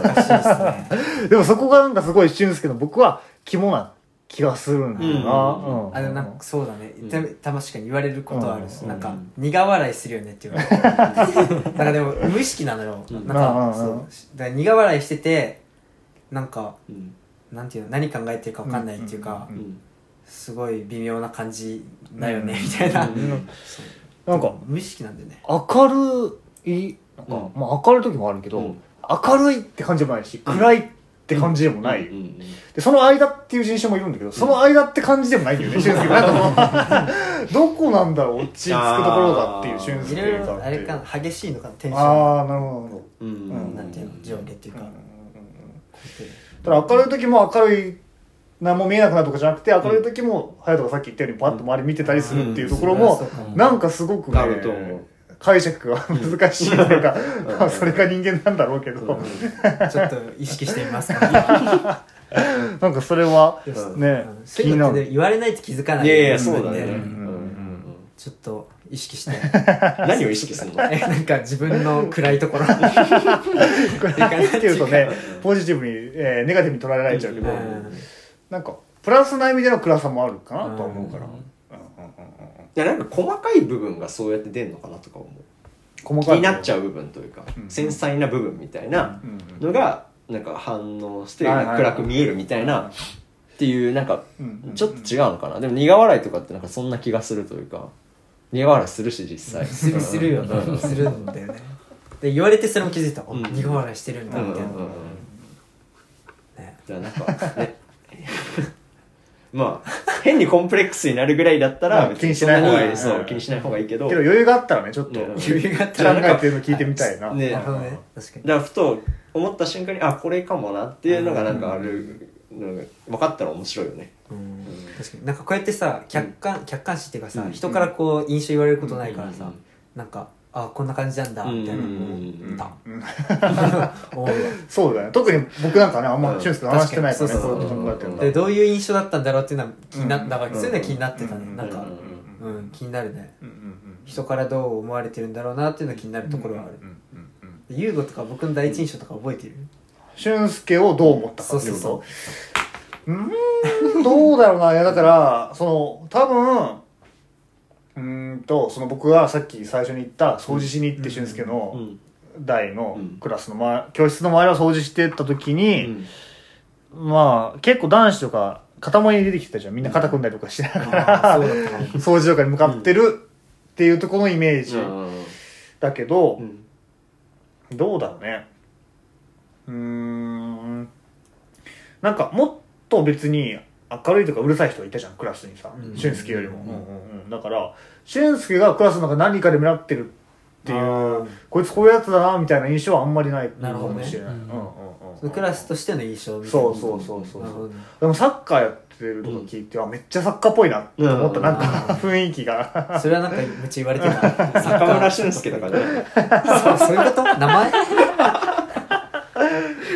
ねでもそこがなんかすごい俊介の僕は肝な気がするんだよな、うん。うん。あのなんかそうだね、たた確かに言われることはあるし、うん。なんか苦笑いするよねって言われるなんかでも無意識なのよ、うん。なんか、うん。そう。だから苦笑いしててなんかうん。なんていうの何考えてるか分かんないっていうか、うん。うん。すごい微妙な感じだよね、みたいな、うん。なんか無意識なんだよね。明るいなんか、うん。まあ明るい時もあるけど、うん。明るいって感じでもないし暗いって感じでもない、うん。うん。でその間っていう人種もいるんだけどその間って感じでもないんだよね <laughs> 俊介なん。どこなんだろう落ち着くところがっていう俊い介がってろあれかな激しいのかなテンション。ああなるほど。なるほうん。うんなんていうの上下っていうか、どただ明るい時も明るい何も見えなくなるとかじゃなくて明るい時も隼人がさっき言ったようにパッと周り見てたりするっていうところうん。も。なんかすごくねあると。思う解釈が難しいというかまあそれが人間なんだろうけど。ちょっと意識してみますか <laughs> なんかそれはうん。ね気になるいうのって言われないと気づかない。いやいやそうだね。うん。うん。うん。ちょっと意識して。<laughs> 何を意識するの？えなんか自分の暗いところ。<laughs> これっていうとね <laughs> ポジティブに、えーネガティブに捉えられちゃうけど、うん。なんかプラスな意味での暗さもあるかなとは思うから、うん。うんうんうんいやなんか細かい部分がそうやって出んのかなとか思う。細かい気になっちゃう部分というか、うん。繊細な部分みたいなうんのがなんか反応して暗く見えるみたいなっていうなんかうん。ちょっと違うのかな。でも苦笑いとかってなんかそんな気がするというか苦笑いするし実際。するするよね。うん。するんだよね。で言われてそれも気づいた、おうん。苦笑いしてるんだみたいな、ね。じゃあなんかね。<laughs> まあ変にコンプレックスになるぐらいだったまあら気にしない方がいい。そう気にしない方がいいけど。けど余裕があったらねちょっと、ね余裕があった考らえてるの聞いてみたいな、ね。確かに。だからふと思った瞬間にあこれかもなっていうのがなんかある分かったら面白いよね。うん。確かに。なんかこうやってさ客観、客観視っていうかさ、うん。人からこう印象言われることないからさ、うん。なんかあこんな感じなんだみたいなうん。思った、うん。思うわそうだね。特に僕なんかねあんまうん俊介と話してないからねどういう印象だったんだろうっていうのは気になった、うん。そういうのは気になってたね、うん。なんか、ううんん気になるね。うんうんうん人からどう思われてるんだろうなっていうのは気になるところはある。うん。うん。うん。で優吾とか僕の第一印象とか覚えてる？俊介をどう思ったかっていうそうとうーんどうだろうな。いやだからその多分うーんとその僕がさっき最初に言った掃除しに行って俊介うのん代のうん。クラスの前教室の周りを掃除してった時うに、ん。まあ結構男子とか塊に出てきてたじゃん。みんな肩組んだりとかしながら <laughs> 掃除とかに向かってるっていうところのイメージうん。だけど、うん。どうだろうねうーん。なんかもっと別に明るいとかうるさい人がいたじゃんクラスにさうん。俊介よりも、うん。うんうんうん。だから俊介がクラスの中で何かで目立ってるっていあうー。こいつこういうやつだなみたいな印象はあんまりないかなるほどね。もしれない、うんうん。うん。クラスとしての印象みたいな。そうそうそうそうなるほどねでもサッカーやってるとか聞いて、あめっちゃサッカーっぽいなって思った、うん。なんか雰囲気が。それはなんかめっちゃ言われてた中 <laughs> 村俊輔とかね。<laughs> そうそういうこと？名前？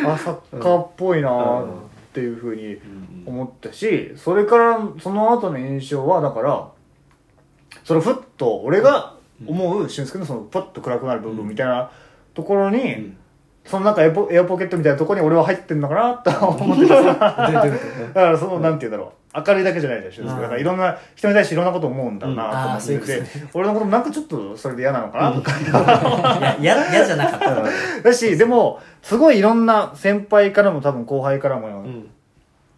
あサッカーっぽいなっていうふうに思ったしそれからその後の印象はだからそのふっと俺が思う俊介のそのパッと暗くなる部分みたいなところに、んそのなんかエアポエアポケットみたいなところに俺は入ってんのかなと思ってた。だからそのなんて言うんだろう。明るいだけじゃないじゃん俊介だからいろんな人に対していろんなこと思うんだなと思ってうんあーそういうて、俺のこともなんかちょっとそれで嫌なのかなとか、嫌嫌じゃなかった。だしでもすごいいろんな先輩からも多分後輩からも、うん。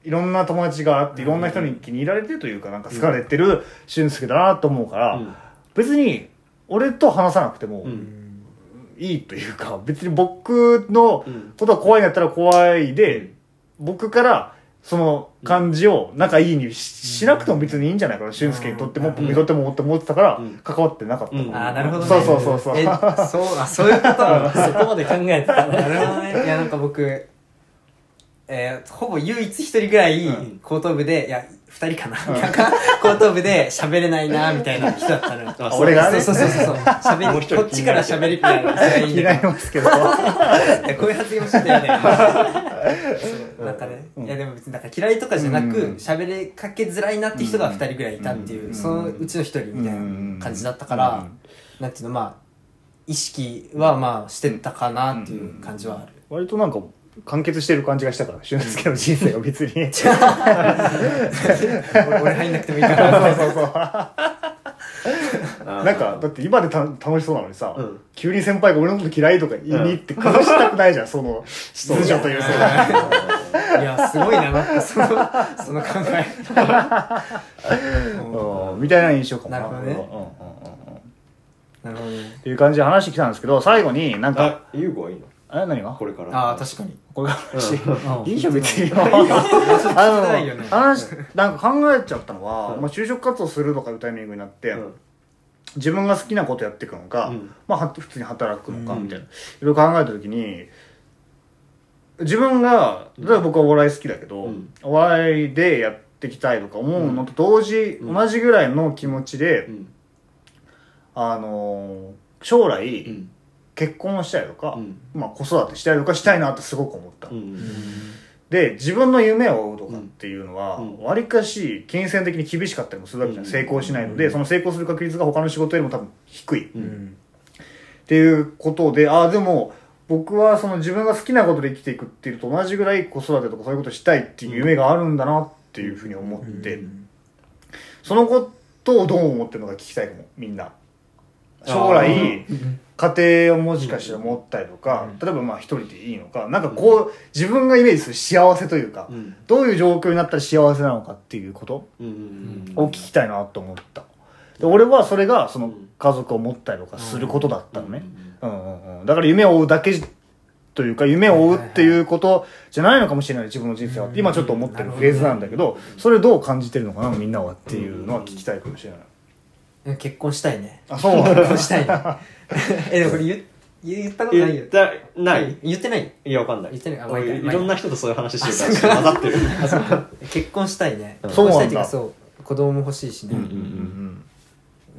いろんな友達があっていろんな人に気に入られてるというかなんか好かれてる俊介だなと思うから、うん。別に俺と話さなくてもうんいいというか別に僕のうん。ことが怖いんだったら怖いで僕からその感じを仲いいにししなくても別にいいんじゃないかな俊介にとっても僕にとってもって思ってたからうん。関わってなかった、うん。ああなるほどね。そうそうそうそう。えそうあそういうことそこまで考えてたね <laughs> なるほどね。いやなんか僕えー、ほぼ唯一一人ぐらいうん。高等部で、いや二人かな、なんか高等部で喋れないなみたいな人だったの。<laughs> 俺が？ねそうそうそうそう。喋りこっちから喋りみたいな人がいいますけど。<laughs> いやこういう発言もしてたよね。そうなんかね、いやでも別になんか嫌いとかじゃなくうん。喋、りかけづらいなって人が二人ぐらいいたっていう、うん。そのうちの一人みたいな感じだったから、うん。なんていうのまあ意識はまあしてたかなっていう感じはある、割となん。か完結してる感なから俊介の人生が別に。<laughs> 俺俺入んなくてもいいから。そうそうそうなんかだって今でた楽しそうなのにさ、うん。急に先輩が俺のこと嫌いとか言いに行って崩したくないじゃんその秩序というかいやすごいななんかそのその考え。<laughs> うんみたいな印象かもなるほどね。うんうんうんうん。なるほどね。っていう感じで話来たんですけど最後になんかあ優吾はいいの？あれ何が？これから。ああ確かに。これが話うん。<laughs> いいじゃん別に聞きたいよね。あの話なんか考えちゃったのは、まあ、就職活動するとかいうタイミングになって、うん。自分が好きなことやっていくのか、うん。まあは普通に働くのかうん。みたいな。いろいろ考えた時に自分が例えば僕はお笑い好きだけど、うん。お笑いでやっていきたいとか思うのと同時、うん。同じぐらいの気持ちで、うん。あのー将来、うん結婚したりとか、うん。まあ、子育てしたりとかしたいなってすごく思った、うん。で自分の夢を追うとかっていうのはうん。わり、かし金銭的に厳しかったりもするわけじゃん、うん。成功しないので、その成功する確率が他の仕事よりも多分低い、っていうことでああでも僕はその自分が好きなことで生きていくっていうのと同じぐらい子育てとかそういうことしたいっていう夢があるんだなっていうふうに思って、そのことをどう思ってるのか聞きたいかもみんな。将来家庭をもしかしたら持ったりとか、例えばまあ一人でいいのかなんかこう自分がイメージする幸せというか、うん。どういう状況になったら幸せなのかっていうことうんを聞きたいなと思った。で俺はそれがその家族を持ったりとかすることだったのね、うん。うんうん、だから夢を追うだけというか夢を追うっていうことじゃないのかもしれない。自分の人生は。って今ちょっと思ってるフェーズなんだけどそれどう感じてるのかなみんなはっていうのは聞きたいかもしれない。結婚したいね。あそう。<laughs> 結婚したいね <laughs> えでもこれ言言ったことないよ。言ったない。言ってない？いやわかんない。言ってない。あまあ俺いいいやろんな人とそういう話してるからちょっと混ざってる。あそう結婚したいね。うなん。だ婚したいっていうかそう子供も欲しいしね。うん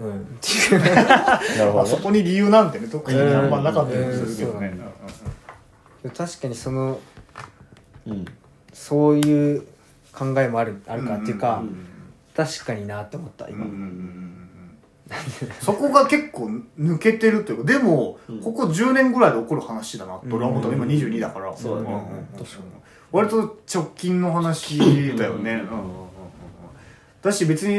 うんうん。っていううんまあそこに理由なんてね特にあんまなかったりするけどね。うん確かにそのうん。そういう考えもあるあるかっていうか、うん。確かになって思った今、うんうんうんうん <laughs> そこが結構抜けてるというかでも、うん。ここ10年ぐらいで起こる話だなって俺は思った、うん今22だから。そうだね。んんん割と直近の話だよね、うん。うんうんうんだし別に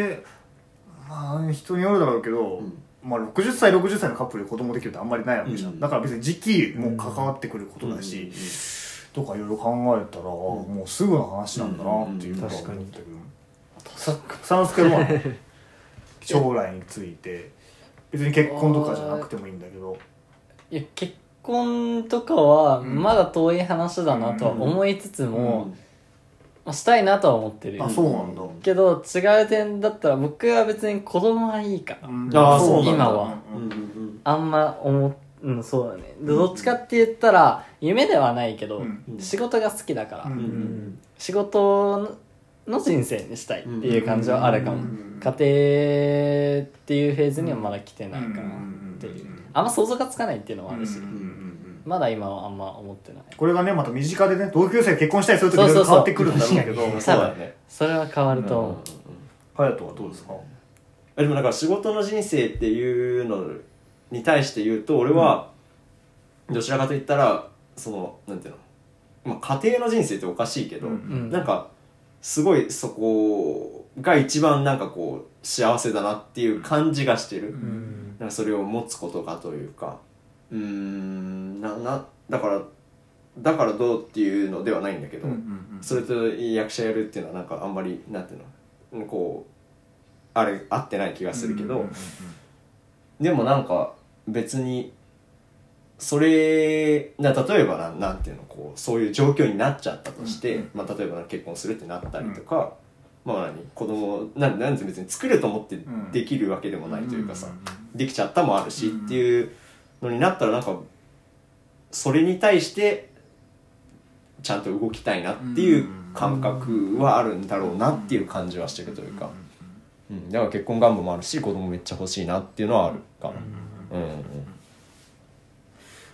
まあ人によるだろうけど、ん。まあ、60歳60歳のカップルで子供できるってあんまりないわけじゃん、うん。だから別に時期も関わってくることだし、とかいろいろ考えたら、もうすぐの話なんだなっていうのは思ってる、さ草之助は？将来について。別に結婚とかじゃなくてもいいんだけど。いや結婚とかはまだ遠い話だなとは思いつつも、まあ、したいなとは思ってる。よあそうなんだ。けど違う点だったら僕は別に子供はいいから、うん。あーそうなんだ。今は。うんうんうん。あんま思っうんそうだね。でどっちかって言ったら夢ではないけど、うん。仕事が好きだから、うんうん。仕事の人生にしたいっていう感じはあるかも、うん家庭っていうフェーズにはまだ来てないかなっていう。あんま想像がつかないっていうのもあるし、まだ今はあんま思ってない。これがねまた身近でね同級生が結婚したりするときいろいろ変わってくるんだろうけどそうだよね。それは変わると思う、隼人はどうですか？でもなんか仕事の人生っていうのに対して言うと俺はどちらかといったらそのなんていうの、まあ、家庭の人生っておかしいけど、うん。うん。なんかすごいそこが一番なんかこう幸せだなっていう感じがしてる、うん。なんかそれを持つことがというか。うーんななだからだからどうっていうのではないんだけど、それと役者やるっていうのはなんかあんまりなんていうのこうあれ合ってない気がするけど、でもなんか別にそれな例えばななんていうのこうそういう状況になっちゃったとして、うんまあ、例えば結婚するってなったりとか、まあ何子供なんなんて別に作ると思ってんできるわけでもないというかさ、うんできちゃったもあるしうんっていうのになったらなんかそれに対してちゃんと動きたいなっていう感覚はあるんだろうなっていう感じはしてるというか、うん、だから結婚願望もあるし子供めっちゃ欲しいなっていうのはあるかな。うんうん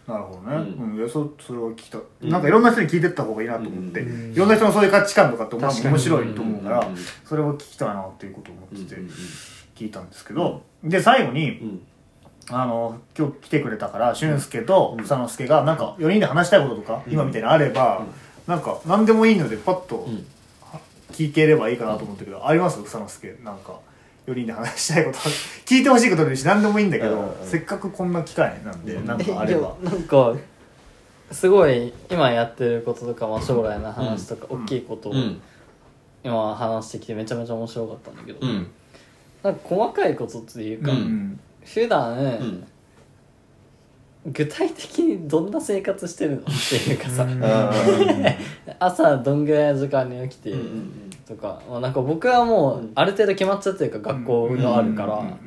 なるほどね、ううん。いやそそれは聞きた、うん。なんかいろんな人に聞いてった方がいいなと思って、うん。いろんな人のそういう価値観とかって面白いと思うから、それを聞きたいなっていうことを思っててうん聞いたんですけど、で最後にうん。あの今日来てくれたから俊介とうん。草之助がなんか4人で話したいこととか、うん。今みたいにあれば、なんか何でもいいのでパッとうん。聞ければいいかなと思ったけど、あります？草之助なんか4人で話したいこと聞いてほしいことでもいいし何でもいいんだけど、うんせっかくこんな機会なんで、なんかあえいやれば。なんかすごい今やってることとか、まあ、将来の話とか、うん。大きいことをうん。今話してきてめちゃめちゃ面白かったんだけど、うん。なんか細かいことっていうか、うん。うん普段、うん。具体的にどんな生活してるのっていうかさ、うん。<laughs> 朝どんぐらいの時間に起きてうんとか、まあ、なんか僕はもうある程度決まっちゃってるから学校があるから、ま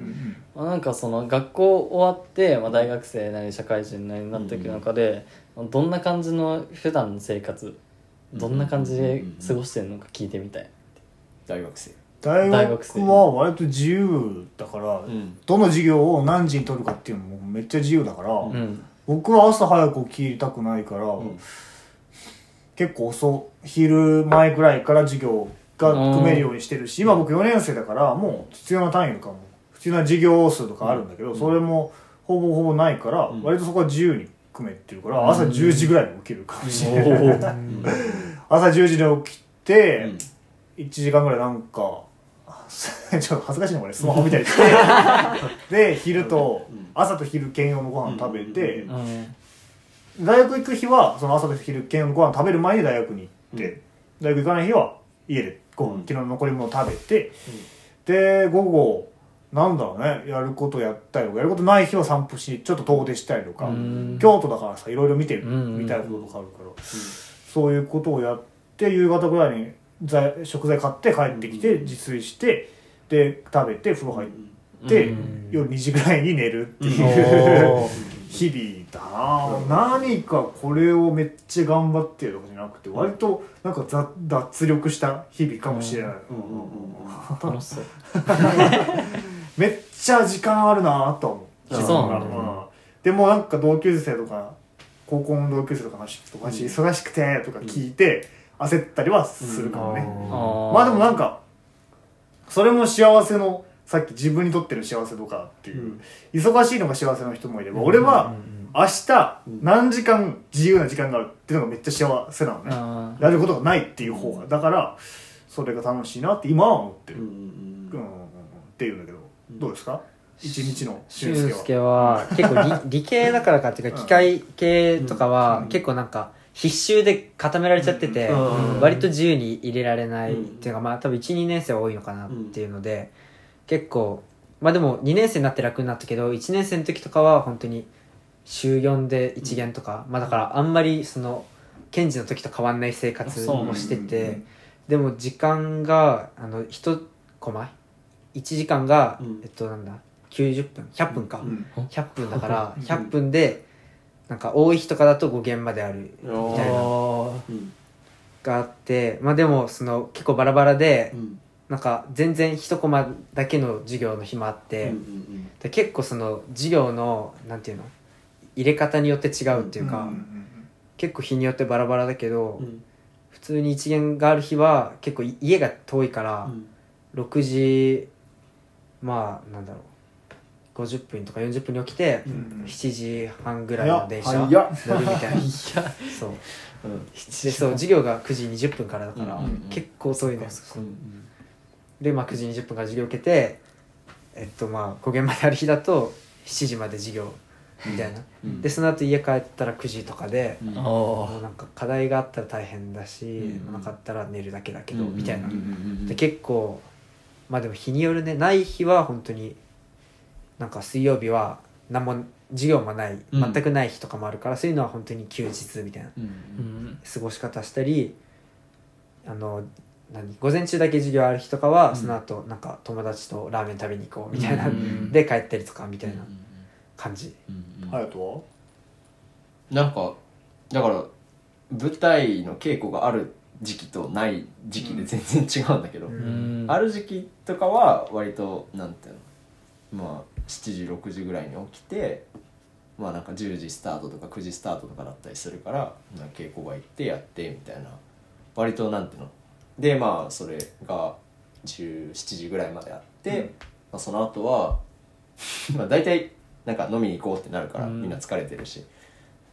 あなんかその学校終わって、まあ、大学生なり社会人なりになっていく中で、どんな感じの普段の生活どんな感じで過ごしてるのか聞いてみたい、大学生。大大学は割と自由だから、ん。どの授業を何時に取るかっていうのもめっちゃ自由だから、うん。僕は朝早く起きたくないから、ん。結構遅昼前ぐらいから授業が組めるようにしてるし、今僕4年生だからもう必要な単位とかも必要な授業数とかあるんだけど、それもほぼほぼないから、ん。割とそこは自由に組めてるから朝10時ぐらいに起きるかもしれない、<laughs> 朝10時に起きて、1時間ぐらいなんか <laughs> ちょっと恥ずかしいのこれスマホ見たりして <laughs> で昼と朝と昼兼用のご飯食べて、うん。大学行く日はその朝と昼兼用のご飯食べる前に大学に行って、大学行かない日は家で昨日の残り物食べて、で午後なんだろうねやることやったりとかやることない日は散歩しちょっと遠出したりとか、うん。京都だからさいろいろ見てうんみたいなこととかあるから、そういうことをやって夕方ぐらいに材食材買って帰ってきて自炊してで食べて風呂入って、うん。夜2時ぐらいに寝るっていう、<laughs> 日々だな、何かこれをめっちゃ頑張ってるとかじゃなくて割となんかざ脱力した日々かもしれない、楽しそう。<laughs> めっちゃ時間あるなと思う。あそうなんだ。ん。でもなんか同級生とか高校の同級生とかの話忙しくてとか聞いて焦ったりはするかもね、まあでもなんかそれも幸せのさっき自分にとってる幸せとかっていう、忙しいのが幸せの人もいれば、俺は明日何時間自由な時間があるっていうのがめっちゃ幸せなのね、やることがないっていう方が。だからそれが楽しいなって今は思ってる、うんっていうんだけどどうですか？一日の俊介は。俊介は。結構理理系だからかっていうか機械系とかは結構なんか必修で固められちゃってて、うん。割と自由に入れられない、うんっていうかまあ多分12年生は多いのかなっていうので、結構まあでも2年生になって楽になったけど1年生の時とかは本当に週4で1限とか、まあだからあんまりその検事の時と変わんない生活をしてて、でも時間があの1コマ1時間が、うん。えっとなんだ90分100分か、うん。100分だから100分でなんか多い日とかだと5限まであるみたいな。うんがあってまあでもその結構バラバラでうんなんか全然一コマだけの授業の日もあって、うんうんで結構その授業のなんていうの入れ方によって違うっていうか、ん結構日によってバラバラだけど、うん。普通に一限がある日は結構い家が遠いから、6時まあなんだろう50分とか40分に起きて、うん7時半ぐらいの電車乗るみたいな。<laughs> そう。うん。でそう授業が9時20分からだから、うんうんうん。結構遅いのようんで、まあ、9時20分から授業受けてえっとまあ5限まである日だと7時まで授業みたいな、うん。でその後家帰ったら9時とかで、うん。もうなんか課題があったら大変だし、うん。なかったら寝るだけだけど、みたいな、で結構まあでも日によるねない日は本当になんか水曜日は何も授業もない、うん。全くない日とかもあるからそういうのは本当に休日みたいな過ごし方したりあの何午前中だけ授業ある日とかは、うん。その後なんか友達とラーメン食べに行こうみたいな、うん。<laughs> で帰ったりとかみたいな感じ、うん。うん隼人は？なんかだから舞台の稽古がある時期とない時期で全然違うんだけど、うん。ある時期とかは割となんていうの？まあ7時6時ぐらいに起きてまあなんか10時スタートとか9時スタートとかだったりするから、まあ、稽古場行ってやってみたいな。割となんていうの？でまあそれが17時ぐらいまであって、まあ、その後は <laughs> まあ大体なんか飲みに行こうってなるから、うん。みんな疲れてるし。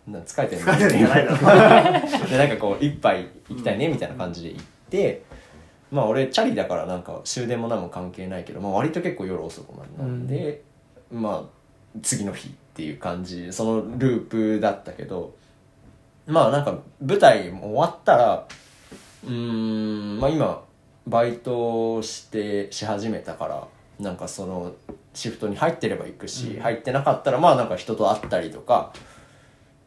な疲れてるんじゃないだろ <laughs> でなんかこう一杯行きたいねみたいな感じで行って、まあ俺チャリだからなんか終電も何も関係ないけど、まあ、割と結構夜遅くまでなんで、まあ次の日っていう感じそのループだったけどまあなんか舞台も終わったらうーん。まあ今バイトしてし始めたからなんかそのシフトに入ってれば行くし、入ってなかったらまあなんか人と会ったりとか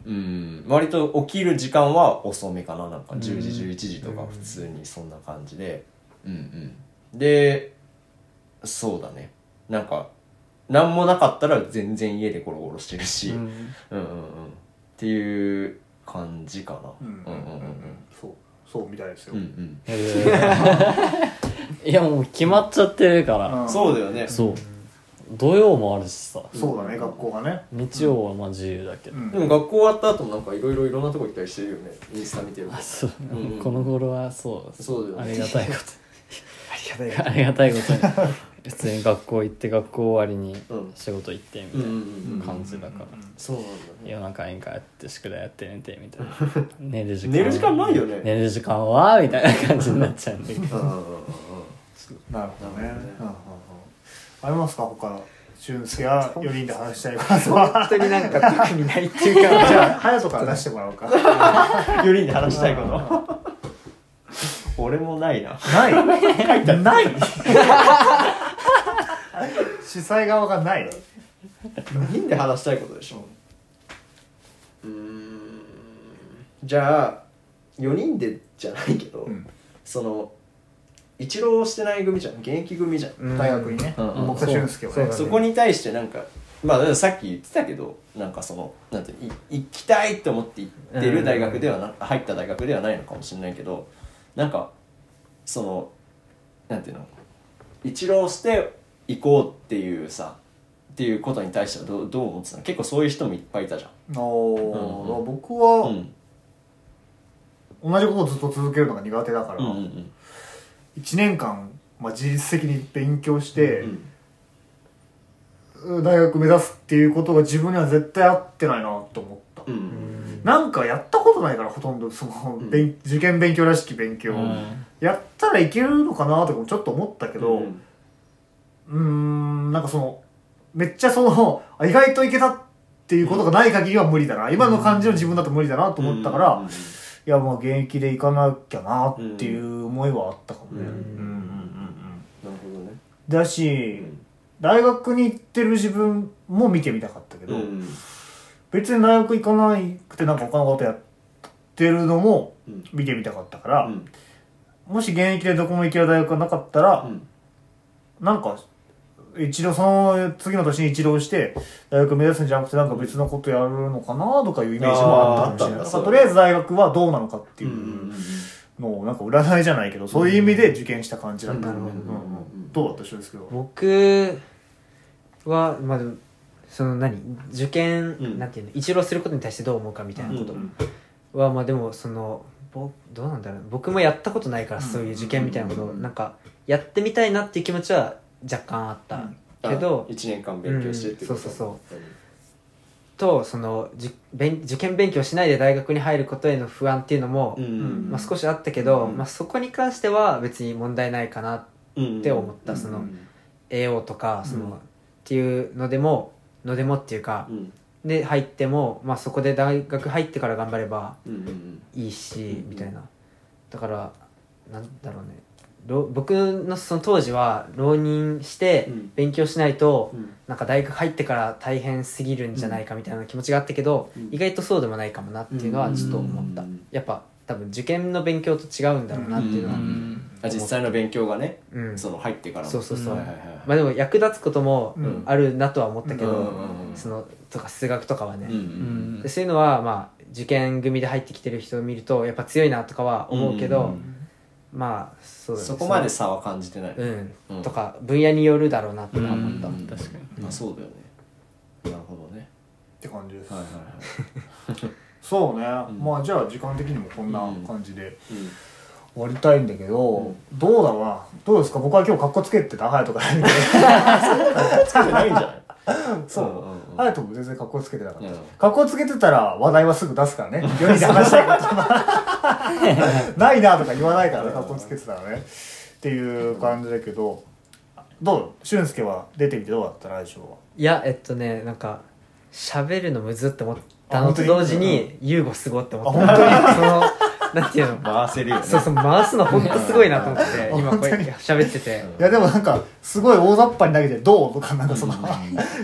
うん。割と起きる時間は遅めかななんか10時11時とか普通にそんな感じで。うん。うんでそうだね。なんか何もなかったら全然家でゴロゴロしてるし、うん、うんうんうん。っていう感じかな。うんうんうんうん。そうそうみたいですよ。うんうん。いやもう決まっちゃってるから、うん。そうだよね。そう。土曜もあるしさ。そうだね学校がね。日曜はまあ自由だけど、うん。でも学校終わった後もなんかいろいろいろんなとこ行ったりしてるよね。インスタ見てるとあそう、うんこの頃はそう。そうだよね。ありがたいこありがたいとありがたいことに。普通に学校行って学校終わりにうん。仕事行ってうみたいな感じだから、そうなんだね。夜中に帰って宿題やって寝てみたいな。寝る時間。寝る時間ないよね。寝る時間はみたいな感じになっちゃうんだけどうんうんうんうんなるほどね。なるほどね。うんうんうん。ありますか？他俊介や4人で話したいことは。本当になんか特にないっていうかじゃあ <laughs> 隼人から出してもらおうか。<laughs> 4人で話したいこと俺もないな。ない？ない？<laughs> 主催側がない？4人で話したいことでしょう？ーん。じゃあ4人でじゃないけど、うん。その一浪してない組じゃん。現役組じゃん、大学にね。うん。僕と俊介はね。そこに対してなんかまあさっき言ってたけどなんかそのなんてい行きたいと思って行ってる大学ではな、入った大学ではないのかもしれないけどなんかそのなんていうの？一浪して行こうっていうさっていうことに対してはどうどう思ってたの？結構そういう人もいっぱいいたじゃん。おーうんうん僕はうん。同じことをずっと続けるのが苦手だから、うんうん1年間、まあ、自律的に勉強してう、ん大学目指すっていうことが自分には絶対合ってないなと思った、うんなんかやったことないからほとんどその、ん。勉受験勉強らしき勉強、やったらいけるのかなとかもちょっと思ったけど、うん。なんかそのめっちゃそのあ <laughs> 意外といけたっていうことがない限りは無理だな。今の感じの自分だと無理だなと思ったから、いやもう現役で行かなきゃなっていう思いはあったかもね、うん。うんうんうんうん。なるほどね。だし、大学に行ってる自分も見てみたかったけど、うん別に大学行かなくてなんか他のことやってるのもうん。見てみたかったから、うん。もし現役でどこも行ける大学がなかったら、うん。なんか一浪その次の年に一浪して大学目指すんじゃなくてなんか別のことやるのかなとかいうイメージもあったかもしれない。とりあえず大学はどうなのかっていうのをなんか占いじゃないけどそういう意味で受験した感じだった、うん。うん。うん。うん。どうだった人ですけど僕はまあその何？受験、うん。なんていうの？一浪することに対してどう思うかみたいなこと。うんは、まあでもそのぼどうなんだろう。僕もやったことないから、そういう受験みたいなこと。をなんかやってみたいなっていう気持ちは若干あった、けどあ1年間勉強してってこと。うんそうそうとそのじ勉受験勉強しないで大学に入ることへの不安っていうのも、うん。うんまあ、少しあったけど、うん。まあ、そこに関しては別に問題ないかなうんって思った、その AO とかその、っていうのでものでもっていうかう、ん。で入っても、まあ、そこで大学入ってから頑張ればいいし、みたいな。だからなんだろうね。ろ僕のその当時は浪人してうん。勉強しないと、うん。なんか大学入ってから大変すぎるんじゃないかみたいな気持ちがあったけど、うん。意外とそうでもないかもなっていうのはちょっと思った、うん。やっぱ多分受験の勉強と違うんだろうなっていうのは、うんあ実際の勉強がねうん。その入ってからの。そうそうそう。はいはいはいまあでも役立つこともうん。あるなとは思ったけど、そのとか数学とかはね、うんうんでそういうのはまあ受験組で入ってきてる人を見るとやっぱ強いなとかは思うけど、うんまあそうだね。そこまで差は感じてない。うん、うん。とか分野によるだろうなってのは思った、うん確かにまあそうだよね。なるほどね。って感じです、はいはいはい <laughs> そうね、ん。まあじゃあ時間的にもこんな感じでうん。終わりたいんだけど、どうだろうな。どうですか？僕は今日カッコつけてた隼人から見てつけてないんじゃない？<laughs> そう。うんうんうん。隼人も全然カッコつけてなかった。うん。カッコつけてたら話題はすぐ出すからね。4人で話したいこと <laughs> ないなとか言わないからねカッコつけてたらね。っていう感じだけど。どう？俊介は出てみてどうだった？来週は。いやえっとねなんか喋るのむずって思ったのと同時に優吾すごって思った。そのなんていうの？回せるよね。そうそう回すの本当すごいなと思ってうん今こうやって喋ってて。いやでもなんかすごい大雑把に投げて「どう?」とかなんかその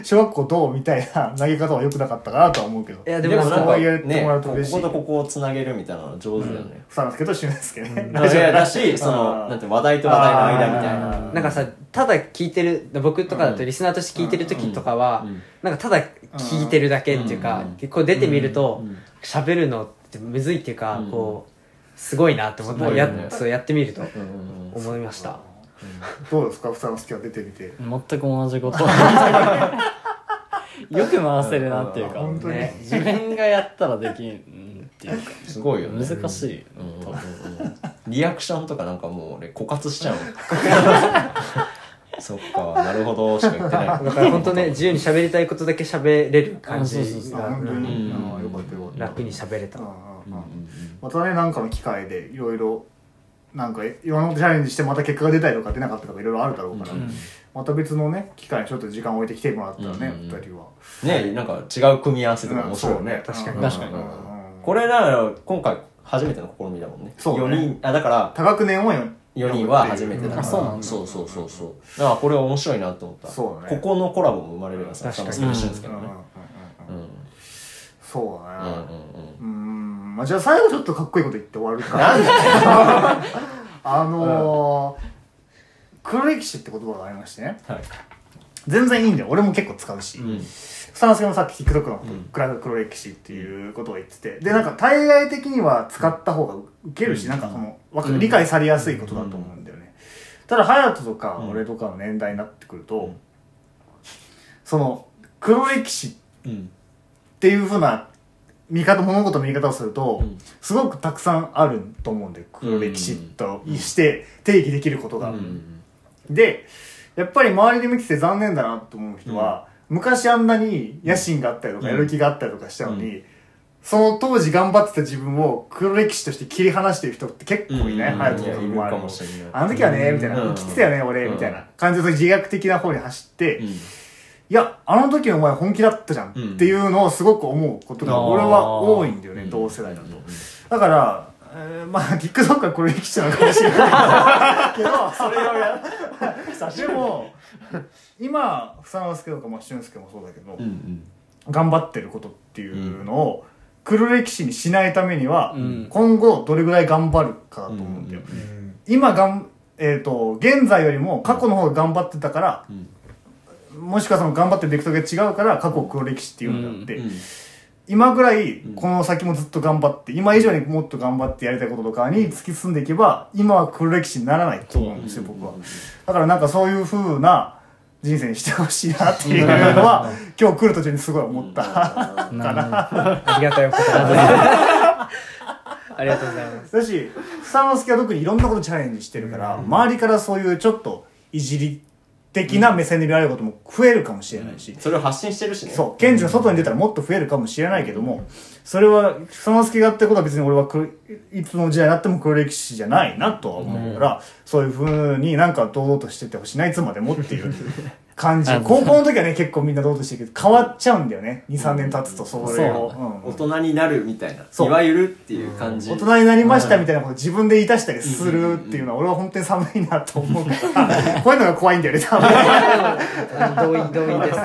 小学校どう？みたいな投げ方は良くなかったかなとは思うけど。いやでもでもなんかそう言ってねもらうと嬉しい。こことここをつなげるみたいなの上手だよねふさんですけど俊介ね。いやだしそのなんて話題と話題の間みたいな。なんかさただ聞いてる僕とかだとリスナーとして聞いてる時とかは、うん。なんかただ聞いてるだけっていうか、うん。こう出てみるとうん。喋、るのってむずいっていうか、うん。こうすごいなって思った、やすごいよね。そうやってみるとうんうんうん。思いました、どうですかふさん介は出てみて。全く同じこと。<laughs> よく回せるなっていうか、本当に。ね、自分がやったらできんっていうか。すごいよね。難しい、うんうんうんうん。リアクションとかなんかもう俺枯渇しちゃう。も <laughs> んそっかなるほどしか言ってない。だから本当ね自由に喋りたいことだけ喋れる感じあそうそうそう。が本当うんに、うんああよかったよかった。楽に喋れた、うんうんうんうんまたねなんかの機会でいろいろなんかいろんなことチャレンジしてまた結果が出たりとか出なかったとかいろいろあるだろうから、うん。また別のね機会にちょっと時間を置いてきてもらったらね、うん二人は。ねなんか違う組み合わせとか面白いよね。うんそう確かに確かにうん。これなら今回初めての試みだもんね。そうね。4人あだから多学年をよ4人は初めてだ。からあそうなんだ。そうそうそうそう。だからこれは面白いなと思った。そうだね。ここのコラボも生まれるよさ確かに。サムスク一緒ですけうんうんどね。うんうんうんそうだね。うんうんうん。うん。まあじゃあ最後ちょっとかっこいいこと言って終わるか。なんで <laughs> あのー黒歴史って言葉がありましてね。はい。全然いいんだよ。俺も結構使うし、うん。スタンスケもさっき TikTok のうんクラ黒歴史っていうことを言ってて、で、なんか対外的には使った方が受けるし、なんかその、わかうん理解されやすいことだと思うんだよね。ただ、隼人とかうん俺とかの年代になってくると、うん。その、黒歴史っうんていうふうな見方、物事の見方をすると、うん。すごくたくさんあると思うんだよ。黒歴史として定義できることが。うん。で、やっぱり周りで見てて残念だなと思う人は、昔あんなに野心があったりとか、うん。やる気があったりとかしたのに、うその当時頑張ってた自分を黒歴史として切り離してる人って結構いない、うん。隼人ももしれない。あの時はね、みたいな、うん。生きてたよね、俺、うんみたいな感じで自虐的な方に走って、うんいや、あの時お前本気だったじゃんうん。っていうのをすごく思うことが俺は多いんだよね、うん。同世代だと。うん。だから、えーまあ TikTok はこれ歴史なのかもしれないけど <laughs> それをや <laughs> でも今房之助とかまあ俊介もそうだけど、うん頑張ってることっていうのを黒歴史にしないためには、ん。今後どれぐらい頑張るかだと思うんだよ、今がん、えー、と現在よりも過去の方が頑張ってたから、もしくはその頑張ってるベクトルが違うから過去を黒歴史っていうんだって、うん今ぐらいこの先もずっと頑張って今以上にもっと頑張ってやりたいこととかに突き進んでいけば今は黒歴史にならないと思うんですよ僕は。だからなんかそういう風な人生にしてほしいなっていうのは <laughs> 今日来る途中にすごい思ったかな。ありがたいお言葉。ありがとうございます。<laughs> だし房之助は特にいろんなことチャレンジしてるから周りからそういうちょっといじり的な目線で見られることも増えるかもしれないし、それを発信してるしね。そう、ケンジが外に出たらもっと増えるかもしれないけども、それは、その助がやってることは別に俺は黒いつの時代になっても黒歴史じゃないなとは思うから、そういう風になんか堂々としててほしいな、いつまでもっていう <laughs> 感じ。高校の時はね、結構みんな堂々としてるけど、変わっちゃうんだよね。2、3年経つとそれを。うん大人になるみたいなそういわゆるっていう感じ大人になりましたみたいなこと自分で言い出したりするっていうのは俺は本当に寒いなと思うから、こういうのが怖いんだよね、多分。同 <laughs> 意、同意です。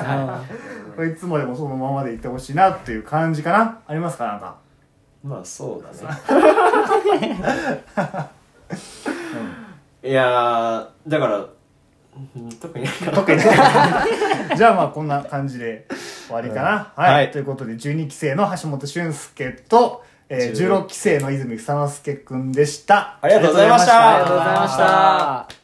いつまでもそのままでいってほしいなっていう感じかなありますかなんか。まあそうだね <laughs> いやーだからうん特にか特に。ね <laughs> じゃあまあこんな感じで終わりかな、はい、はい。ということで12期生の橋本俊介と、えー、16期生。の泉房之介くんでした。ありがとうございました。ありがとうございました。